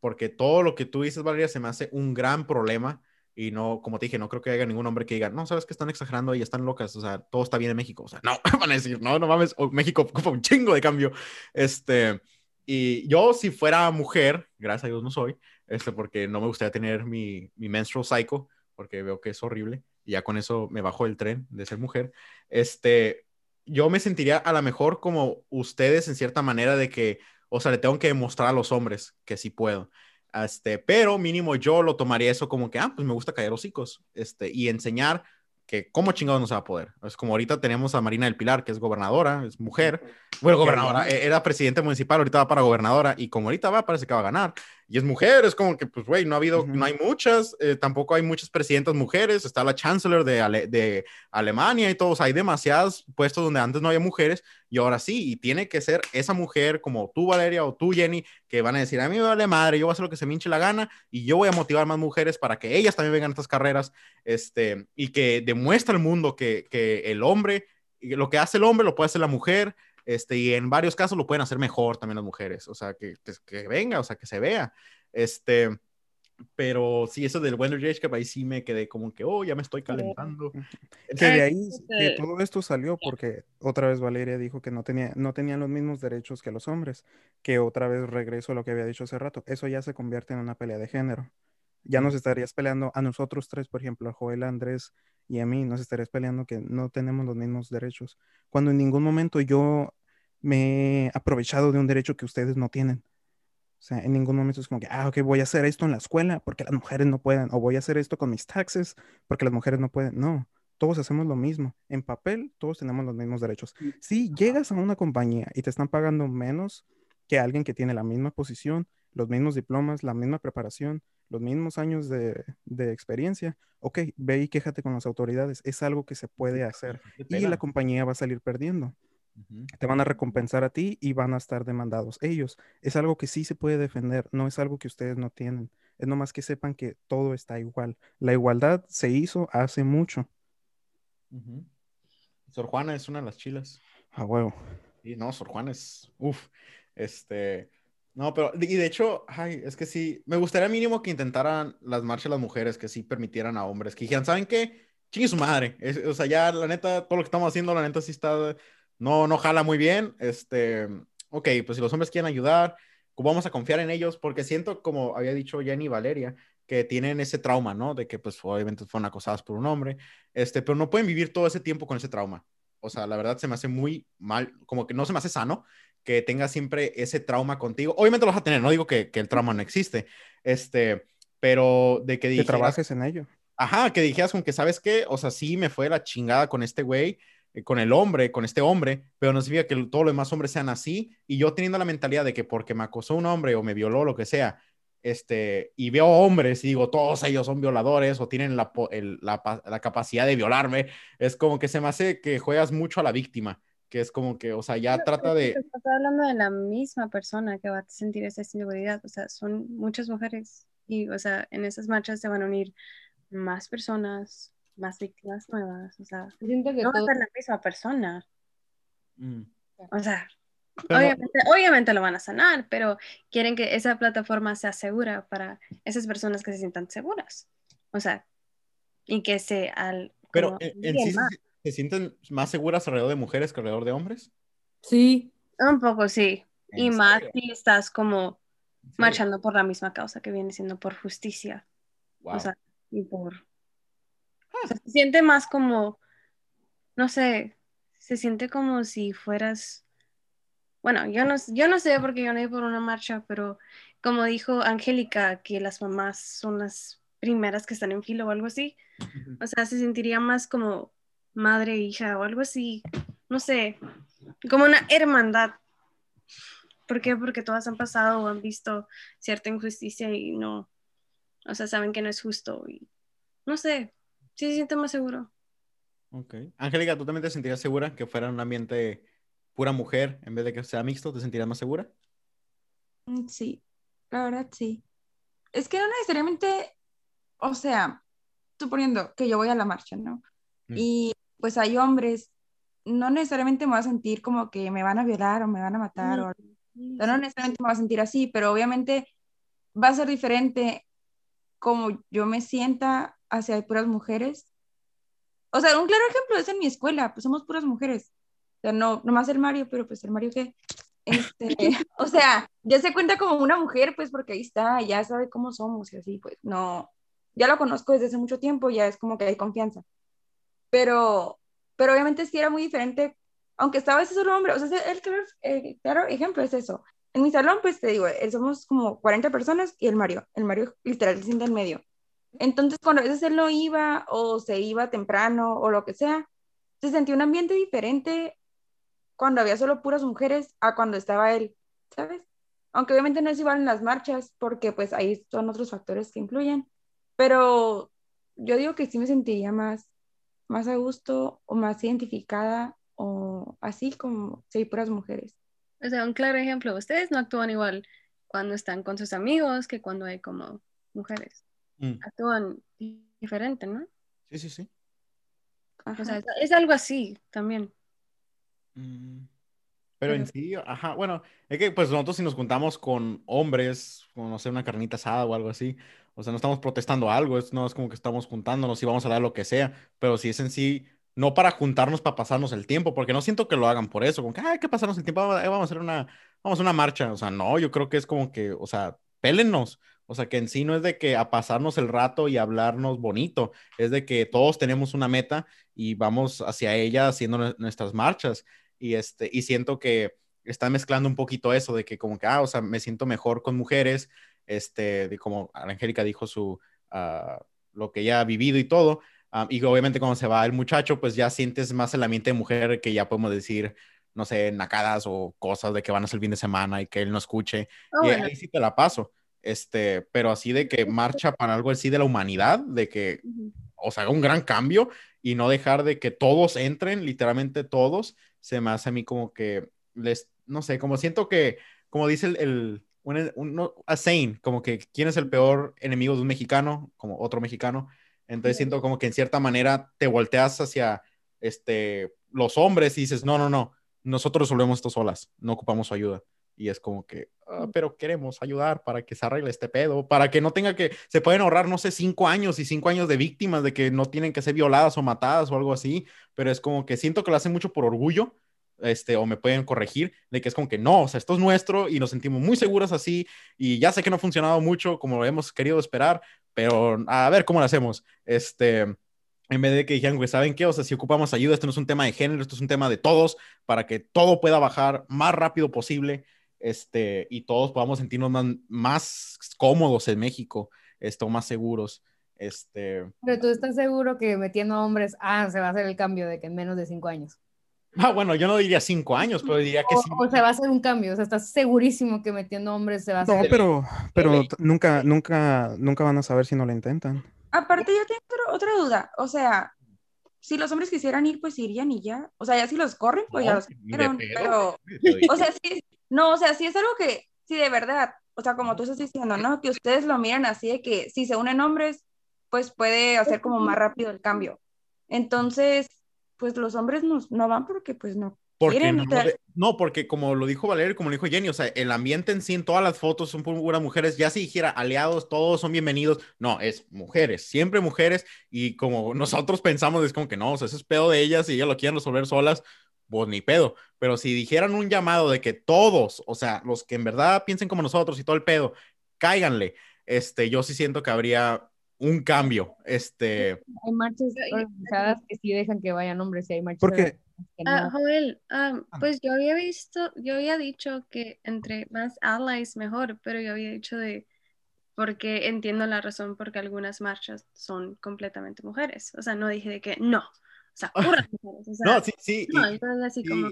porque todo lo que tú dices, Valeria, se me hace un gran problema y no, como te dije, no creo que haya ningún hombre que diga, no, sabes que están exagerando y están locas, o sea, todo está bien en México, o sea, no, van a decir, no, no mames, México ocupa un chingo de cambio, este, y yo si fuera mujer, gracias a Dios no soy, este, porque no me gustaría tener mi, mi menstrual cycle, porque veo que es horrible, y ya con eso me bajo el tren de ser mujer, este, yo me sentiría a lo mejor como ustedes en cierta manera de que, o sea, le tengo que demostrar a los hombres que sí puedo. Este, pero mínimo yo lo tomaría eso como que, ah, pues me gusta caer hocicos, este, y enseñar que cómo chingados no se va a poder. Es como ahorita tenemos a Marina del Pilar, que es gobernadora, es mujer, bueno, gobernadora, e-, era presidente municipal, ahorita va para gobernadora, y como ahorita va, parece que va a ganar y es mujer, es como que, pues, güey, no ha habido, no hay muchas, eh, tampoco hay muchas presidentas mujeres, está la chancellor de, de Alemania y todos, hay demasiados puestos donde antes no había mujeres y ahora sí, y tiene que ser esa mujer como tú, Valeria, o tú, Jenny, que van a decir, a mí me vale madre, yo voy a hacer lo que se me hinche la gana y yo voy a motivar más mujeres para que ellas también vengan a estas carreras, este, y que demuestre al mundo que, que el hombre, lo que hace el hombre lo puede hacer la mujer, este, y en varios casos lo pueden hacer mejor también las mujeres, o sea, que, que, venga, o sea, que se vea. Este, pero sí, eso del Wonder Age que ahí sí me quedé como que, oh, ya me estoy calentando. Que de ahí, que todo esto salió porque otra vez Valeria dijo que no, tenía, no tenían los mismos derechos que los hombres, que otra vez regreso a lo que había dicho hace rato, eso ya se convierte en una pelea de género. Ya nos estarías peleando a nosotros tres, por ejemplo, a Joel, Andrés y a mí, nos estarías peleando que no tenemos los mismos derechos. Cuando en ningún momento yo me he aprovechado de un derecho que ustedes no tienen. O sea, en ningún momento es como que, ah, ok, voy a hacer esto en la escuela porque las mujeres no pueden, o voy a hacer esto con mis taxes porque las mujeres no pueden. No, todos hacemos lo mismo. En papel, todos tenemos los mismos derechos. Si llegas a una compañía y te están pagando menos que alguien que tiene la misma posición, los mismos diplomas, la misma preparación, los mismos años de, de experiencia, ok, ve y quéjate con las autoridades. Es algo que se puede hacer y la compañía va a salir perdiendo. Te van a recompensar a ti y van a estar demandados ellos. Es algo que sí se puede defender, no es algo que ustedes no tienen. Es nomás que sepan que todo está igual. La igualdad se hizo hace mucho. Sor Juana es una de las chilas. A huevo. Y no, Sor Juana es, uff, este, no, pero, y de hecho, ay, es que sí, me gustaría mínimo que intentaran las marchas de las mujeres, que sí permitieran a hombres, que dijeran, ¿saben qué? Chingue su madre. o sea, ya la neta, todo lo que estamos haciendo, la neta sí está no, no jala muy bien. Este, ok, pues si los hombres quieren ayudar, vamos a confiar en ellos? Porque siento, como había dicho Jenny y Valeria, que tienen ese trauma, ¿no? De que pues obviamente fueron acosadas por un hombre, este, pero no pueden vivir todo ese tiempo con ese trauma. O sea, la verdad se me hace muy mal, como que no se me hace sano que tengas siempre ese trauma contigo. Obviamente lo vas a tener, no digo que, que el trauma no existe, este, pero de que dijeras... Que trabajes en ello. Ajá, que dijeras con que, ¿sabes qué? O sea, sí me fue la chingada con este güey, con el hombre, con este hombre, pero no significa que todos los demás hombres sean así. Y yo teniendo la mentalidad de que porque me acosó un hombre o me violó, lo que sea, este, y veo hombres y digo, todos ellos son violadores o tienen la, la, capacidad de violarme, es como que se me hace que juegas mucho a la víctima, que es como que, o sea, ya trata de... Estás hablando de la misma persona que va a sentir esa inseguridad, o sea, son muchas mujeres y, o sea, en esas marchas se van a unir más personas, más víctimas nuevas, o sea, no va a ser la misma persona. Mm. O sea, Obviamente, lo van a sanar, pero quieren que esa plataforma sea segura para esas personas que se sientan seguras. O sea, y que se al... Pero en, sí se, sienten más seguras alrededor de mujeres que alrededor de hombres. Sí. Un poco sí. Y más si estás como marchando por la misma causa que viene siendo por justicia. O sea, y por... Ah. se siente más como, no sé, se siente como si fueras bueno, yo no, yo no sé porque yo no he por una marcha, pero como dijo Angélica, que las mamás son las primeras que están en filo o algo así, o sea, se sentiría más como madre hija o algo así, no sé, como una hermandad. ¿Por qué? Porque todas han pasado o han visto cierta injusticia y no, o sea, saben que no es justo y no sé, sí se siente más seguro. Ok. Angélica, ¿tú también te sentirías segura que fuera un ambiente pura mujer en vez de que sea mixto, ¿te sentirías más segura? Mm, sí, la verdad sí. Es que no necesariamente, o sea, suponiendo que yo voy a la marcha, ¿no? Mm. Y pues hay hombres, no necesariamente me voy a sentir como que me van a violar o me van a matar, o, no necesariamente me voy a sentir así, pero obviamente va a ser diferente como yo me sienta hacia puras mujeres. O sea, un claro ejemplo es en mi escuela, pues somos puras mujeres. O sea, no, más el Mario, pero pues el Mario que, este, o sea, ya se cuenta como una mujer, pues porque ahí está, ya sabe cómo somos y así, pues no, ya lo conozco desde hace mucho tiempo, ya es como que hay confianza. Pero, pero obviamente sí era muy diferente, aunque estaba ese solo hombre, o sea, el, el claro ejemplo es eso. En mi salón, pues te digo, somos como 40 personas y el Mario, el Mario literal se sienta en medio. Entonces, cuando a veces él no iba o se iba temprano o lo que sea, se sentía un ambiente diferente cuando había solo puras mujeres a cuando estaba él, ¿sabes? Aunque obviamente no es igual en las marchas, porque pues ahí son otros factores que influyen, pero yo digo que sí me sentiría más, más a gusto o más identificada o así como si hay puras mujeres. O sea, un claro ejemplo, ustedes no actúan igual cuando están con sus amigos que cuando hay como mujeres. Mm. Actúan diferente, ¿no? Sí, sí, sí. O sea, es algo así también. Mm, pero en sí, ajá, bueno, es que pues nosotros si nos juntamos con hombres, con, no sé, una carnita asada o algo así, o sea, no estamos protestando algo, es, no es como que estamos juntándonos y vamos a dar lo que sea, pero si es en sí, no para juntarnos para pasarnos el tiempo, porque no siento que lo hagan por eso, como que, hay que pasarnos el tiempo, vamos a hacer una, vamos a una marcha, o sea, no, yo creo que es como que, o sea, pélennos, o sea, que en sí no es de que a pasarnos el rato y hablarnos bonito, es de que todos tenemos una meta y vamos hacia ella haciendo nuestras marchas. Y, este, y siento que está mezclando un poquito eso de que como que, ah, o sea, me siento mejor con mujeres, este, de como Angélica dijo su, ah, lo que ya ha vivido y todo, ah, y obviamente cuando se va el muchacho, pues ya sientes más el ambiente de mujer que ya podemos decir, no sé, nacadas o cosas de que van a ser el fin de semana y que él no escuche, ah, y ahí sí te la paso, este, pero así de que marcha para algo así de la humanidad, de que, o sea, haga un gran cambio y no dejar de que todos entren, literalmente todos, se me hace a mí como que les, no sé, como siento que, como dice el, el un, a saying, como que quién es el peor enemigo de un mexicano, como otro mexicano. Entonces siento como que en cierta manera te volteas hacia este, los hombres y dices, no, no, no, nosotros resolvemos esto solas, no ocupamos su ayuda. Y es como que, ah, pero queremos ayudar para que se arregle este pedo, para que no tenga que, se pueden ahorrar, no sé, cinco años y cinco años de víctimas de que no tienen que ser violadas o matadas o algo así, pero es como que siento que lo hacen mucho por orgullo este, o me pueden corregir, de que es como que no, o sea, esto es nuestro y nos sentimos muy seguros así, y ya sé que no ha funcionado mucho como hemos querido esperar, pero a ver cómo lo hacemos. Este, en vez de que dijeran, güey, ¿saben qué? O sea, si ocupamos ayuda, esto no es un tema de género, esto es un tema de todos, para que todo pueda bajar más rápido posible, este, y todos podamos sentirnos más, más cómodos en México, esto, más seguros. Este... Pero tú estás seguro que metiendo hombres, ah, se va a hacer el cambio de que en menos de cinco años. Ah, bueno, yo no diría cinco años, pero diría que sí. O se va a hacer un cambio, o sea, estás segurísimo que metiendo hombres se va a hacer. No, pero, pero nunca, nunca, nunca van a saber si no lo intentan. Aparte, yo tengo otra duda, o sea, si los hombres quisieran ir, pues irían y ya. O sea, ya si los corren, pues ya los corren, pero, o sea, sí, no, o sea, sí es algo que, sí, de verdad, o sea, como tú estás diciendo, ¿no? Que ustedes lo miran así de que si se unen hombres, pues puede hacer como más rápido el cambio. Entonces, pues los hombres no, no van porque pues no porque no, porque como lo dijo Valeria, como lo dijo Jenny, o sea, el ambiente en sí, en todas las fotos son puras mujeres, ya si dijera aliados, todos son bienvenidos, no, es mujeres, siempre mujeres, y como nosotros pensamos, es como que no, o sea, eso es pedo de ellas y ellas lo quieren resolver solas, pues ni pedo, pero si dijeran un llamado de que todos, o sea, los que en verdad piensen como nosotros y todo el pedo, cáiganle, este, yo sí siento que habría un cambio. Este... Hay marchas organizadas que sí dejan que vayan hombres y hay marchas. Porque... Ah, Joel, ah, pues yo había visto, yo había dicho que entre más allies mejor, pero yo había dicho de porque entiendo la razón porque algunas marchas son completamente mujeres. O sea, no dije de que no. O sea, puras mujeres. no, sí, sí. No, entonces así como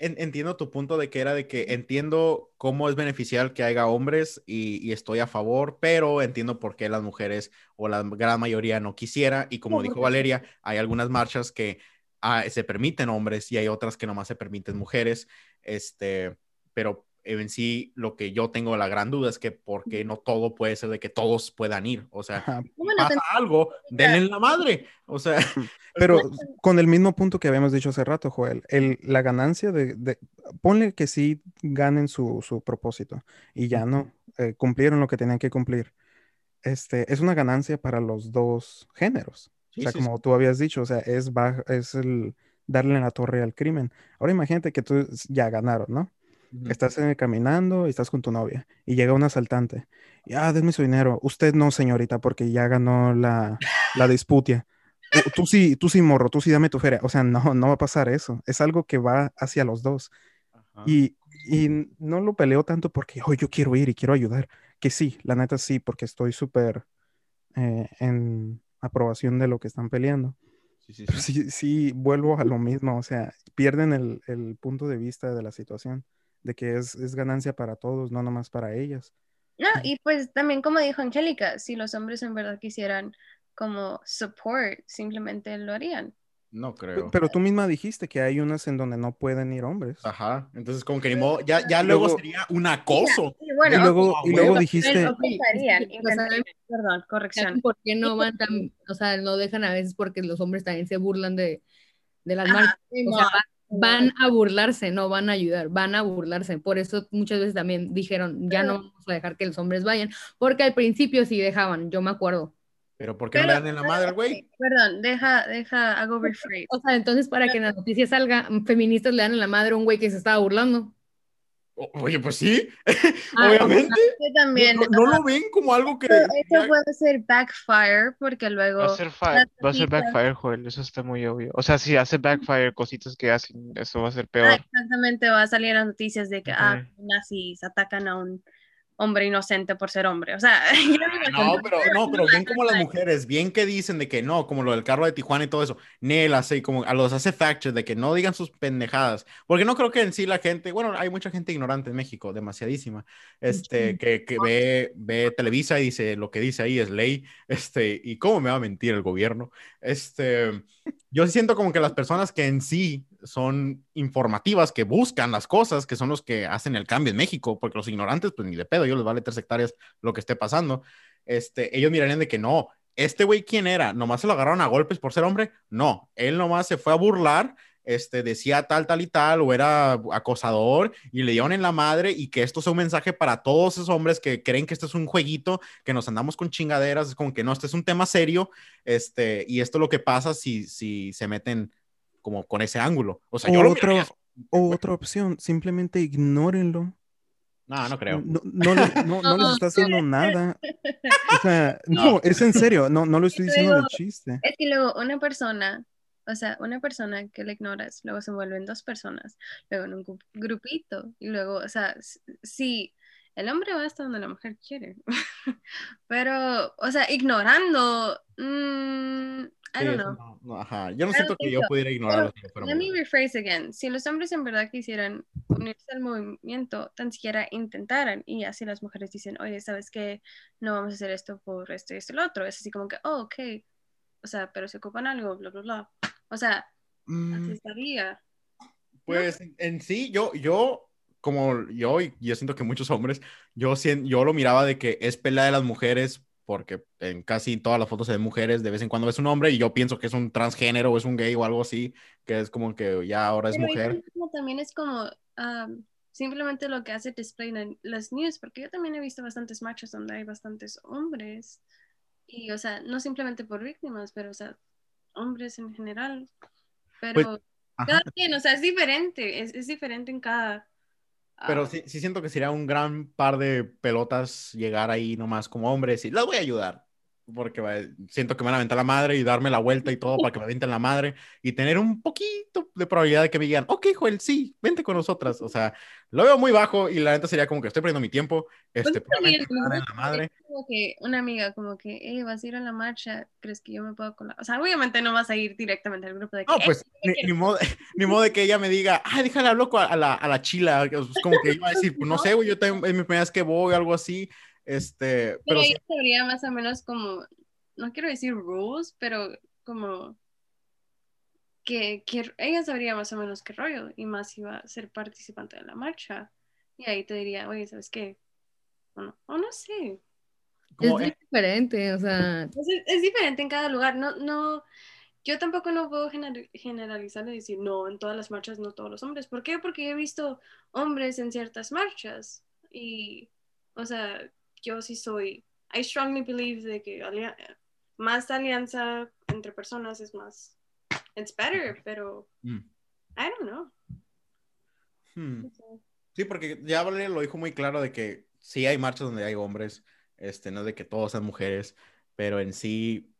entiendo tu punto de que era de que entiendo cómo es beneficial que haya hombres y, estoy a favor, pero entiendo por qué las mujeres o la gran mayoría no quisiera. Y como dijo Valeria, hay algunas marchas que ah, se permiten hombres y hay otras que nomás se permiten mujeres. Este, pero en sí lo que yo tengo la gran duda es que porque no todo puede ser de que todos puedan ir, o sea, pasa algo, denle la madre, o sea. Pero con el mismo punto que habíamos dicho hace rato, Joel, el, la ganancia de, ponle que sí ganen su, su propósito y ya no, eh, cumplieron lo que tenían que cumplir. Este, es una ganancia para los dos géneros. O sea, como tú habías dicho, o sea, es, es el darle la torre al crimen. Ahora imagínate que tú ya ganaron, ¿no? Estás eh, caminando y estás con tu novia y llega un asaltante. Y, ah, denme su dinero. Usted no, señorita, porque ya ganó la, la disputia. Tú, sí, tú sí, morro, tú sí dame tu feria. O sea, no, no va a pasar eso. Es algo que va hacia los dos. Y, y, no lo peleo tanto porque oh, yo quiero ir y quiero ayudar. Que sí, la neta sí, porque estoy súper eh, en aprobación de lo que están peleando. Sí, sí, sí. sí, sí, vuelvo a lo mismo. O sea, pierden el, el punto de vista de la situación de que es, es ganancia para todos, no nomás para ellas. No, y pues también como dijo Angélica, si los hombres en verdad quisieran como support, simplemente lo harían. No creo. Pero tú misma dijiste que hay unas en donde no pueden ir hombres. Ajá. Entonces, como que ni modo, ya, ya luego, sería un acoso. y, luego, y luego dijiste. Perdón, corrección. ¿Por qué no van tan, o sea, no dejan a veces porque los hombres también se burlan de, de las marcas? O sea, van a burlarse, no van a ayudar, van a burlarse. Por eso muchas veces también dijeron, ya no vamos a dejar que los hombres vayan, porque al principio sí dejaban, yo me acuerdo. Pero ¿por qué no le dan en la madre al güey? Perdón, deja, deja, hago rephrase. O sea, entonces para que en la noticia salga, feministas le dan en la madre a un güey que se estaba burlando. Oye, pues sí, ah, obviamente. También, no, lo ven como algo que. Eso puede ser backfire, porque luego. Va a ser, va a ser backfire, Joel, eso está muy obvio. O sea, si hace backfire, cositas que hacen, eso va a ser peor. Ah, exactamente, va a salir las noticias de que ah, nazis atacan a un hombre inocente por ser hombre. O sea, no, pero, no, pero bien como las mujeres, bien que dicen de que no, como lo del carro de Tijuana y todo eso, Nel hace como a los hace fact de que no digan sus pendejadas, porque no creo que en sí la gente, bueno, hay mucha gente ignorante en México, demasiadísima, este, que, que ve, ve Televisa y dice lo que dice ahí es ley, este, y cómo me va a mentir el gobierno, este, yo siento como que las personas que en sí son informativas, que buscan las cosas, que son los que hacen el cambio en México, porque los ignorantes, pues ni de pedo, yo les vale tres hectáreas lo que esté pasando. Este, ellos mirarían de que no, este güey, ¿quién era? ¿Nomás se lo agarraron a golpes por ser hombre? No, él nomás se fue a burlar, este, decía tal, tal y tal, o era acosador, y le dieron en la madre, y que esto sea un mensaje para todos esos hombres que creen que esto es un jueguito, que nos andamos con chingaderas, es como que no, este es un tema serio, este, y esto es lo que pasa si, si se meten como con ese ángulo. O sea, yo otro, O otra opción, simplemente ignórenlo. No, no creo. No, no, no, les está haciendo nada. O sea, no, es en serio, no, no lo estoy diciendo de chiste. Es que luego una persona, o sea, una persona que le ignoras, luego se vuelven dos personas, luego en un grupito, y luego, o sea, sí, el hombre va hasta donde la mujer quiere, pero, o sea, ignorando, mmm, I don't know. ajá. Yo no siento que yo pudiera ignorarlo. Let me rephrase again. Si los hombres en verdad quisieran unirse al movimiento, tan siquiera intentaran, y así las mujeres dicen, oye, ¿sabes qué? No vamos a hacer esto por esto y esto y lo otro. Es así como que, oh, ok. O sea, pero se ocupan algo, bla, bla, bla. O sea, así mm. estaría. Pues en sí, yo, yo como yo, y yo siento que muchos hombres, yo, yo lo miraba de que es pelea de las mujeres porque en casi todas las fotos de mujeres de vez en cuando ves un hombre y yo pienso que es un transgénero o es un gay o algo así, que es como que ya ahora es mujer. También es como simplemente lo que hace display en las news, porque yo también he visto bastantes machos donde hay bastantes hombres y, o sea, no simplemente por víctimas, pero, o sea, hombres en general. Pero pues, cada quien, o sea, es diferente, es, es diferente en cada pero ah. sí, sí siento que sería un gran par de pelotas llegar ahí nomás como hombres y las voy a ayudar porque siento que me van a aventar la madre y darme la vuelta y todo para que me avienten la madre y tener un poquito de probabilidad de que me digan, ok, Joel, sí, vente con nosotras. O sea, lo veo muy bajo y la neta sería como que estoy perdiendo mi tiempo. Pues este, la madre. Como que una amiga, como que, hey, vas a ir a la marcha, ¿crees que yo me puedo colar? O sea, obviamente no vas a ir directamente al grupo de que, No, pues, ni, modo, ni, modo, de que ella me diga, ay, déjale hablar a la, a la chila. Es como que iba a decir, pues no sé, güey, yo tengo, es mi primera vez que voy, algo así. Este, pero, pero sería más o menos como, no quiero decir rules, pero como que, que, ella sabría más o menos qué rollo y más iba a ser participante de la marcha. Y ahí te diría, oye, ¿sabes qué? O no, o no sé. Es diferente, o sea. Es, diferente en cada lugar. No, no, yo tampoco no puedo generalizar y decir, no, en todas las marchas no todos los hombres. ¿Por qué? Porque he visto hombres en ciertas marchas. Y, o sea, yo sí soy, I strongly believe de que más alianza entre personas es más, it's better, pero mm. I don't know. Hmm. Sí, porque ya Valeria lo dijo muy claro de que sí hay marchas donde hay hombres, este, no de que todos sean mujeres, pero en sí,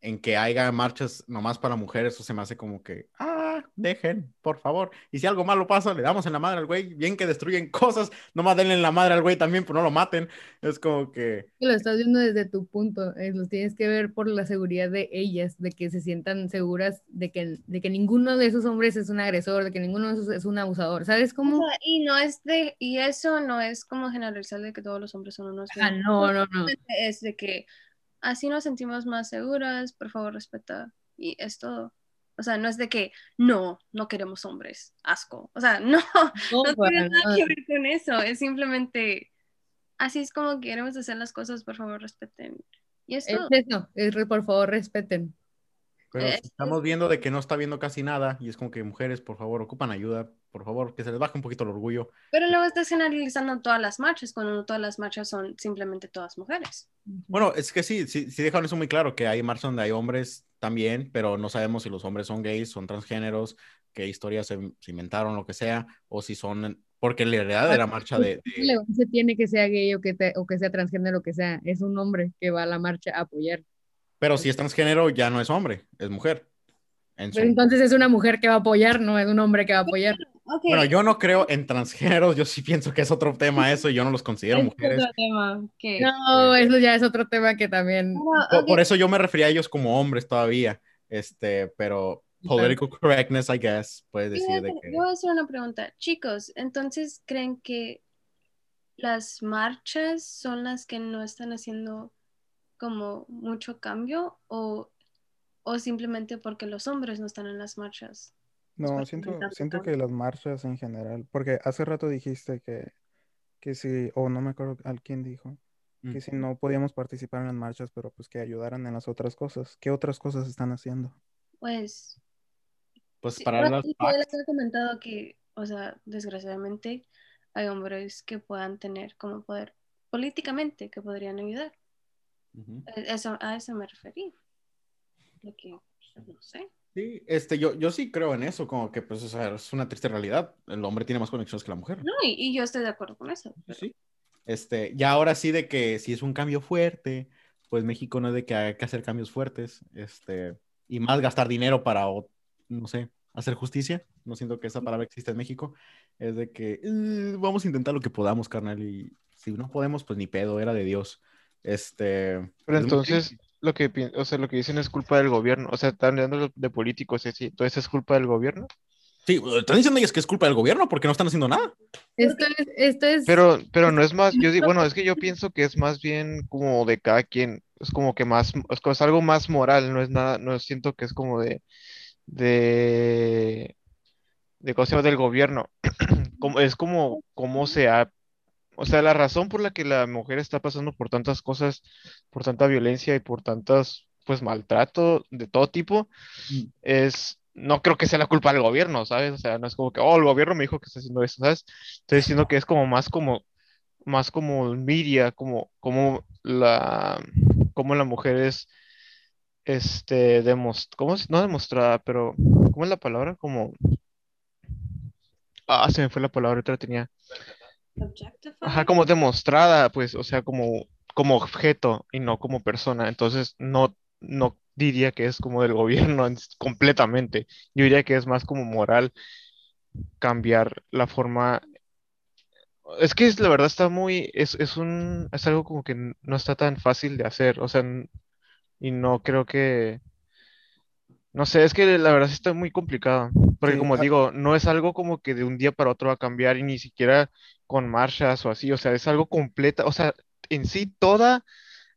en que haya marchas nomás para mujeres, eso se me hace como que, ah, dejen, por favor. Y si algo malo pasa, le damos en la madre al güey. Bien que destruyen cosas, nomás denle en la madre al güey también, pero no lo maten. Es como que... Lo estás viendo desde tu punto, eh, lo tienes que ver por la seguridad de ellas, de que se sientan seguras de que, de que ninguno de esos hombres es un agresor, de que ninguno de esos es un abusador. ¿Sabes cómo? y no es de, y eso no es como generalizar de que todos los hombres son unos... Ah, no, no, no. Es de que así nos sentimos más seguras, por favor respeta. Y es todo. O sea, no es de que no, no queremos hombres, asco. O sea, no, no, tiene nada que ver con eso. Es simplemente así es como queremos hacer las cosas, por favor, respeten. Y esto, es eso, es por favor, respeten. Pero estamos viendo de que no está viendo casi nada y es como que mujeres, por favor, ocupan ayuda, por favor, que se les baje un poquito el orgullo. Pero luego estás generalizando todas las marchas, cuando no todas las marchas son simplemente todas mujeres. Bueno, es que sí, sí, sí dejaron eso muy claro, que hay marchas donde hay hombres también, pero no sabemos si los hombres son gays, son transgéneros, qué historias se, inventaron, lo que sea, o si son, porque en realidad de la marcha de... No se tiene que sea gay o que, o que sea transgénero, o que sea, es un hombre que va a la marcha a apoyar. Pero si es transgénero, ya no es hombre, es mujer. entonces es una mujer que va a apoyar, no es un hombre que va a apoyar. Bueno, yo no creo en transgéneros, yo sí pienso que es otro tema eso y yo no los considero mujeres. No, eso ya es otro tema que también... por, eso yo me refería a ellos como hombres todavía, este, pero political correctness, I guess, puede decir de que... Yo voy a hacer una pregunta. Chicos, entonces, ¿creen que las marchas son las que no están haciendo como mucho cambio o, o simplemente porque los hombres no están en las marchas? No, siento, siento que las marchas en general, porque hace rato dijiste que, que si, o no me acuerdo al quién dijo, que si no podíamos participar en las marchas, pero pues que ayudaran en las otras cosas. ¿Qué otras cosas están haciendo? Pues, pues para las... les comentado que, o sea, desgraciadamente hay hombres que puedan tener como poder políticamente que podrían ayudar. E, eso, a eso me referí. De que, pues, no sé. Sí, este, yo, yo sí creo en eso, como que pues, o sea, es una triste realidad. El hombre tiene más conexiones que la mujer. No, y, yo estoy de acuerdo con eso. Sí. Este, ya ahora sí de que si es un cambio fuerte, pues México no es de que hay que hacer cambios fuertes, este, y más gastar dinero para, no sé, hacer justicia. No siento que esa palabra exista en México. Es de que eh, vamos a intentar lo que podamos, carnal, y si no podemos, pues ni pedo, era de Dios. Este. Pero entonces, lo que, o sea, lo que dicen es culpa del gobierno. O sea, están hablando de políticos, ¿entonces es culpa del gobierno? Sí, están diciendo ellos que es culpa del gobierno porque no están haciendo nada. Esto es, esto es... Pero, pero no es más, yo digo, bueno, es que yo pienso que es más bien como de cada quien, es como que más, es, algo más moral, no es nada, no siento que es como de, de, de cosas del gobierno. como, es como, cómo se ha o sea, la razón por la que la mujer está pasando por tantas cosas, por tanta violencia y por tantas, pues, maltrato de todo tipo, mm. es, no creo que sea la culpa del gobierno, ¿sabes? O sea, no es como que, oh, el gobierno me dijo que está haciendo eso, ¿sabes? Estoy diciendo que es como más como, más como media, como, como la, como la mujer es, este, demost ¿cómo es? No demostrada, pero, ¿cómo es la palabra? Como, ah, se me fue la palabra, la tenía. Ajá, como demostrada, pues, o sea, como, como objeto y no como persona. Entonces, no, no diría que es como del gobierno completamente. Yo diría que es más como moral cambiar la forma. Es que es, la verdad está muy, es, es un, es algo como que no está tan fácil de hacer, o sea, y no creo que, no sé, es que la verdad sí está muy complicado, porque como digo, no es algo como que de un día para otro va a cambiar y ni siquiera con marchas o así, o sea, es algo completa, o sea, en sí toda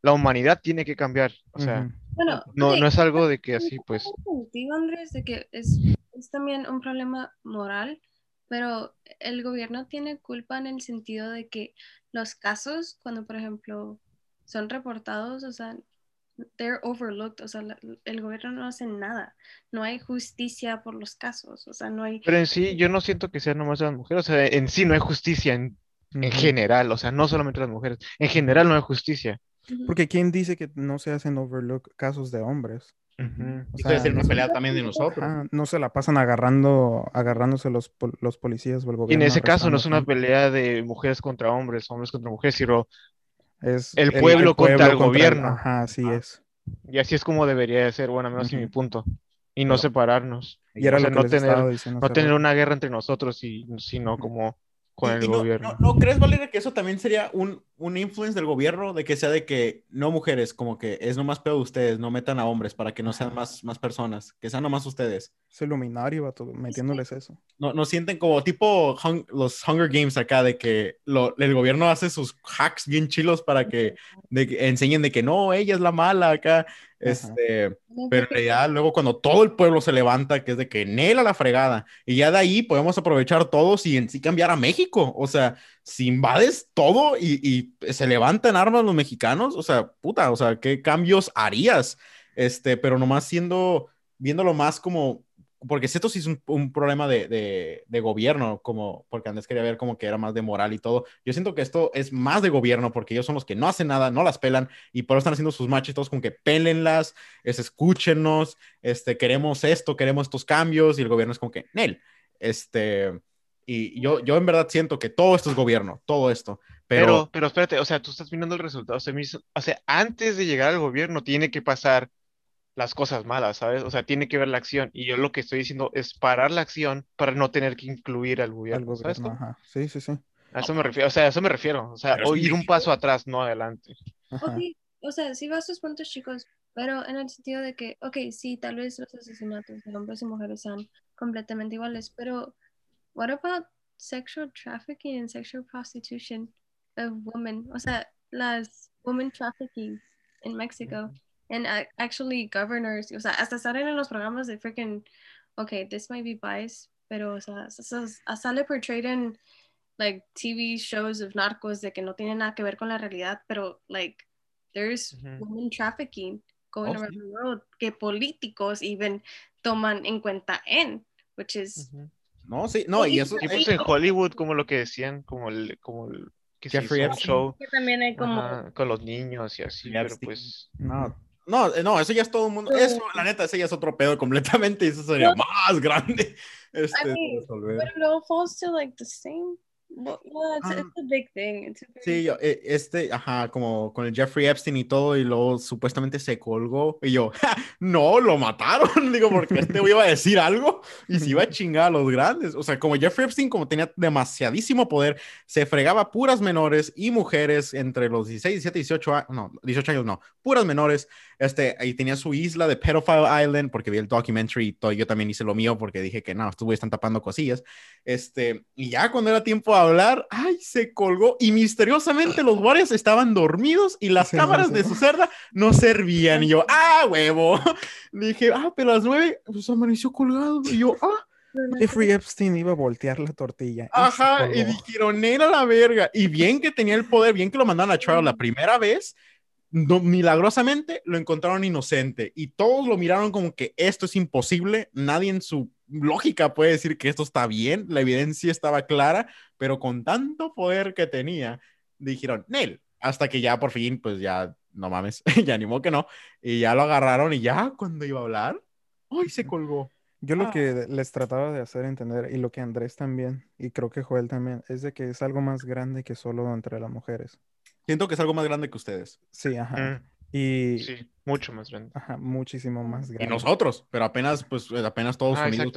la humanidad tiene que cambiar, o sea, no, no es algo de que así, pues. Andrés, de que es, es también un problema moral, pero el gobierno tiene culpa en el sentido de que los casos, cuando por ejemplo son reportados, o sea, they're overlooked, o sea, el gobierno no hace nada, no hay justicia por los casos, o sea, no hay... Pero en sí, yo no siento que sea nomás de las mujeres, o sea, en sí no hay justicia en, en general, o sea, no solamente las mujeres, en general no hay justicia. Porque ¿quién dice que no se hacen overlook casos de hombres? o sea, es una pelea también de nosotros. no se la pasan agarrando, agarrándose los, los policías o el gobierno. Y en ese caso no es una pelea de mujeres contra hombres, hombres contra mujeres, sino es el pueblo, contra el gobierno. Ajá, así es. Y así es como debería de ser, bueno, al menos en mi punto. Y no separarnos. Y era no, tener, no tener una guerra entre nosotros, y, sino como con el gobierno. No, crees, Valeria, que eso también sería un, un influence del gobierno de que sea de que no mujeres, como que es nomás peor de ustedes, no metan a hombres para que no sean más, más personas, que sean nomás ustedes? Es iluminario, metiéndoles eso. No, no sienten como tipo los Hunger Games acá, de que lo, el gobierno hace sus hacks bien chilos para que, de que enseñen de que no, ella es la mala acá. Este, pero en realidad, luego cuando todo el pueblo se levanta, que es de que Nela la fregada, y ya de ahí podemos aprovechar todos y en sí cambiar a México. O sea, si invades todo y, se levantan armas los mexicanos, o sea, puta, o sea, ¿qué cambios harías? Este, pero nomás siendo, viéndolo más como porque esto sí es un, problema de, gobierno, como, porque antes quería ver como que era más de moral y todo. Yo siento que esto es más de gobierno porque ellos son los que no hacen nada, no las pelan y por eso están haciendo sus matches todos como que pélenlas, es, escúchenos, este, queremos esto, queremos estos cambios y el gobierno es como que, Nel, este, y yo, yo en verdad siento que todo esto es gobierno, todo esto. Pero, pero, pero espérate, o sea, tú estás viendo el resultado, o sea, antes de llegar al gobierno tiene que pasar las cosas malas, ¿sabes? O sea, tiene que ver la acción. Y yo lo que estoy diciendo es parar la acción para no tener que incluir al gobierno. Ajá. Sí, sí, sí. A eso me refiero, o sea, a eso me refiero. O sea, o ir un paso atrás, no adelante. Okay. O sea, sí vas tus puntos, chicos, pero en el sentido de que, ok, sí, tal vez los asesinatos de hombres y mujeres sean completamente iguales, pero what about sexual trafficking and sexual prostitution of women? O sea, las women trafficking in México and uh, actually governors, o sea, hasta salen en los programas de freaking, okay, this might be biased, pero, o sea, sale portrayed in like, TV shows of narcos de que no tienen nada que ver con la realidad, pero, like, there's women trafficking going oh, around the world que políticos even toman en cuenta en, which is... No, sí, no, y eso... Y pues en Hollywood, como lo que decían, como el, como que Jeffrey Show, que también hay como... con los niños y así, pero pues... No, No, no, eso ya es todo el mundo. Eso, la neta, ese ya es otro pedo completamente y eso sería más grande. Este, I mean, but it all falls to like the same Well, it's, it's, a big thing. It's a sí, yo, eh, este, ajá, como con el Jeffrey Epstein y todo, y luego supuestamente se colgó. Y yo, no, lo mataron. Digo, porque este iba a decir algo y se iba a chingar a los grandes. O sea, como Jeffrey Epstein, como tenía demasiadísimo poder, se fregaba puras menores y mujeres entre los 16, 17, 18 años, no, 18 años no, puras menores. Este, ahí tenía su isla de Pedophile Island, porque vi el documentary y todo, yo también hice lo mío porque dije que no, estuve están tapando cosillas. Este, y ya cuando era tiempo a hablar, ay, se colgó y misteriosamente los guardias estaban dormidos y las cámaras de su cerda no servían. Y yo, ah, huevo. Dije, ah, pero a las nueve, pues amaneció colgado. Y yo, ah. Jeffrey Epstein iba a voltear la tortilla. Ajá, y, dijeron, era la verga. Y bien que tenía el poder, bien que lo mandaron a trial la primera vez, milagrosamente lo encontraron inocente y todos lo miraron como que esto es imposible, nadie en su lógica puede decir que esto está bien, la evidencia estaba clara, pero con tanto poder que tenía, dijeron, Nel, hasta que ya por fin, pues ya, no mames, ya animó que no, y ya lo agarraron y ya cuando iba a hablar, ¡ay, se colgó! Yo lo ah. que les trataba de hacer entender, y lo que Andrés también, y creo que Joel también, es de que es algo más grande que solo entre las mujeres. Siento que es algo más grande que ustedes. Sí, ajá. Mm. Y... Sí, mucho más grande. Ajá, muchísimo más grande. Y nosotros, pero apenas, pues, eh, apenas todos ah, unidos.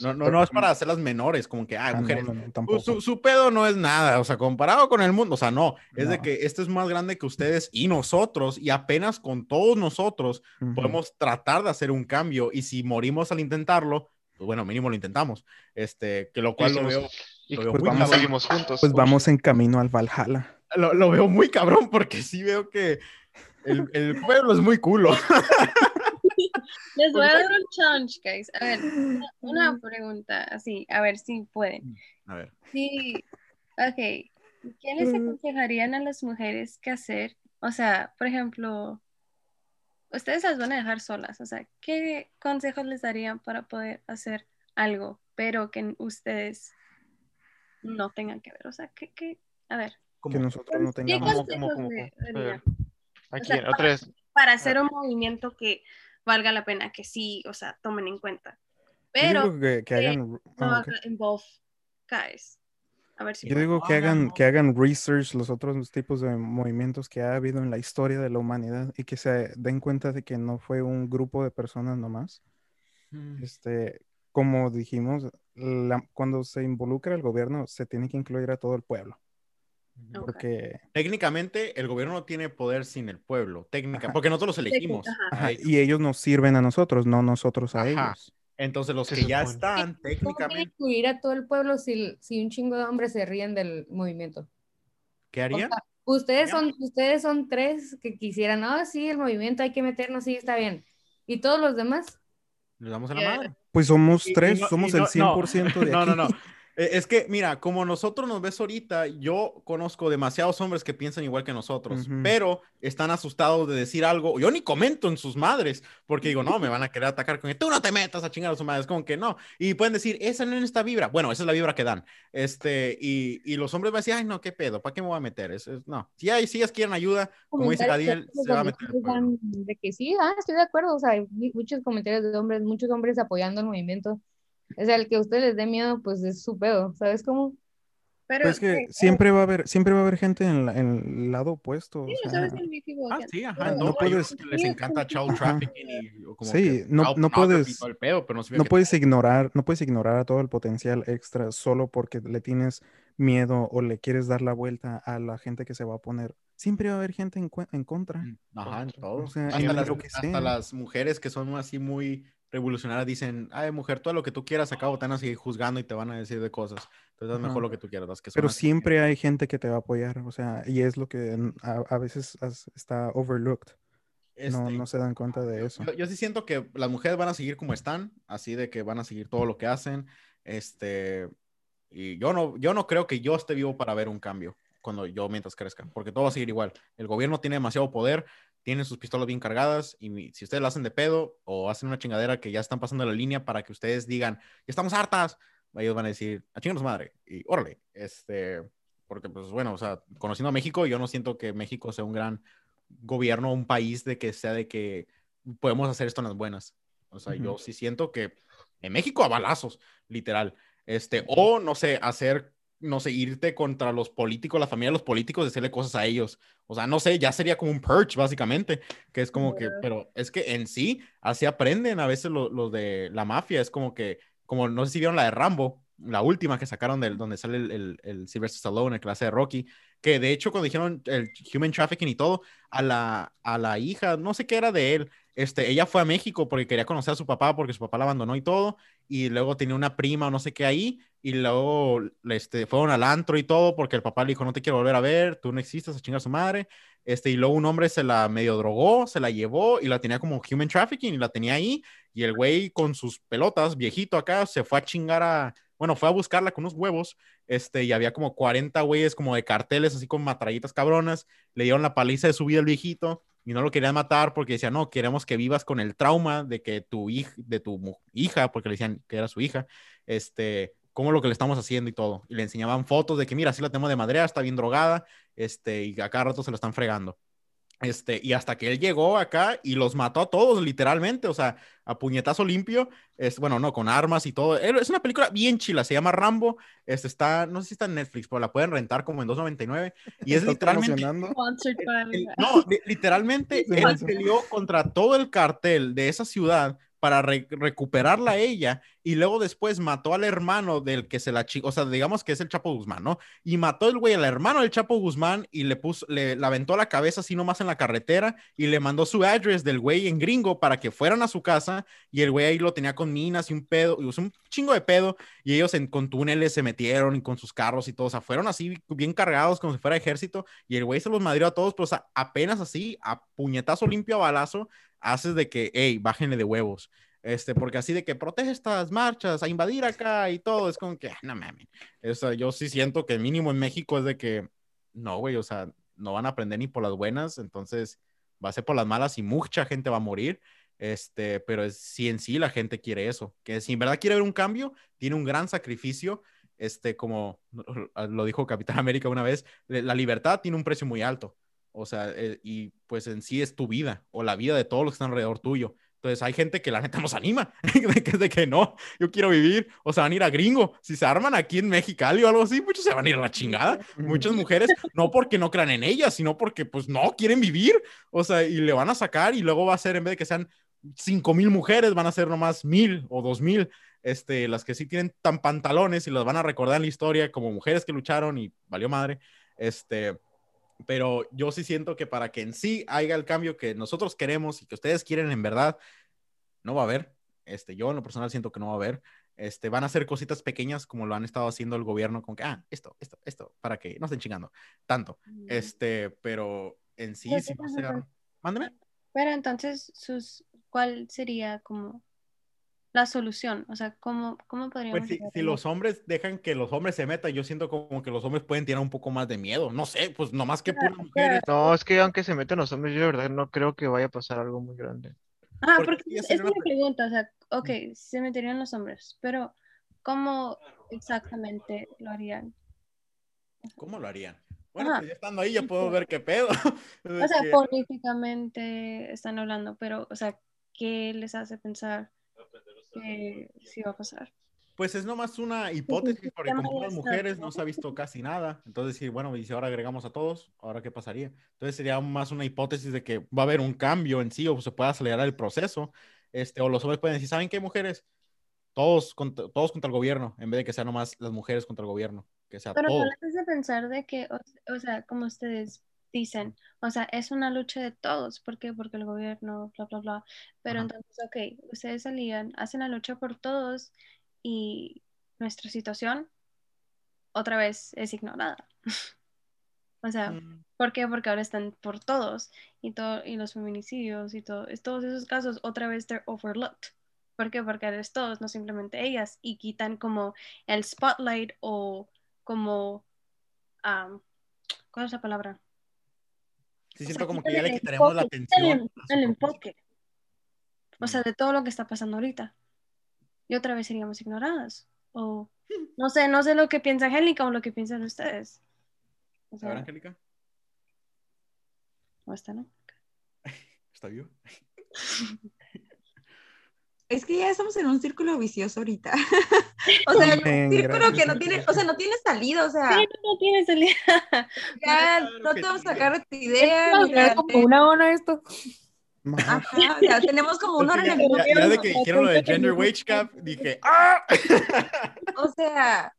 No, no, no es para hacerlas menores, como que, ah, mujeres, su, su, pedo no es nada, o sea, comparado con el mundo, o sea, no, es de que este es más grande que ustedes y nosotros, y apenas con todos nosotros podemos tratar de hacer un cambio, y si morimos al intentarlo, pues bueno, mínimo lo intentamos, este, que lo cual lo veo, y pues vamos, seguimos juntos. Pues vamos en camino al Valhalla lo, veo muy cabrón porque sí veo que el, el pueblo es muy culo. Les voy a dar un challenge, guys. A ver, una, pregunta así, a ver si pueden. Mm, a ver. Sí, ok. ¿Qué les mm. aconsejarían a las mujeres que hacer? O sea, por ejemplo, ustedes las van a dejar solas. O sea, ¿qué consejos les darían para poder hacer algo, pero que ustedes no tengan que ver? O sea, ¿qué, qué? A ver que nosotros no tengamos. Aquí, otra vez. Para hacer un movimiento que valga la pena, que sí, o sea, tomen en cuenta. Pero Yo digo que, hagan. Ah, guys. A ver si Yo digo que hagan, que hagan research los otros tipos de movimientos que ha habido en la historia de la humanidad y que se den cuenta de que no fue un grupo de personas nomás. Mm. Este, como dijimos, cuando se involucra el gobierno, se tiene que incluir a todo el pueblo. Porque técnicamente el gobierno no tiene poder sin el pueblo, técnica, porque nosotros los elegimos. Y ellos nos sirven a nosotros, no nosotros a ellos. Entonces los que ya están técnicamente... incluir a todo el pueblo si, si, un chingo de hombres se ríen del movimiento? ¿Qué harían? ustedes, son, ustedes son tres que quisieran, no, sí, el movimiento hay que meternos, sí, está bien. ¿Y todos los demás? Les damos a la madre. Pues somos tres, somos el 100% de aquí. No, no, no. Eh, es que, mira, como nosotros nos ves ahorita, yo conozco demasiados hombres que piensan igual que nosotros, pero están asustados de decir algo. Yo ni comento en sus madres, porque digo, no, me van a querer atacar con que tú no te metas a chingar a su madre. Es como que no. Y pueden decir, esa no es esta vibra. Bueno, esa es la vibra que dan. Este, y, y los hombres van a decir, ay, no, qué pedo, ¿para qué me voy a meter? Es, no. Si, hay, si ellas quieren ayuda, como dice Gadiel, se va a meter. De que sí, ah, estoy de acuerdo. O sea, hay muchos comentarios de hombres, muchos hombres apoyando el movimiento. O sea, el que a usted les dé miedo, pues es su pedo, ¿sabes cómo? Pero pues es que siempre va a haber, siempre va a haber gente en, el lado opuesto. Sí, ¿sabes? El ah, sí, ajá. No, puedes, les encanta child trafficking y como Sí, no, no puedes, no, puedes ignorar, no puedes ignorar a todo el potencial extra solo porque le tienes miedo o le quieres dar la vuelta a la gente que se va a poner. Siempre va a haber gente en, en contra. Mm, ajá, en todo. O sea, hasta, las, hasta las mujeres que son así muy revolucionarias dicen, ay, mujer, todo lo que tú quieras, acabo te van a seguir juzgando y te van a decir de cosas. Entonces, es mejor lo que tú quieras. que Pero siempre hay gente que te va a apoyar, o sea, y es lo que a, veces está overlooked. no, este, no se dan cuenta de eso. Yo, sí siento que las mujeres van a seguir como están, así de que van a seguir todo lo que hacen. Este, y yo no, yo no creo que yo esté vivo para ver un cambio cuando yo mientras crezca, porque todo va a seguir igual. El gobierno tiene demasiado poder, tienen sus pistolas bien cargadas y si ustedes la hacen de pedo o hacen una chingadera que ya están pasando la línea para que ustedes digan, ya estamos hartas, ellos van a decir, a chingados madre, y órale, este, porque pues bueno, o sea, conociendo a México, yo no siento que México sea un gran gobierno un país de que sea de que podemos hacer esto en las buenas. O sea, yo sí siento que en México a balazos, literal. Este, o no sé, hacer, no sé, irte contra los políticos, la familia de los políticos, decirle cosas a ellos. O sea, no sé, ya sería como un purge, básicamente, que es como que, pero es que en sí, así aprenden a veces los lo de la mafia, es como que, como no sé si vieron la de Rambo, la última que sacaron del donde sale el, el, el Sylvester Stallone, el clase de Rocky, que de hecho cuando dijeron el human trafficking y todo, a la, a la hija, no sé qué era de él, este, ella fue a México porque quería conocer a su papá porque su papá la abandonó y todo, y luego tenía una prima o no sé qué ahí, y luego este, fueron al antro y todo porque el papá le dijo, no te quiero volver a ver, tú no existes, a chingar a su madre, este, y luego un hombre se la medio drogó, se la llevó y la tenía como human trafficking y la tenía ahí, y el güey con sus pelotas, viejito acá, se fue a chingar a, bueno, fue a buscarla con unos huevos, este, y había como 40 güeyes como de carteles, así con matrallitas cabronas, le dieron la paliza de su vida al viejito, y no lo querían matar porque decían, no, queremos que vivas con el trauma de que tu hija, de tu hija, porque le decían que era su hija, este, cómo lo que le estamos haciendo y todo. Y le enseñaban fotos de que, mira, así la tenemos de madera, está bien drogada, este, y a cada rato se lo están fregando. Este, y hasta que él llegó acá y los mató a todos, literalmente, o sea, a puñetazo limpio, es, bueno, no, con armas y todo. Es una película bien chila, se llama Rambo, este está, no sé si está en Netflix, pero la pueden rentar como en 2.99 y es literalmente... no, literalmente él peleó contra todo el cartel de esa ciudad para recuperarla a ella y luego después mató al hermano del que se la chico, o sea, digamos que es el Chapo Guzmán, ¿no? Y mató el güey al hermano del Chapo Guzmán y le puso, le, le aventó la cabeza así nomás en la carretera y le mandó su address del güey en gringo para que fueran a su casa y el güey ahí lo tenía con minas y un pedo, y un chingo de pedo y ellos en, con túneles se metieron y con sus carros y todo, o sea, fueron así bien cargados como si fuera ejército y el güey se los madrió a todos, pero o sea, apenas así, a puñetazo limpio a balazo, haces de que, hey, bájenle de huevos. Este, porque así de que protege estas marchas, a invadir acá y todo, es como que, no mames. O yo sí siento que mínimo en México es de que, no, güey, o sea, no van a aprender ni por las buenas, entonces va a ser por las malas y mucha gente va a morir. Este, pero es, si en sí la gente quiere eso, que si en verdad quiere ver un cambio, tiene un gran sacrificio, este, como lo dijo Capitán América una vez, la libertad tiene un precio muy alto. O sea, eh, y pues en sí es tu vida o la vida de todos los que están alrededor tuyo. Entonces hay gente que la neta nos anima, de que, de que no, yo quiero vivir, o se van a ir a gringo. Si se arman aquí en Mexicali o algo así, muchos se van a ir a la chingada. Muchas mujeres, no porque no crean en ellas, sino porque pues no quieren vivir, o sea, y le van a sacar y luego va a ser, en vez de que sean cinco mil mujeres, van a ser nomás mil o dos mil, este, las que sí tienen tan pantalones y las van a recordar en la historia como mujeres que lucharon y valió madre, este pero yo sí siento que para que en sí haya el cambio que nosotros queremos y que ustedes quieren en verdad, no va a haber. Este, yo en lo personal siento que no va a haber. Este, van a hacer cositas pequeñas como lo han estado haciendo el gobierno con que, ah, esto, esto, esto, para que no estén chingando tanto. Este, pero en sí, sí va a ser... Mándeme. Pero entonces, sus, ¿cuál sería como la solución? O sea, ¿cómo, cómo podríamos... Pues si, los hombres dejan que los hombres se metan, yo siento como que los hombres pueden tener un poco más de miedo. No sé, pues nomás que puras mujeres. No, es que aunque se metan los hombres, yo de verdad no creo que vaya a pasar algo muy grande. Ah, porque, es una pregunta, o sea, ok, se meterían los hombres, pero ¿cómo exactamente lo harían? ¿Cómo lo harían? Bueno, pues ya estando ahí ya puedo ver qué pedo. o sea, políticamente están hablando, pero, o sea, ¿qué les hace pensar que sí va a pasar. Pues es nomás una hipótesis, porque como las mujeres no se ha visto casi nada. Entonces, sí, bueno, y si ahora agregamos a todos, ¿ahora qué pasaría? Entonces sería más una hipótesis de que va a haber un cambio en sí o se puede acelerar el proceso. Este, o los hombres pueden decir, ¿saben qué, mujeres? Todos contra, todos contra el gobierno, en vez de que sean nomás las mujeres contra el gobierno. Que sea Pero no les hace pensar de que, o, sea, como ustedes dicen, o sea, es una lucha de todos. ¿Por qué? Porque el gobierno, bla, bla, bla. Pero entonces, ok, ustedes salían, hacen la lucha por todos y nuestra situación otra vez es ignorada. o sea, mm. ¿por qué? Porque ahora están por todos y, todo, y los feminicidios y todo, todos esos casos otra vez they're overlooked. ¿Por qué? Porque eres todos, no simplemente ellas, y quitan como el spotlight o como, ¿cuál es la palabra? Sí, siento como que ya le quitaremos la atención. El, enfoque. O sea, de todo lo que está pasando ahorita. Y otra vez seríamos ignoradas. O no sé, no sé lo que piensa Angélica o lo que piensan ustedes. O sea, Angélica? ¿O está no? ¿Está vivo? Es que ya estamos en un círculo vicioso ahorita. o sea, un círculo que no tiene, o sea, no tiene salida, o sea. Sí, no tiene salida. ya no te vamos a sacar tu idea. Es como una hora esto. Ajá, ya tenemos como una hora en el ya, ya de que dijeron lo de gender wage cap, dije, ¡ah! o sea,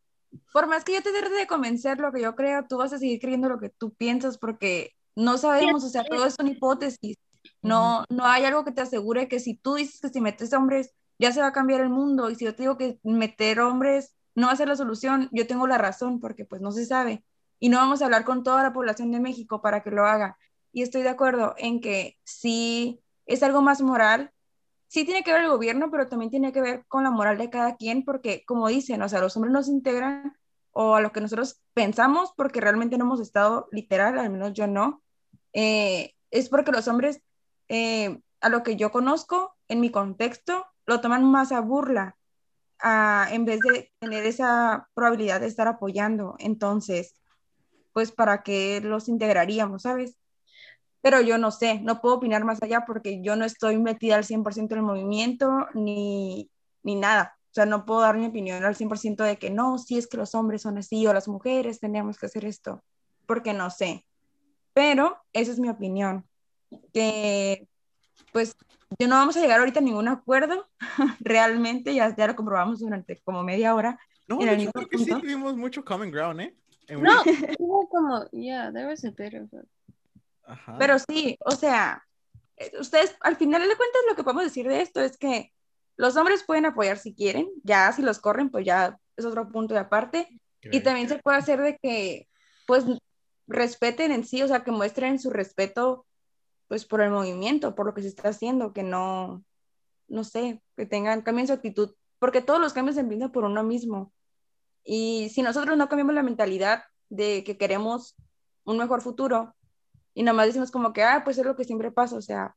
por más que yo te trate de convencer lo que yo creo, tú vas a seguir creyendo lo que tú piensas porque no sabemos, o sea, todo es una hipótesis. No, no hay algo que te asegure que si tú dices que si metes hombres ya se va a cambiar el mundo. Y si yo te digo que meter hombres no va a ser la solución, yo tengo la razón porque pues no se sabe. Y no vamos a hablar con toda la población de México para que lo haga. Y estoy de acuerdo en que sí es algo más moral, sí tiene que ver el gobierno, pero también tiene que ver con la moral de cada quien porque como dicen, o sea, los hombres no se integran o a lo que nosotros pensamos porque realmente no hemos estado literal, al menos yo no, eh, es porque los hombres eh, a lo que yo conozco, en mi contexto, lo toman más a burla, en vez de tener esa probabilidad de estar apoyando. Entonces, pues para qué los integraríamos, ¿sabes? Pero yo no sé, no puedo opinar más allá porque yo no estoy metida al 100% en el movimiento ni, ni nada. O sea, no puedo dar mi opinión al 100% de que no, si es que los hombres son así o las mujeres tendríamos que hacer esto, porque no sé. Pero esa es mi opinión que pues yo no vamos a llegar ahorita a ningún acuerdo, realmente, ya, ya lo comprobamos durante como media hora. No, en yo creo que sí tuvimos mucho common ground, ¿eh? no, hubo como, yeah, there was a bit of Ajá. Pero sí, o sea, eh, ustedes, al final de cuentas, lo que podemos decir de esto es que los hombres pueden apoyar si quieren, ya si los corren, pues ya es otro punto de aparte. Y también se puede hacer de que, pues, respeten en sí, o sea, que muestren su respeto pues por el movimiento, por lo que se está haciendo, que no, no sé, que tengan, cambien su actitud, porque todos los cambios se empiezan por uno mismo. Y si nosotros no cambiamos la mentalidad de que queremos un mejor futuro y nada más decimos como que, ah, pues es lo que siempre pasa, o sea,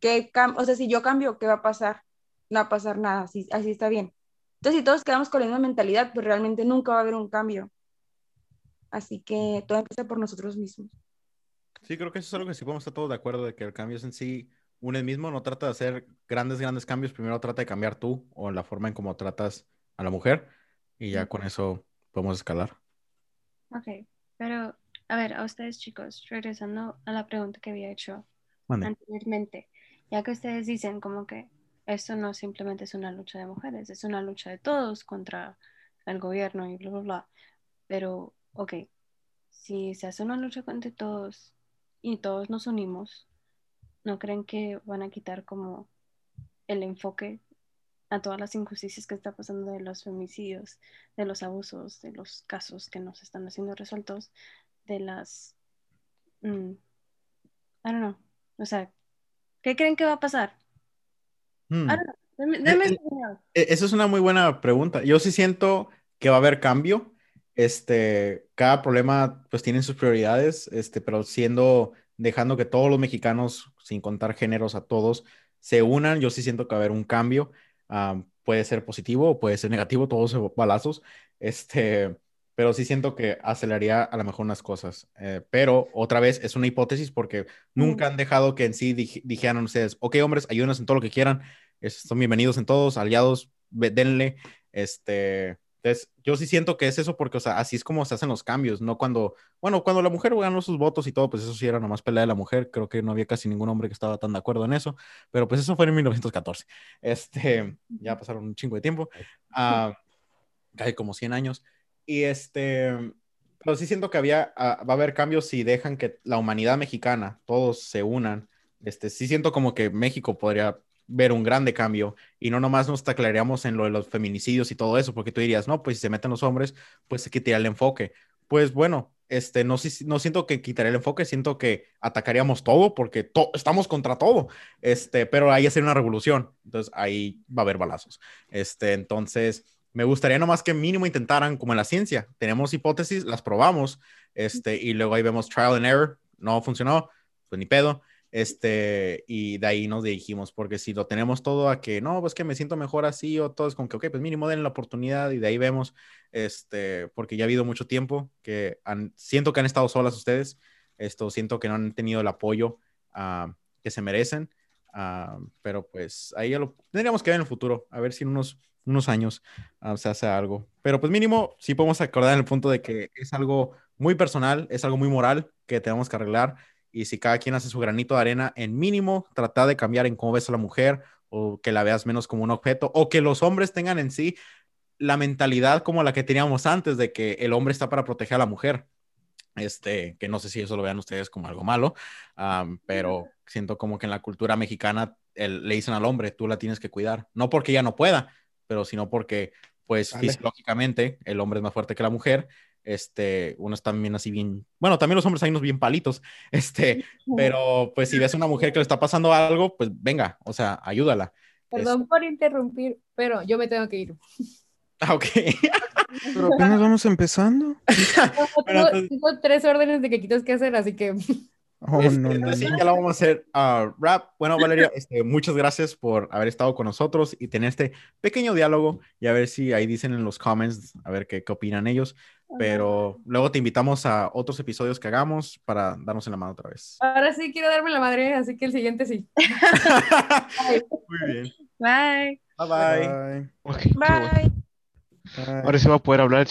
que o sea, si yo cambio, ¿qué va a pasar? No va a pasar nada, así, así está bien. Entonces, si todos quedamos con la misma mentalidad, pues realmente nunca va a haber un cambio. Así que todo empieza por nosotros mismos. Sí, creo que eso es algo que sí podemos estar todos de acuerdo, de que el cambio es en sí un el mismo, no trata de hacer grandes, grandes cambios, primero trata de cambiar tú o la forma en cómo tratas a la mujer y ya con eso podemos escalar. Ok, pero a ver, a ustedes chicos, regresando a la pregunta que había hecho anteriormente, ya que ustedes dicen como que esto no simplemente es una lucha de mujeres, es una lucha de todos contra el gobierno y bla, bla, bla, pero ok, si se hace una lucha contra todos, y todos nos unimos, ¿no creen que van a quitar como el enfoque a todas las injusticias que está pasando de los femicidios, de los abusos, de los casos que nos están haciendo resueltos, de las... Mm, I don't know. O sea, ¿qué creen que va a pasar? Hmm. Eh, eh, Esa es una muy buena pregunta. Yo sí siento que va a haber cambio este, cada problema pues tiene sus prioridades, este, pero siendo, dejando que todos los mexicanos, sin contar géneros a todos, se unan, yo sí siento que va a haber un cambio, puede ser positivo o puede ser negativo, todos balazos, este, pero sí siento que aceleraría a lo mejor unas cosas, eh, pero otra vez es una hipótesis porque nunca han dejado que en sí dijeran ustedes, ok hombres, ayúdenos en todo lo que quieran, son bienvenidos en todos, aliados, denle, este, entonces, yo sí siento que es eso porque, o sea, así es como se hacen los cambios, ¿no? Cuando, bueno, cuando la mujer ganó sus votos y todo, pues eso sí era nomás pelea de la mujer, creo que no había casi ningún hombre que estaba tan de acuerdo en eso, pero pues eso fue en 1914. Este, ya pasaron un chingo de tiempo, uh, casi como 100 años, y este, pero sí siento que había, uh, va a haber cambios si dejan que la humanidad mexicana, todos se unan, este, sí siento como que México podría ver un grande cambio y no nomás nos taclaríamos en lo de los feminicidios y todo eso, porque tú dirías, no, pues si se meten los hombres, pues se quitaría el enfoque. Pues bueno, este, no, no siento que quitaría el enfoque, siento que atacaríamos todo porque estamos contra todo, este, pero ahí hacer una revolución, entonces ahí va a haber balazos. Este, entonces, me gustaría nomás que mínimo intentaran como en la ciencia, tenemos hipótesis, las probamos, este, y luego ahí vemos trial and error, no funcionó, pues ni pedo, este, y de ahí nos dirigimos, porque si lo tenemos todo a que no, pues que me siento mejor así, o todo es como que, ok, pues mínimo den la oportunidad, y de ahí vemos, este, porque ya ha habido mucho tiempo que siento que han estado solas ustedes, Esto siento que no han tenido el apoyo ah, que se merecen, ah, pero pues ahí ya lo tendríamos que ver en el futuro, a ver si en unos, unos años se hace algo. Pero pues mínimo sí podemos acordar en el punto de que es algo muy personal, es algo muy moral que tenemos que arreglar y si cada quien hace su granito de arena, en mínimo, tratar de cambiar en cómo ves a la mujer o que la veas menos como un objeto o que los hombres tengan en sí la mentalidad como la que teníamos antes de que el hombre está para proteger a la mujer. Este, que no sé si eso lo vean ustedes como algo malo, pero siento como que en la cultura mexicana le dicen al hombre, tú la tienes que cuidar, no porque ella no pueda, pero sino porque, pues, fisiológicamente el hombre es más fuerte que la mujer este, unos también así bien, bueno, también los hombres hay unos bien palitos, este, pero pues si ves a una mujer que le está pasando algo, pues venga, o sea, ayúdala. Perdón por interrumpir, pero yo me tengo que ir. Ah, ok. pero apenas vamos empezando. tengo, tres órdenes de que quitas que hacer, así que... Oh, este, no, no, ya la vamos a hacer uh, rap. Bueno, Valeria, este, muchas gracias por haber estado con nosotros y tener este pequeño diálogo y a ver si ahí dicen en los comments, a ver qué, qué opinan ellos. Pero luego te invitamos a otros episodios que hagamos para darnos en la mano otra vez. Ahora sí quiero darme la madre, así que el siguiente sí. Muy bien. Bye. Bye bye. Bye. bye. Ahora sí va a poder hablar